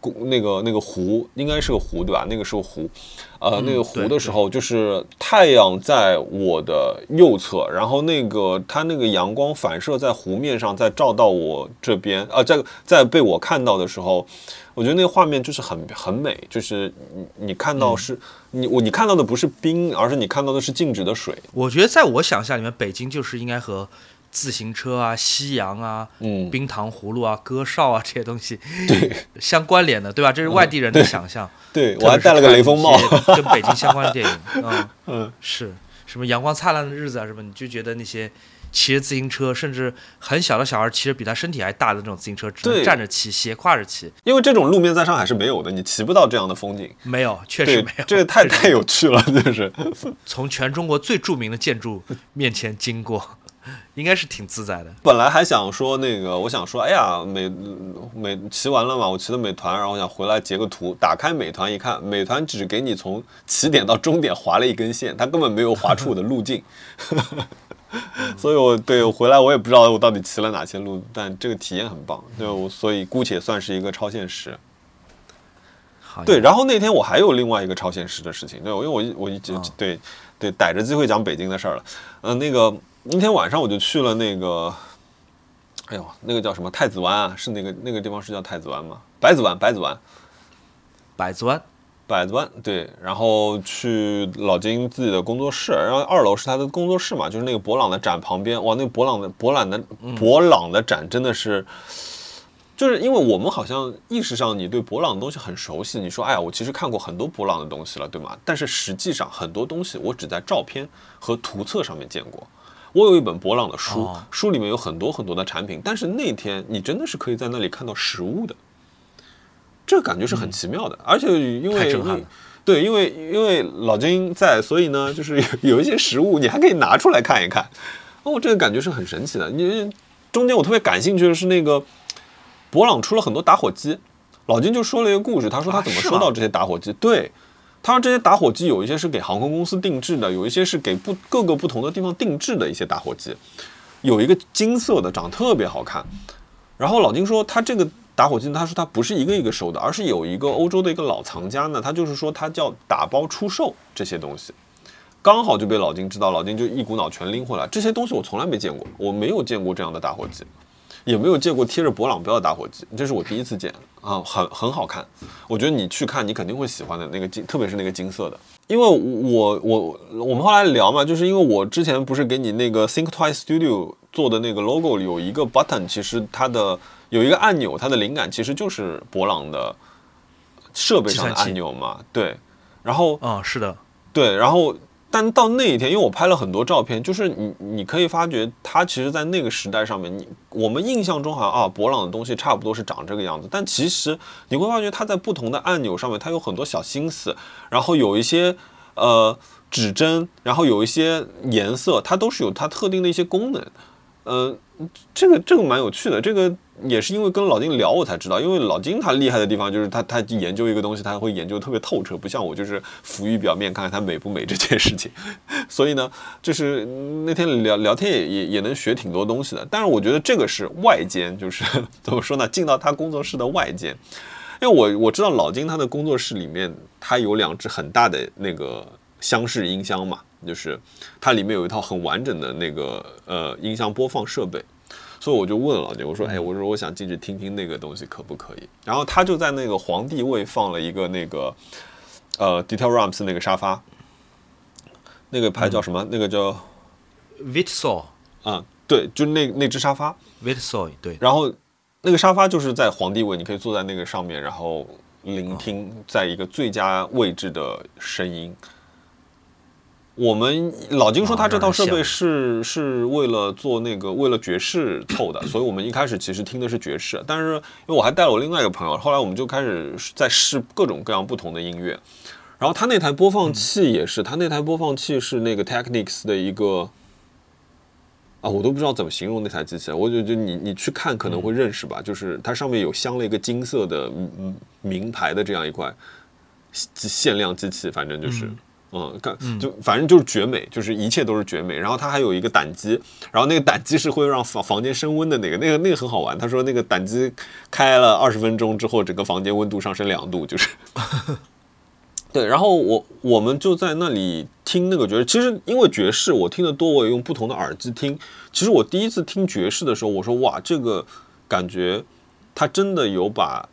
公那个那个湖应该是个湖对吧？那个是个湖，呃，嗯那个湖的时候，就是太阳在我的右侧，然后那个它那个阳光反射在湖面上，再照到我这边，啊，在在被我看到的时候，我觉得那个画面就是很很美，就是你你看到是、你我你看到的不是冰，而是你看到的是静止的水，我觉得在我想象里面，北京就是应该和自行车啊、夕阳啊、嗯，冰糖葫芦啊、歌哨啊这些东西相关联的，对吧？这是外地人的想象。对我还戴了个雷锋帽。跟北京相关的电影，嗯，嗯，是。什么阳光灿烂的日子啊什么，你就觉得那些骑着自行车，甚至很小的小孩骑着比他身体还大的那种自行车，只能站着骑，斜挎着骑，因为这种路面在上海是没有的，你骑不到这样的风景，没有，确实没有，，这个太太有趣了，就是。从全中国最著名的建筑面前经过，应该是挺自在的。本来还想说那个，我想说，哎呀，美美骑完了嘛，我骑的美团，然后我想回来截个图，打开美团一看，美团只给你从起点到终点划了一根线，它根本没有划出我的路径，所以我对我回来我也不知道我到底骑了哪些路，但这个体验很棒，对我所以姑且算是一个超现实。对，然后那天我还有另外一个超现实的事情，对，因为我一我一对对逮着机会讲北京的事儿了。嗯、那个那天晚上我就去了那个哎呦，那个叫什么太子湾啊？是那个那个地方是叫太子湾吗？百子湾，百子湾，百子湾，百子湾，对。然后去老金自己的工作室，然后二楼是他的工作室嘛，就是那个博朗的展旁边。哇，那个博朗的博朗的博朗的展真的是，就是因为我们好像意识上你对博朗的东西很熟悉，你说哎呀，我其实看过很多博朗的东西了，对吗？但是实际上很多东西我只在照片和图册上面见过。我有一本博朗的书，哦。书里面有很多很多的产品，但是那天你真的是可以在那里看到实物的，这个感觉是很奇妙的，而且因为太震撼了。对，因为因为老金在，所以呢，就是有有一些实物你还可以拿出来看一看，哦，这个感觉是很神奇的。你中间我特别感兴趣的是那个博朗出了很多打火机，老金就说了一个故事，他说他怎么收到这些打火机，对。他说这些打火机有一些是给航空公司定制的，有一些是给不各个不同的地方定制的一些打火机，有一个金色的，长特别好看。然后老金说他这个打火机，他说他不是一个一个收的，而是有一个欧洲的一个老藏家呢，他就是说他叫打包出售这些东西，刚好就被老金知道，老金就一股脑全拎回来。这些东西我从来没见过，我没有见过这样的打火机，也没有见过贴着博朗标的打火机，这是我第一次见啊，很很好看。我觉得你去看，你肯定会喜欢的那个金，特别是那个金色的。因为我我我们后来聊嘛，就是因为我之前不是给你那个 Think Twice Studio 做的那个 logo 里有一个 button，其实它的有一个按钮，它的灵感其实就是博朗的设备上的按钮嘛，对。然后嗯，是的，对，然后但到那一天，因为我拍了很多照片，就是你你可以发觉，它其实，在那个时代上面，你我们印象中好像啊，博朗的东西差不多是长这个样子，但其实你会发觉，它在不同的按钮上面，它有很多小心思，然后有一些呃指针，然后有一些颜色，它都是有它特定的一些功能，呃。这个这个蛮有趣的，这个也是因为跟老金聊我才知道，因为老金他厉害的地方就是他他研究一个东西，他会研究特别透彻，不像我就是浮于表面看看它美不美这件事情。所以呢，就是那天聊聊天也也也能学挺多东西的。但是我觉得这个是外间，就是怎么说呢，进到他工作室的外间。因为我我知道老金他的工作室里面，他有两只很大的那个箱式音箱嘛，就是它里面有一套很完整的那个呃音箱播放设备。所以我就问老金，我说，哎，我说我想进去听听那个东西可不可以？然后他就在那个皇帝位放了一个那个呃 Detail Rams 那个沙发，那个牌叫什么？那个叫 Vitsoy 啊，对，就那那只沙发。Vitsoy 对，然后那个沙发就是在皇帝位，你可以坐在那个上面，然后聆听在一个最佳位置的声音。我们老金说他这套设备是是为了做那个为了爵士凑的，所以我们一开始其实听的是爵士，但是因为我还带了我另外一个朋友，后来我们就开始在试各种各样不同的音乐。然后他那台播放器也是，他那台播放器是那个 Technics 的一个啊，我都不知道怎么形容那台机器，我就就你你去看可能会认识吧，就是它上面有镶了一个金色的嗯嗯名牌的这样一块限限量机器，反正就是。嗯，看就反正就是绝美，就是一切都是绝美。然后它还有一个胆机，然后那个胆机是会让房房间升温的那个，那个那个很好玩。他说那个胆机开了二十分钟之后，整个房间温度上升两度，就是。对，然后我我们就在那里听那个爵士。其实因为爵士我听得多，我也用不同的耳机听。其实我第一次听爵士的时候，我说哇，这个感觉它真的有把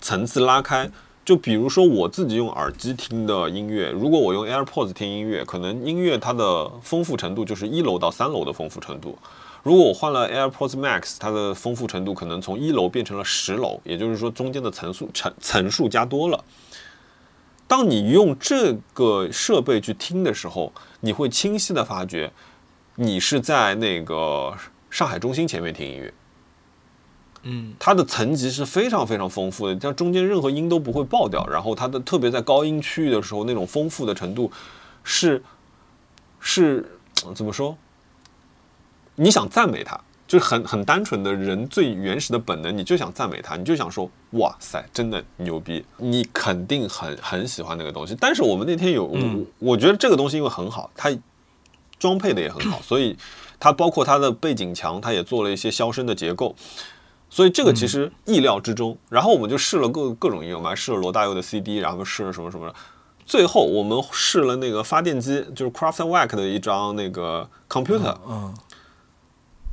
层次拉开。就比如说我自己用耳机听的音乐，如果我用 AirPods 听音乐，可能音乐它的丰富程度就是一楼到三楼的丰富程度。如果我换了 AirPods Max，它的丰富程度可能从一楼变成了十楼，也就是说中间的层数层层数加多了。当你用这个设备去听的时候，你会清晰的发觉，你是在那个上海中心前面听音乐。嗯，它的层级是非常非常丰富的，像中间任何音都不会爆掉，然后它的特别在高音区域的时候，那种丰富的程度是是怎么说？你想赞美它，就是很很单纯的人最原始的本能，你就想赞美它，你就想说哇塞，真的牛逼，你肯定很很喜欢那个东西。但是我们那天有，嗯我我觉得这个东西因为很好，它装配的也很好，所以它包括它的背景墙，它也做了一些消声的结构。所以这个其实意料之中。然后我们就试了各各种音乐，我们还试了罗大佑的 CD，然后试了什么什么的。最后我们试了那个发电机，就是 Craft and Wack 的一张那个 computer。嗯，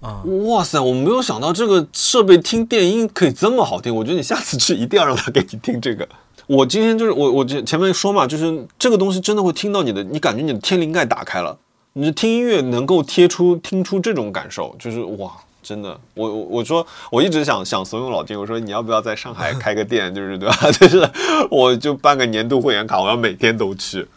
啊、哇塞，我没有想到这个设备听电音可以这么好听。我觉得你下次去一定要让他给你听这个。我今天就是我我前前面说嘛，就是这个东西真的会听到你的，你感觉你的天灵盖打开了，你的听音乐能够贴出听出这种感受，就是哇，真的，我我我说我一直想想怂恿老金，我说你要不要在上海开个店，就是对吧？就是我就办个年度会员卡，我要每天都去。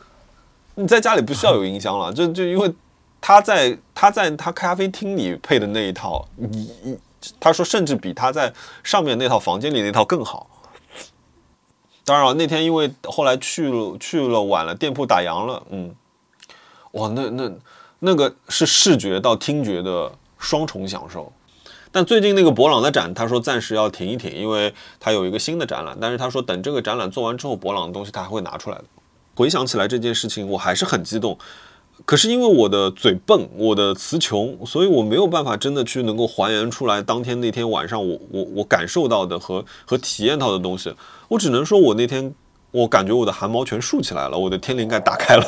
你在家里不需要有音箱了，就就因为他在他在他咖啡厅里配的那一套，你你他说甚至比他在上面那套房间里那套更好。当然了，那天因为后来去了去了晚了，店铺打烊了，嗯，哇，那那那个是视觉到听觉的双重享受。但最近那个博朗的展，他说暂时要停一停，因为他有一个新的展览。但是他说等这个展览做完之后，博朗的东西他还会拿出来的。回想起来这件事情，我还是很激动。可是因为我的嘴笨，我的词穷，所以我没有办法真的去能够还原出来当天那天晚上我我我感受到的和和体验到的东西。我只能说我那天我感觉我的汗毛全竖起来了，我的天灵盖打开了。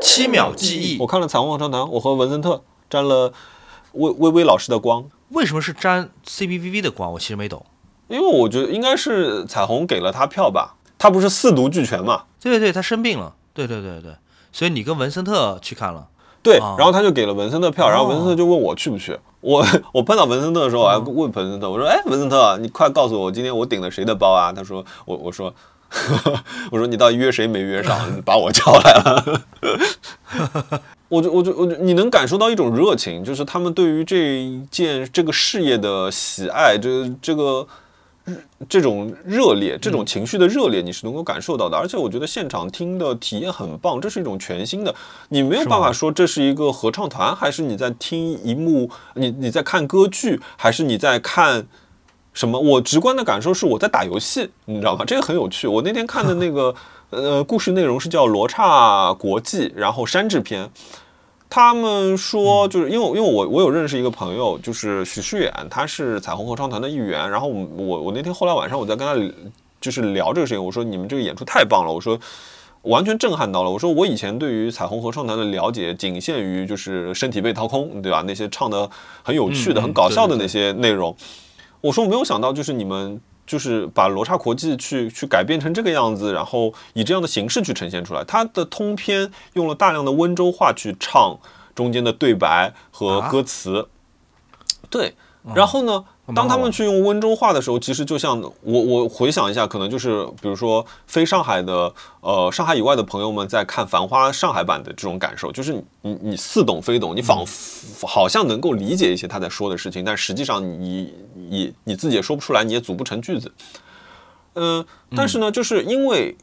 七秒记忆我，看了彩虹合唱团，我和文森特占了微微微老师的光，为什么是沾 CPVV 的光？我其实没懂。因为我觉得应该是彩虹给了他票吧，他不是四毒俱全嘛。对对对，他生病了。对对对对，所以你跟文森特去看了。对，啊然后他就给了文森特票，然后文森特就问我去不去。我我碰到文森特的时候，我还问文森特，我说：“哎，文森特，你快告诉我，今天我顶了谁的包啊？”他说：“我我说 我说你到底约谁没约上，把我叫来了。”我就我就我就你能感受到一种热情，就是他们对于这一件这个事业的喜爱，这这个这种热烈，这种情绪的热烈，你是能够感受到的。而且我觉得现场听的体验很棒，这是一种全新的，你没有办法说这是一个合唱团，还是你在听一幕，你你在看歌剧，还是你在看。什么？我直观的感受是我在打游戏，你知道吗？这个很有趣。我那天看的那个呃故事内容是叫《罗刹国际》，然后山治篇。他们说，就是因为因为我我有认识一个朋友，就是许世远，他是彩虹合唱团的一员。然后我我我那天后来晚上我在跟他就是聊这个事情，我说你们这个演出太棒了，我说完全震撼到了。我说我以前对于彩虹合唱团的了解仅限于就是身体被掏空，对吧？那些唱的很有趣的、很搞笑的那些内容。我说我没有想到，就是你们就是把罗刹国际去去改变成这个样子，然后以这样的形式去呈现出来。它的通篇用了大量的温州话去唱中间的对白和啊歌词。对，然后呢，当他们去用温州话的时候，其实就像我我回想一下，可能就是比如说非上海的呃上海以外的朋友们在看《繁花》上海版的这种感受，就是你你你似懂非懂，你仿佛好像能够理解一些他在说的事情，但实际上你你你自己也说不出来，你也组不成句子。嗯、但是呢，就是因为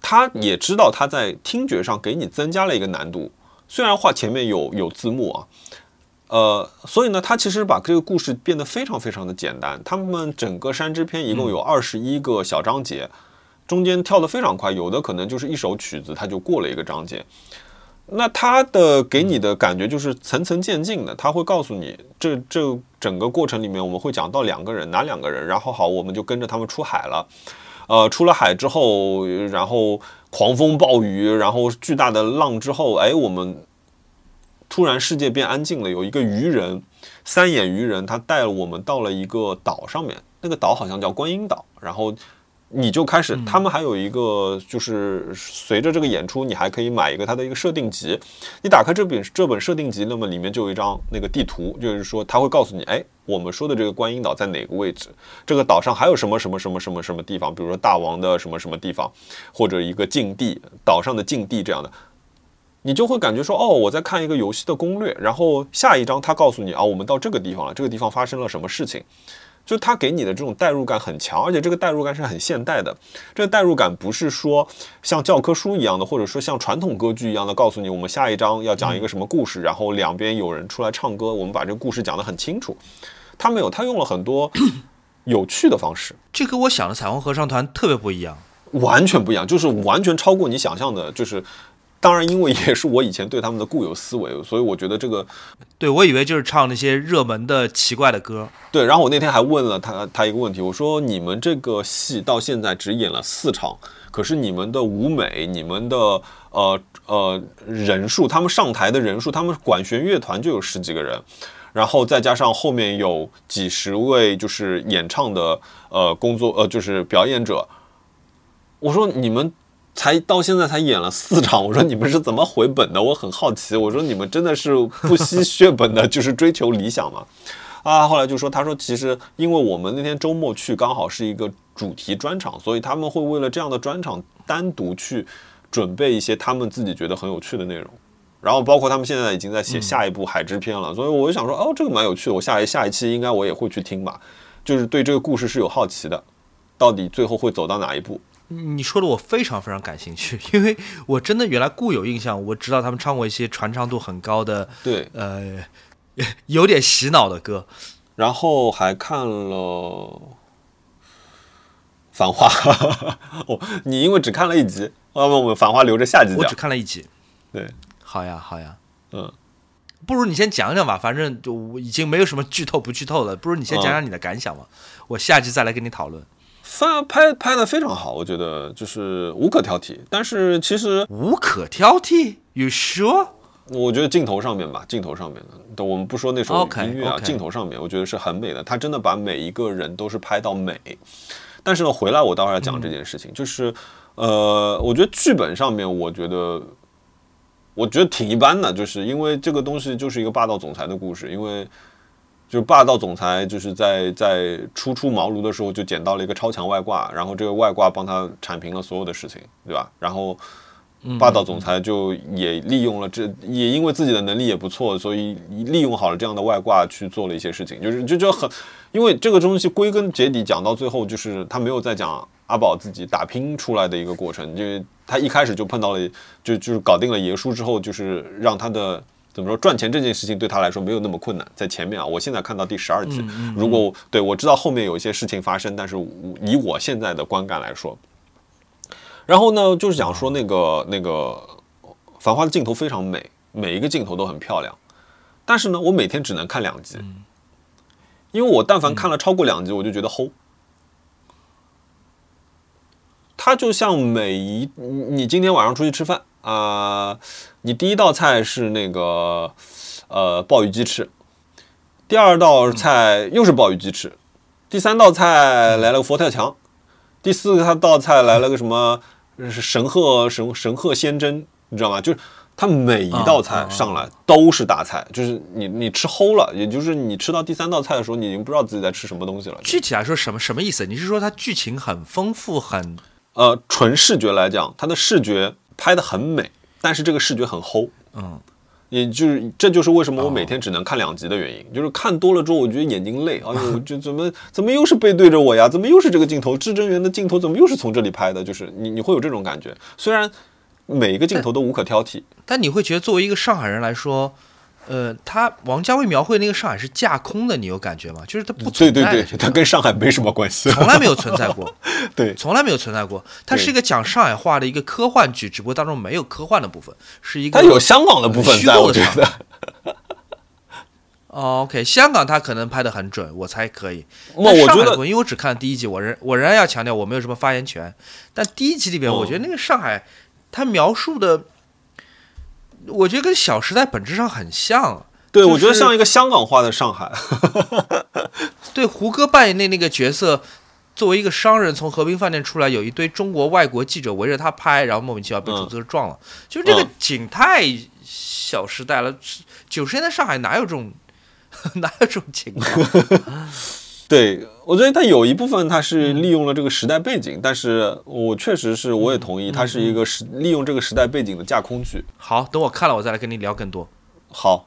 他也知道他在听觉上给你增加了一个难度，虽然话前面有有字幕啊，呃，所以呢，他其实把这个故事变得非常非常的简单。他们整个山之篇一共有二十一个小章节，中间跳得非常快，有的可能就是一首曲子，它就过了一个章节。那他的给你的感觉就是层层渐进的，他会告诉你这这整个过程里面我们会讲到两个人，哪两个人，然后好，我们就跟着他们出海了。呃，出了海之后，然后狂风暴雨，然后巨大的浪之后，哎，我们突然世界变安静了。有一个鱼人，三眼鱼人，他带了我们到了一个岛上面，那个岛好像叫观音岛。然后你就开始，他们还有一个就是随着这个演出，你还可以买一个它的一个设定集。你打开这本这本设定集，那么里面就有一张那个地图，就是说他会告诉你，哎，我们说的这个观音岛在哪个位置？这个岛上还有什么什么什么什么什么地方？比如说大王的什么什么地方，或者一个禁地，岛上的禁地这样的。你就会感觉说，哦，我在看一个游戏的攻略，然后下一章他告诉你啊，我们到这个地方了，这个地方发生了什么事情，就他给你的这种代入感很强，而且这个代入感是很现代的。这个代入感不是说像教科书一样的，或者说像传统歌剧一样的，告诉你我们下一章要讲一个什么故事，然后两边有人出来唱歌，我们把这个故事讲得很清楚。他没有，他用了很多有趣的方式。这跟我想的彩虹合唱团特别不一样。完全不一样，就是完全超过你想象的，就是。当然，因为也是我以前对他们的固有思维，所以我觉得这个对我以为就是唱那些热门的奇怪的歌。对。然后我那天还问了他他一个问题，我说你们这个戏到现在只演了四场，可是你们的舞美、你们的呃呃人数，他们上台的人数，他们管弦乐团就有十几个人。然后再加上后面有几十位就是演唱的呃工作呃就是表演者，我说你们才到现在才演了四场，我说你们是怎么回本的？我很好奇，我说你们真的是不惜血本的，就是追求理想吗？啊，后来就说，他说其实因为我们那天周末去刚好是一个主题专场，所以他们会为了这样的专场单独去准备一些他们自己觉得很有趣的内容，然后包括他们现在已经在写下一部海之篇了，所以我就想说，哦，这个蛮有趣的，我下一下一期应该我也会去听吧，就是对这个故事是有好奇的，到底最后会走到哪一步？你说的我非常非常感兴趣，因为我真的原来固有印象，我知道他们唱过一些传唱度很高的，对，呃。有点洗脑的歌，然后还看了《繁花 》哦，你因为只看了一集，要不我们《繁花》留着下集讲。我只看了一集，对，好呀，好呀，嗯，不如你先讲讲吧，反正就已经没有什么剧透不剧透了，不如你先讲讲你的感想吧，我下集再来跟你讨论。翻拍拍的非常好，我觉得就是无可挑剔，但是其实无可挑剔，You sure？我觉得镜头上面吧，镜头上面的，我们不说那首音乐啊，镜头上面，我觉得是很美的。他真的把每一个人都是拍到美。但是呢，回来我待会儿要讲这件事情，就是，呃，我觉得剧本上面，我觉得，我觉得挺一般的，就是因为这个东西就是一个霸道总裁的故事，因为就是霸道总裁就是在在初出茅庐的时候就捡到了一个超强外挂，然后这个外挂帮他铲平了所有的事情，对吧？然后。霸道总裁就也利用了这，也因为自己的能力也不错，所以利用好了这样的外挂去做了一些事情，就是就就很，因为这个东西归根结底讲到最后，就是他没有在讲阿宝自己打拼出来的一个过程，就是他一开始就碰到了，就就是搞定了爷叔之后，就是让他的怎么说赚钱这件事情对他来说没有那么困难。在前面啊，我现在看到第十二集，如果对我知道后面有一些事情发生，但是以我现在的观感来说。然后呢，就是讲说那个那个《繁花》的镜头非常美，每一个镜头都很漂亮。但是呢，我每天只能看两集，因为我但凡看了超过两集，我就觉得齁。它就像每一你今天晚上出去吃饭啊，你第一道菜是那个呃鲍鱼鸡翅，第二道菜又是鲍鱼鸡翅，第三道菜来了个佛跳墙，第四个道菜来了个什么？是神鹤神神鹤仙珍，你知道吗？就是它每一道菜上来都是大菜，就是你你吃齁了，也就是你吃到第三道菜的时候，你已经不知道自己在吃什么东西了。具体来说，什么什么意思？你是说它剧情很丰富，很呃，纯视觉来讲，它的视觉拍的很美，但是这个视觉很齁，嗯。也就是，这就是为什么我每天只能看两集的原因。就是看多了之后，我觉得眼睛累。哎呦，这怎么怎么又是背对着我呀？怎么又是这个镜头？至真园的镜头怎么又是从这里拍的？就是你你会有这种感觉。虽然每一个镜头都无可挑剔，但你会觉得作为一个上海人来说。呃，他王家卫描绘那个上海是架空的，你有感觉吗？就是它不存在，对对对，它跟上海没什么关系，从来没有存在过，对，从来没有存在过。它是一个讲上海话的一个科幻剧，只不过当中没有科幻的部分，是一个它有香港的部分在，我觉得。OK，香港他可能拍的很准，我才可以。那我觉得，因为我只看第一集，我仍我仍然要强调我没有什么发言权。但第一集里边，我觉得那个上海，他描述的。我觉得跟《小时代》本质上很像，对我觉得像一个香港化的上海。对，胡歌扮演那那个角色，作为一个商人从和平饭店出来，有一堆中国外国记者围着他拍，然后莫名其妙被出租车撞了，就这个景太《小时代》了。九十年代上海哪有这种 哪有这种情况？对，我觉得它有一部分它是利用了这个时代背景，但是我确实是我也同意，它是一个时利用这个时代背景的架空剧。好，等我看了，我再来跟你聊更多。好，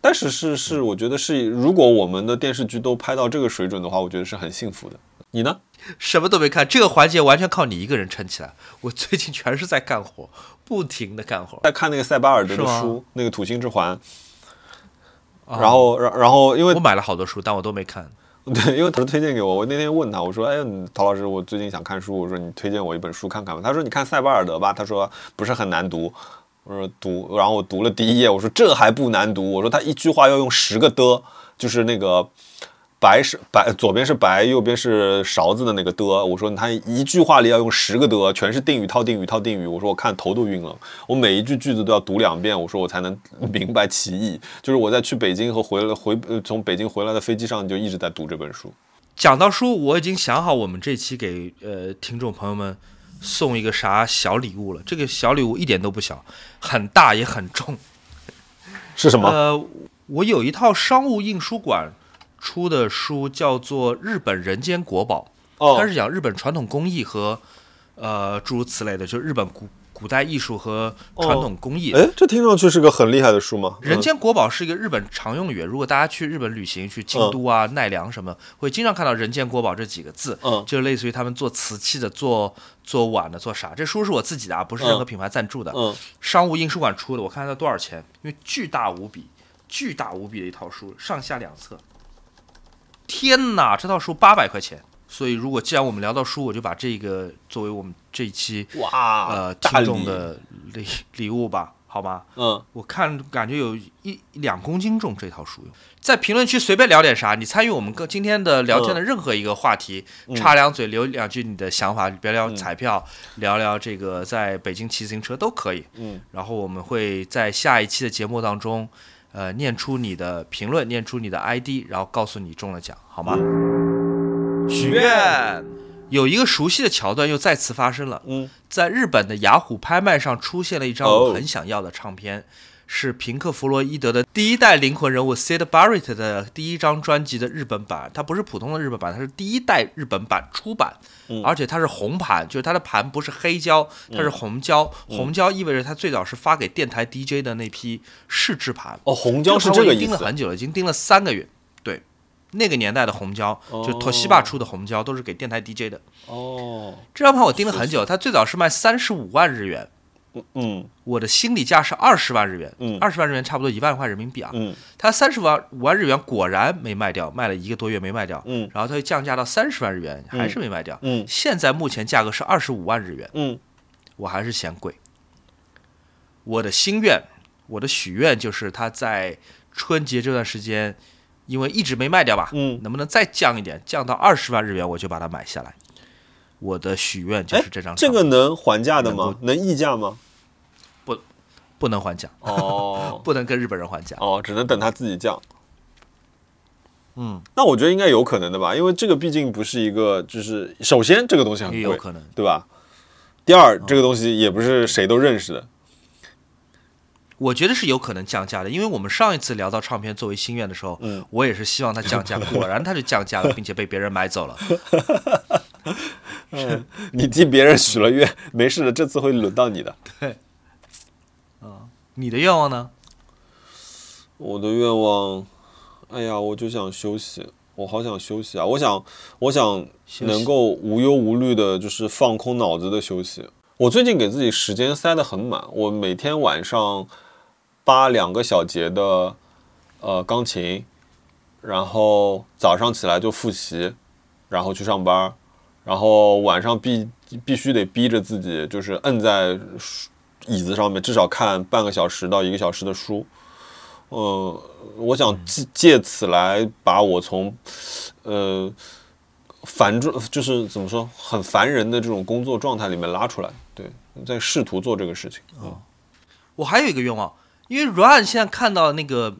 但是是是，我觉得是，如果我们的电视剧都拍到这个水准的话，我觉得是很幸福的。你呢？什么都没看，这个环节完全靠你一个人撑起来。我最近全是在干活，不停的干活，在看那个塞巴尔德的书，那个《土星之环》。然后，然然后，因为我买了好多书，但我都没看。对，因为他推荐给我，我那天问他，我说：“哎，陶老师，我最近想看书，我说你推荐我一本书看看吧。”他说：“你看塞巴尔德吧。”他说：“不是很难读。”我说：“读。”然后我读了第一页，我说：“这还不难读。”我说：“他一句话要用十个的，就是那个白是白，左边是白，右边是勺子的那个的。我说他一句话里要用十个的，全是定语套定语套定语。我说我看头都晕了，我每一句句子都要读两遍，我说我才能 明白其意。就是我在去北京和回来回从北京回来的飞机上就一直在读这本书。讲到书，我已经想好我们这期给呃听众朋友们送一个啥小礼物了。这个小礼物一点都不小，很大也很重。是什么？呃，我有一套商务印书馆。出的书叫做《日本人间国宝》，它是讲日本传统工艺和呃诸如此类的，就是日本古古代艺术和传统工艺。哎，这听上去是个很厉害的书吗？人间国宝是一个日本常用语，如果大家去日本旅行，去京都啊、奈良什么，会经常看到“人间国宝”这几个字。嗯，就类似于他们做瓷器的、做做碗的、做啥。这书是我自己的啊，不是任何品牌赞助的。嗯，商务印书馆出的，我看它多少钱？因为巨大无比、巨大无比的一套书，上下两册。天哪，这套书八百块钱！所以，如果既然我们聊到书，我就把这个作为我们这一期哇呃听众的礼礼物吧，好吗？嗯，我看感觉有一两公斤重这套书。在评论区随便聊点啥，你参与我们跟今天的聊天的任何一个话题，插两嘴，留两句你的想法，聊聊彩票，聊聊这个在北京骑自行车都可以。嗯，然后我们会在下一期的节目当中。呃，念出你的评论，念出你的 ID，然后告诉你中了奖，好吗？许愿有一个熟悉的桥段又再次发生了。嗯，在日本的雅虎拍卖上出现了一张我很想要的唱片。是平克·弗洛伊德的第一代灵魂人物 Sid Barrett 的第一张专辑的日本版，它不是普通的日本版，它是第一代日本版出版，而且它是红盘，就是它的盘不是黑胶，它是红胶，红胶意味着它最早是发给电台 DJ 的那批试制盘。哦，红胶是这个意思。盯了很久了，已经盯了三个月。对，那个年代的红胶，就托西巴出的红胶，都是给电台 DJ 的。哦，这张盘我盯了很久，它最早是卖三十五万日元。嗯，我的心理价是二十万日元，嗯，二十万日元差不多一万块人民币啊，嗯，它三十万五万日元果然没卖掉，卖了一个多月没卖掉，嗯，然后它又降价到三十万日元，还是没卖掉，嗯，现在目前价格是二十五万日元，嗯，我还是嫌贵。我的心愿，我的许愿就是它在春节这段时间，因为一直没卖掉吧，嗯，能不能再降一点，降到二十万日元，我就把它买下来。我的许愿就是这张，这个能还价的吗？能议价吗？不，不能还价哦，不能跟日本人还价哦，只能等他自己降。嗯，那我觉得应该有可能的吧，因为这个毕竟不是一个，就是首先这个东西很贵，有可能，对吧？第二，这个东西也不是谁都认识的。我觉得是有可能降价的，因为我们上一次聊到唱片作为心愿的时候，嗯，我也是希望它降价，果然它就降价了，并且被别人买走了。嗯，你替别人许了愿，没事的，这次会轮到你的。对，啊，你的愿望呢？我的愿望，哎呀，我就想休息，我好想休息啊！我想，我想能够无忧无虑的，就是放空脑子的休息。我最近给自己时间塞得很满，我每天晚上扒两个小节的呃钢琴，然后早上起来就复习，然后去上班。然后晚上必必须得逼着自己，就是摁在椅子上面，至少看半个小时到一个小时的书。嗯，我想借借此来把我从呃烦状，就是怎么说很烦人的这种工作状态里面拉出来。对，在试图做这个事情。啊，我还有一个愿望，因为 Ryan 现在看到那个。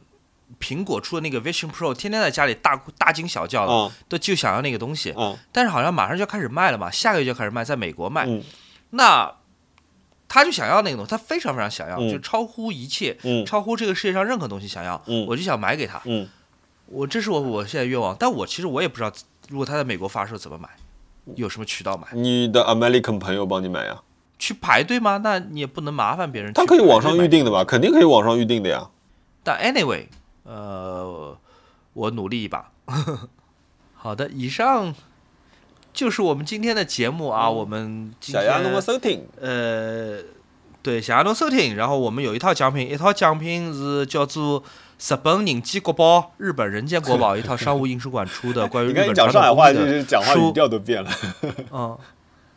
苹果出的那个 Vision Pro，天天在家里大大惊小叫的，都就想要那个东西。但是好像马上就要开始卖了嘛，下个月就开始卖，在美国卖。那他就想要那个东西，他非常非常想要，就超乎一切，超乎这个世界上任何东西想要。我就想买给他。我这是我我现在愿望，但我其实我也不知道，如果他在美国发售怎么买，有什么渠道买？你的 American 朋友帮你买呀？去排队吗？那你也不能麻烦别人。他可以网上预定的吧？肯定可以网上预定的呀。但 anyway。呃，我努力一把。好的，以上就是我们今天的节目啊。我们小鸭侬收听。呃，对，小鸭侬收听。然后我们有一套奖品，一套奖品是叫做日本人间国宝、日本人间国宝一套商务印书馆出的 关于日本讲上海话就是讲话语调都变了。嗯，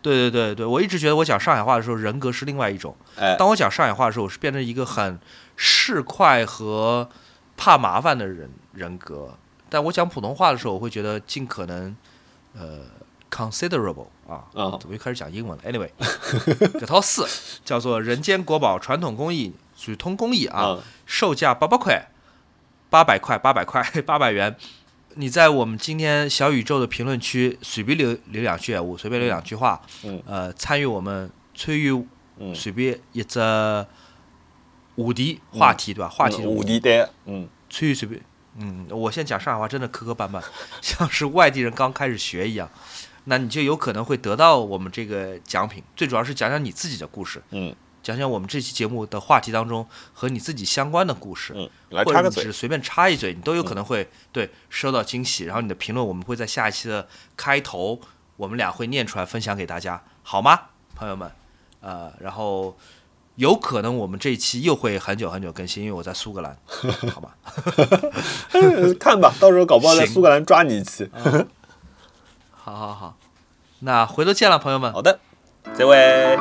对对对对，我一直觉得我讲上海话的时候人格是另外一种。哎，当我讲上海话的时候，我是变成一个很市侩和。怕麻烦的人人格，但我讲普通话的时候，我会觉得尽可能呃 considerable 啊。怎么又开始讲英文了。Anyway，这套四叫做《人间国宝传统工艺传统工艺》啊，啊售价八百块，八百块，八百块，八百元。你在我们今天小宇宙的评论区随便留留两句我，随便留两句话，嗯呃，参与我们参与嗯随便一只话题话题对吧？话题嗯五 D 单，嗯参与随便，嗯，我现在讲上海话真的磕磕绊绊，像是外地人刚开始学一样。那你就有可能会得到我们这个奖品，最主要是讲讲你自己的故事，嗯讲讲我们这期节目的话题当中和你自己相关的故事。嗯，来插个嘴或者你只是，随便插一嘴，你都有可能会、对收到惊喜。然后你的评论，我们会在下一期的开头，我们俩会念出来分享给大家，好吗，朋友们？呃，然后有可能我们这一期又会很久很久更新，因为我在苏格兰，好吧？看吧，到时候搞不好在苏格兰抓你一期。好好好，那回头见了，朋友们。好的，这位。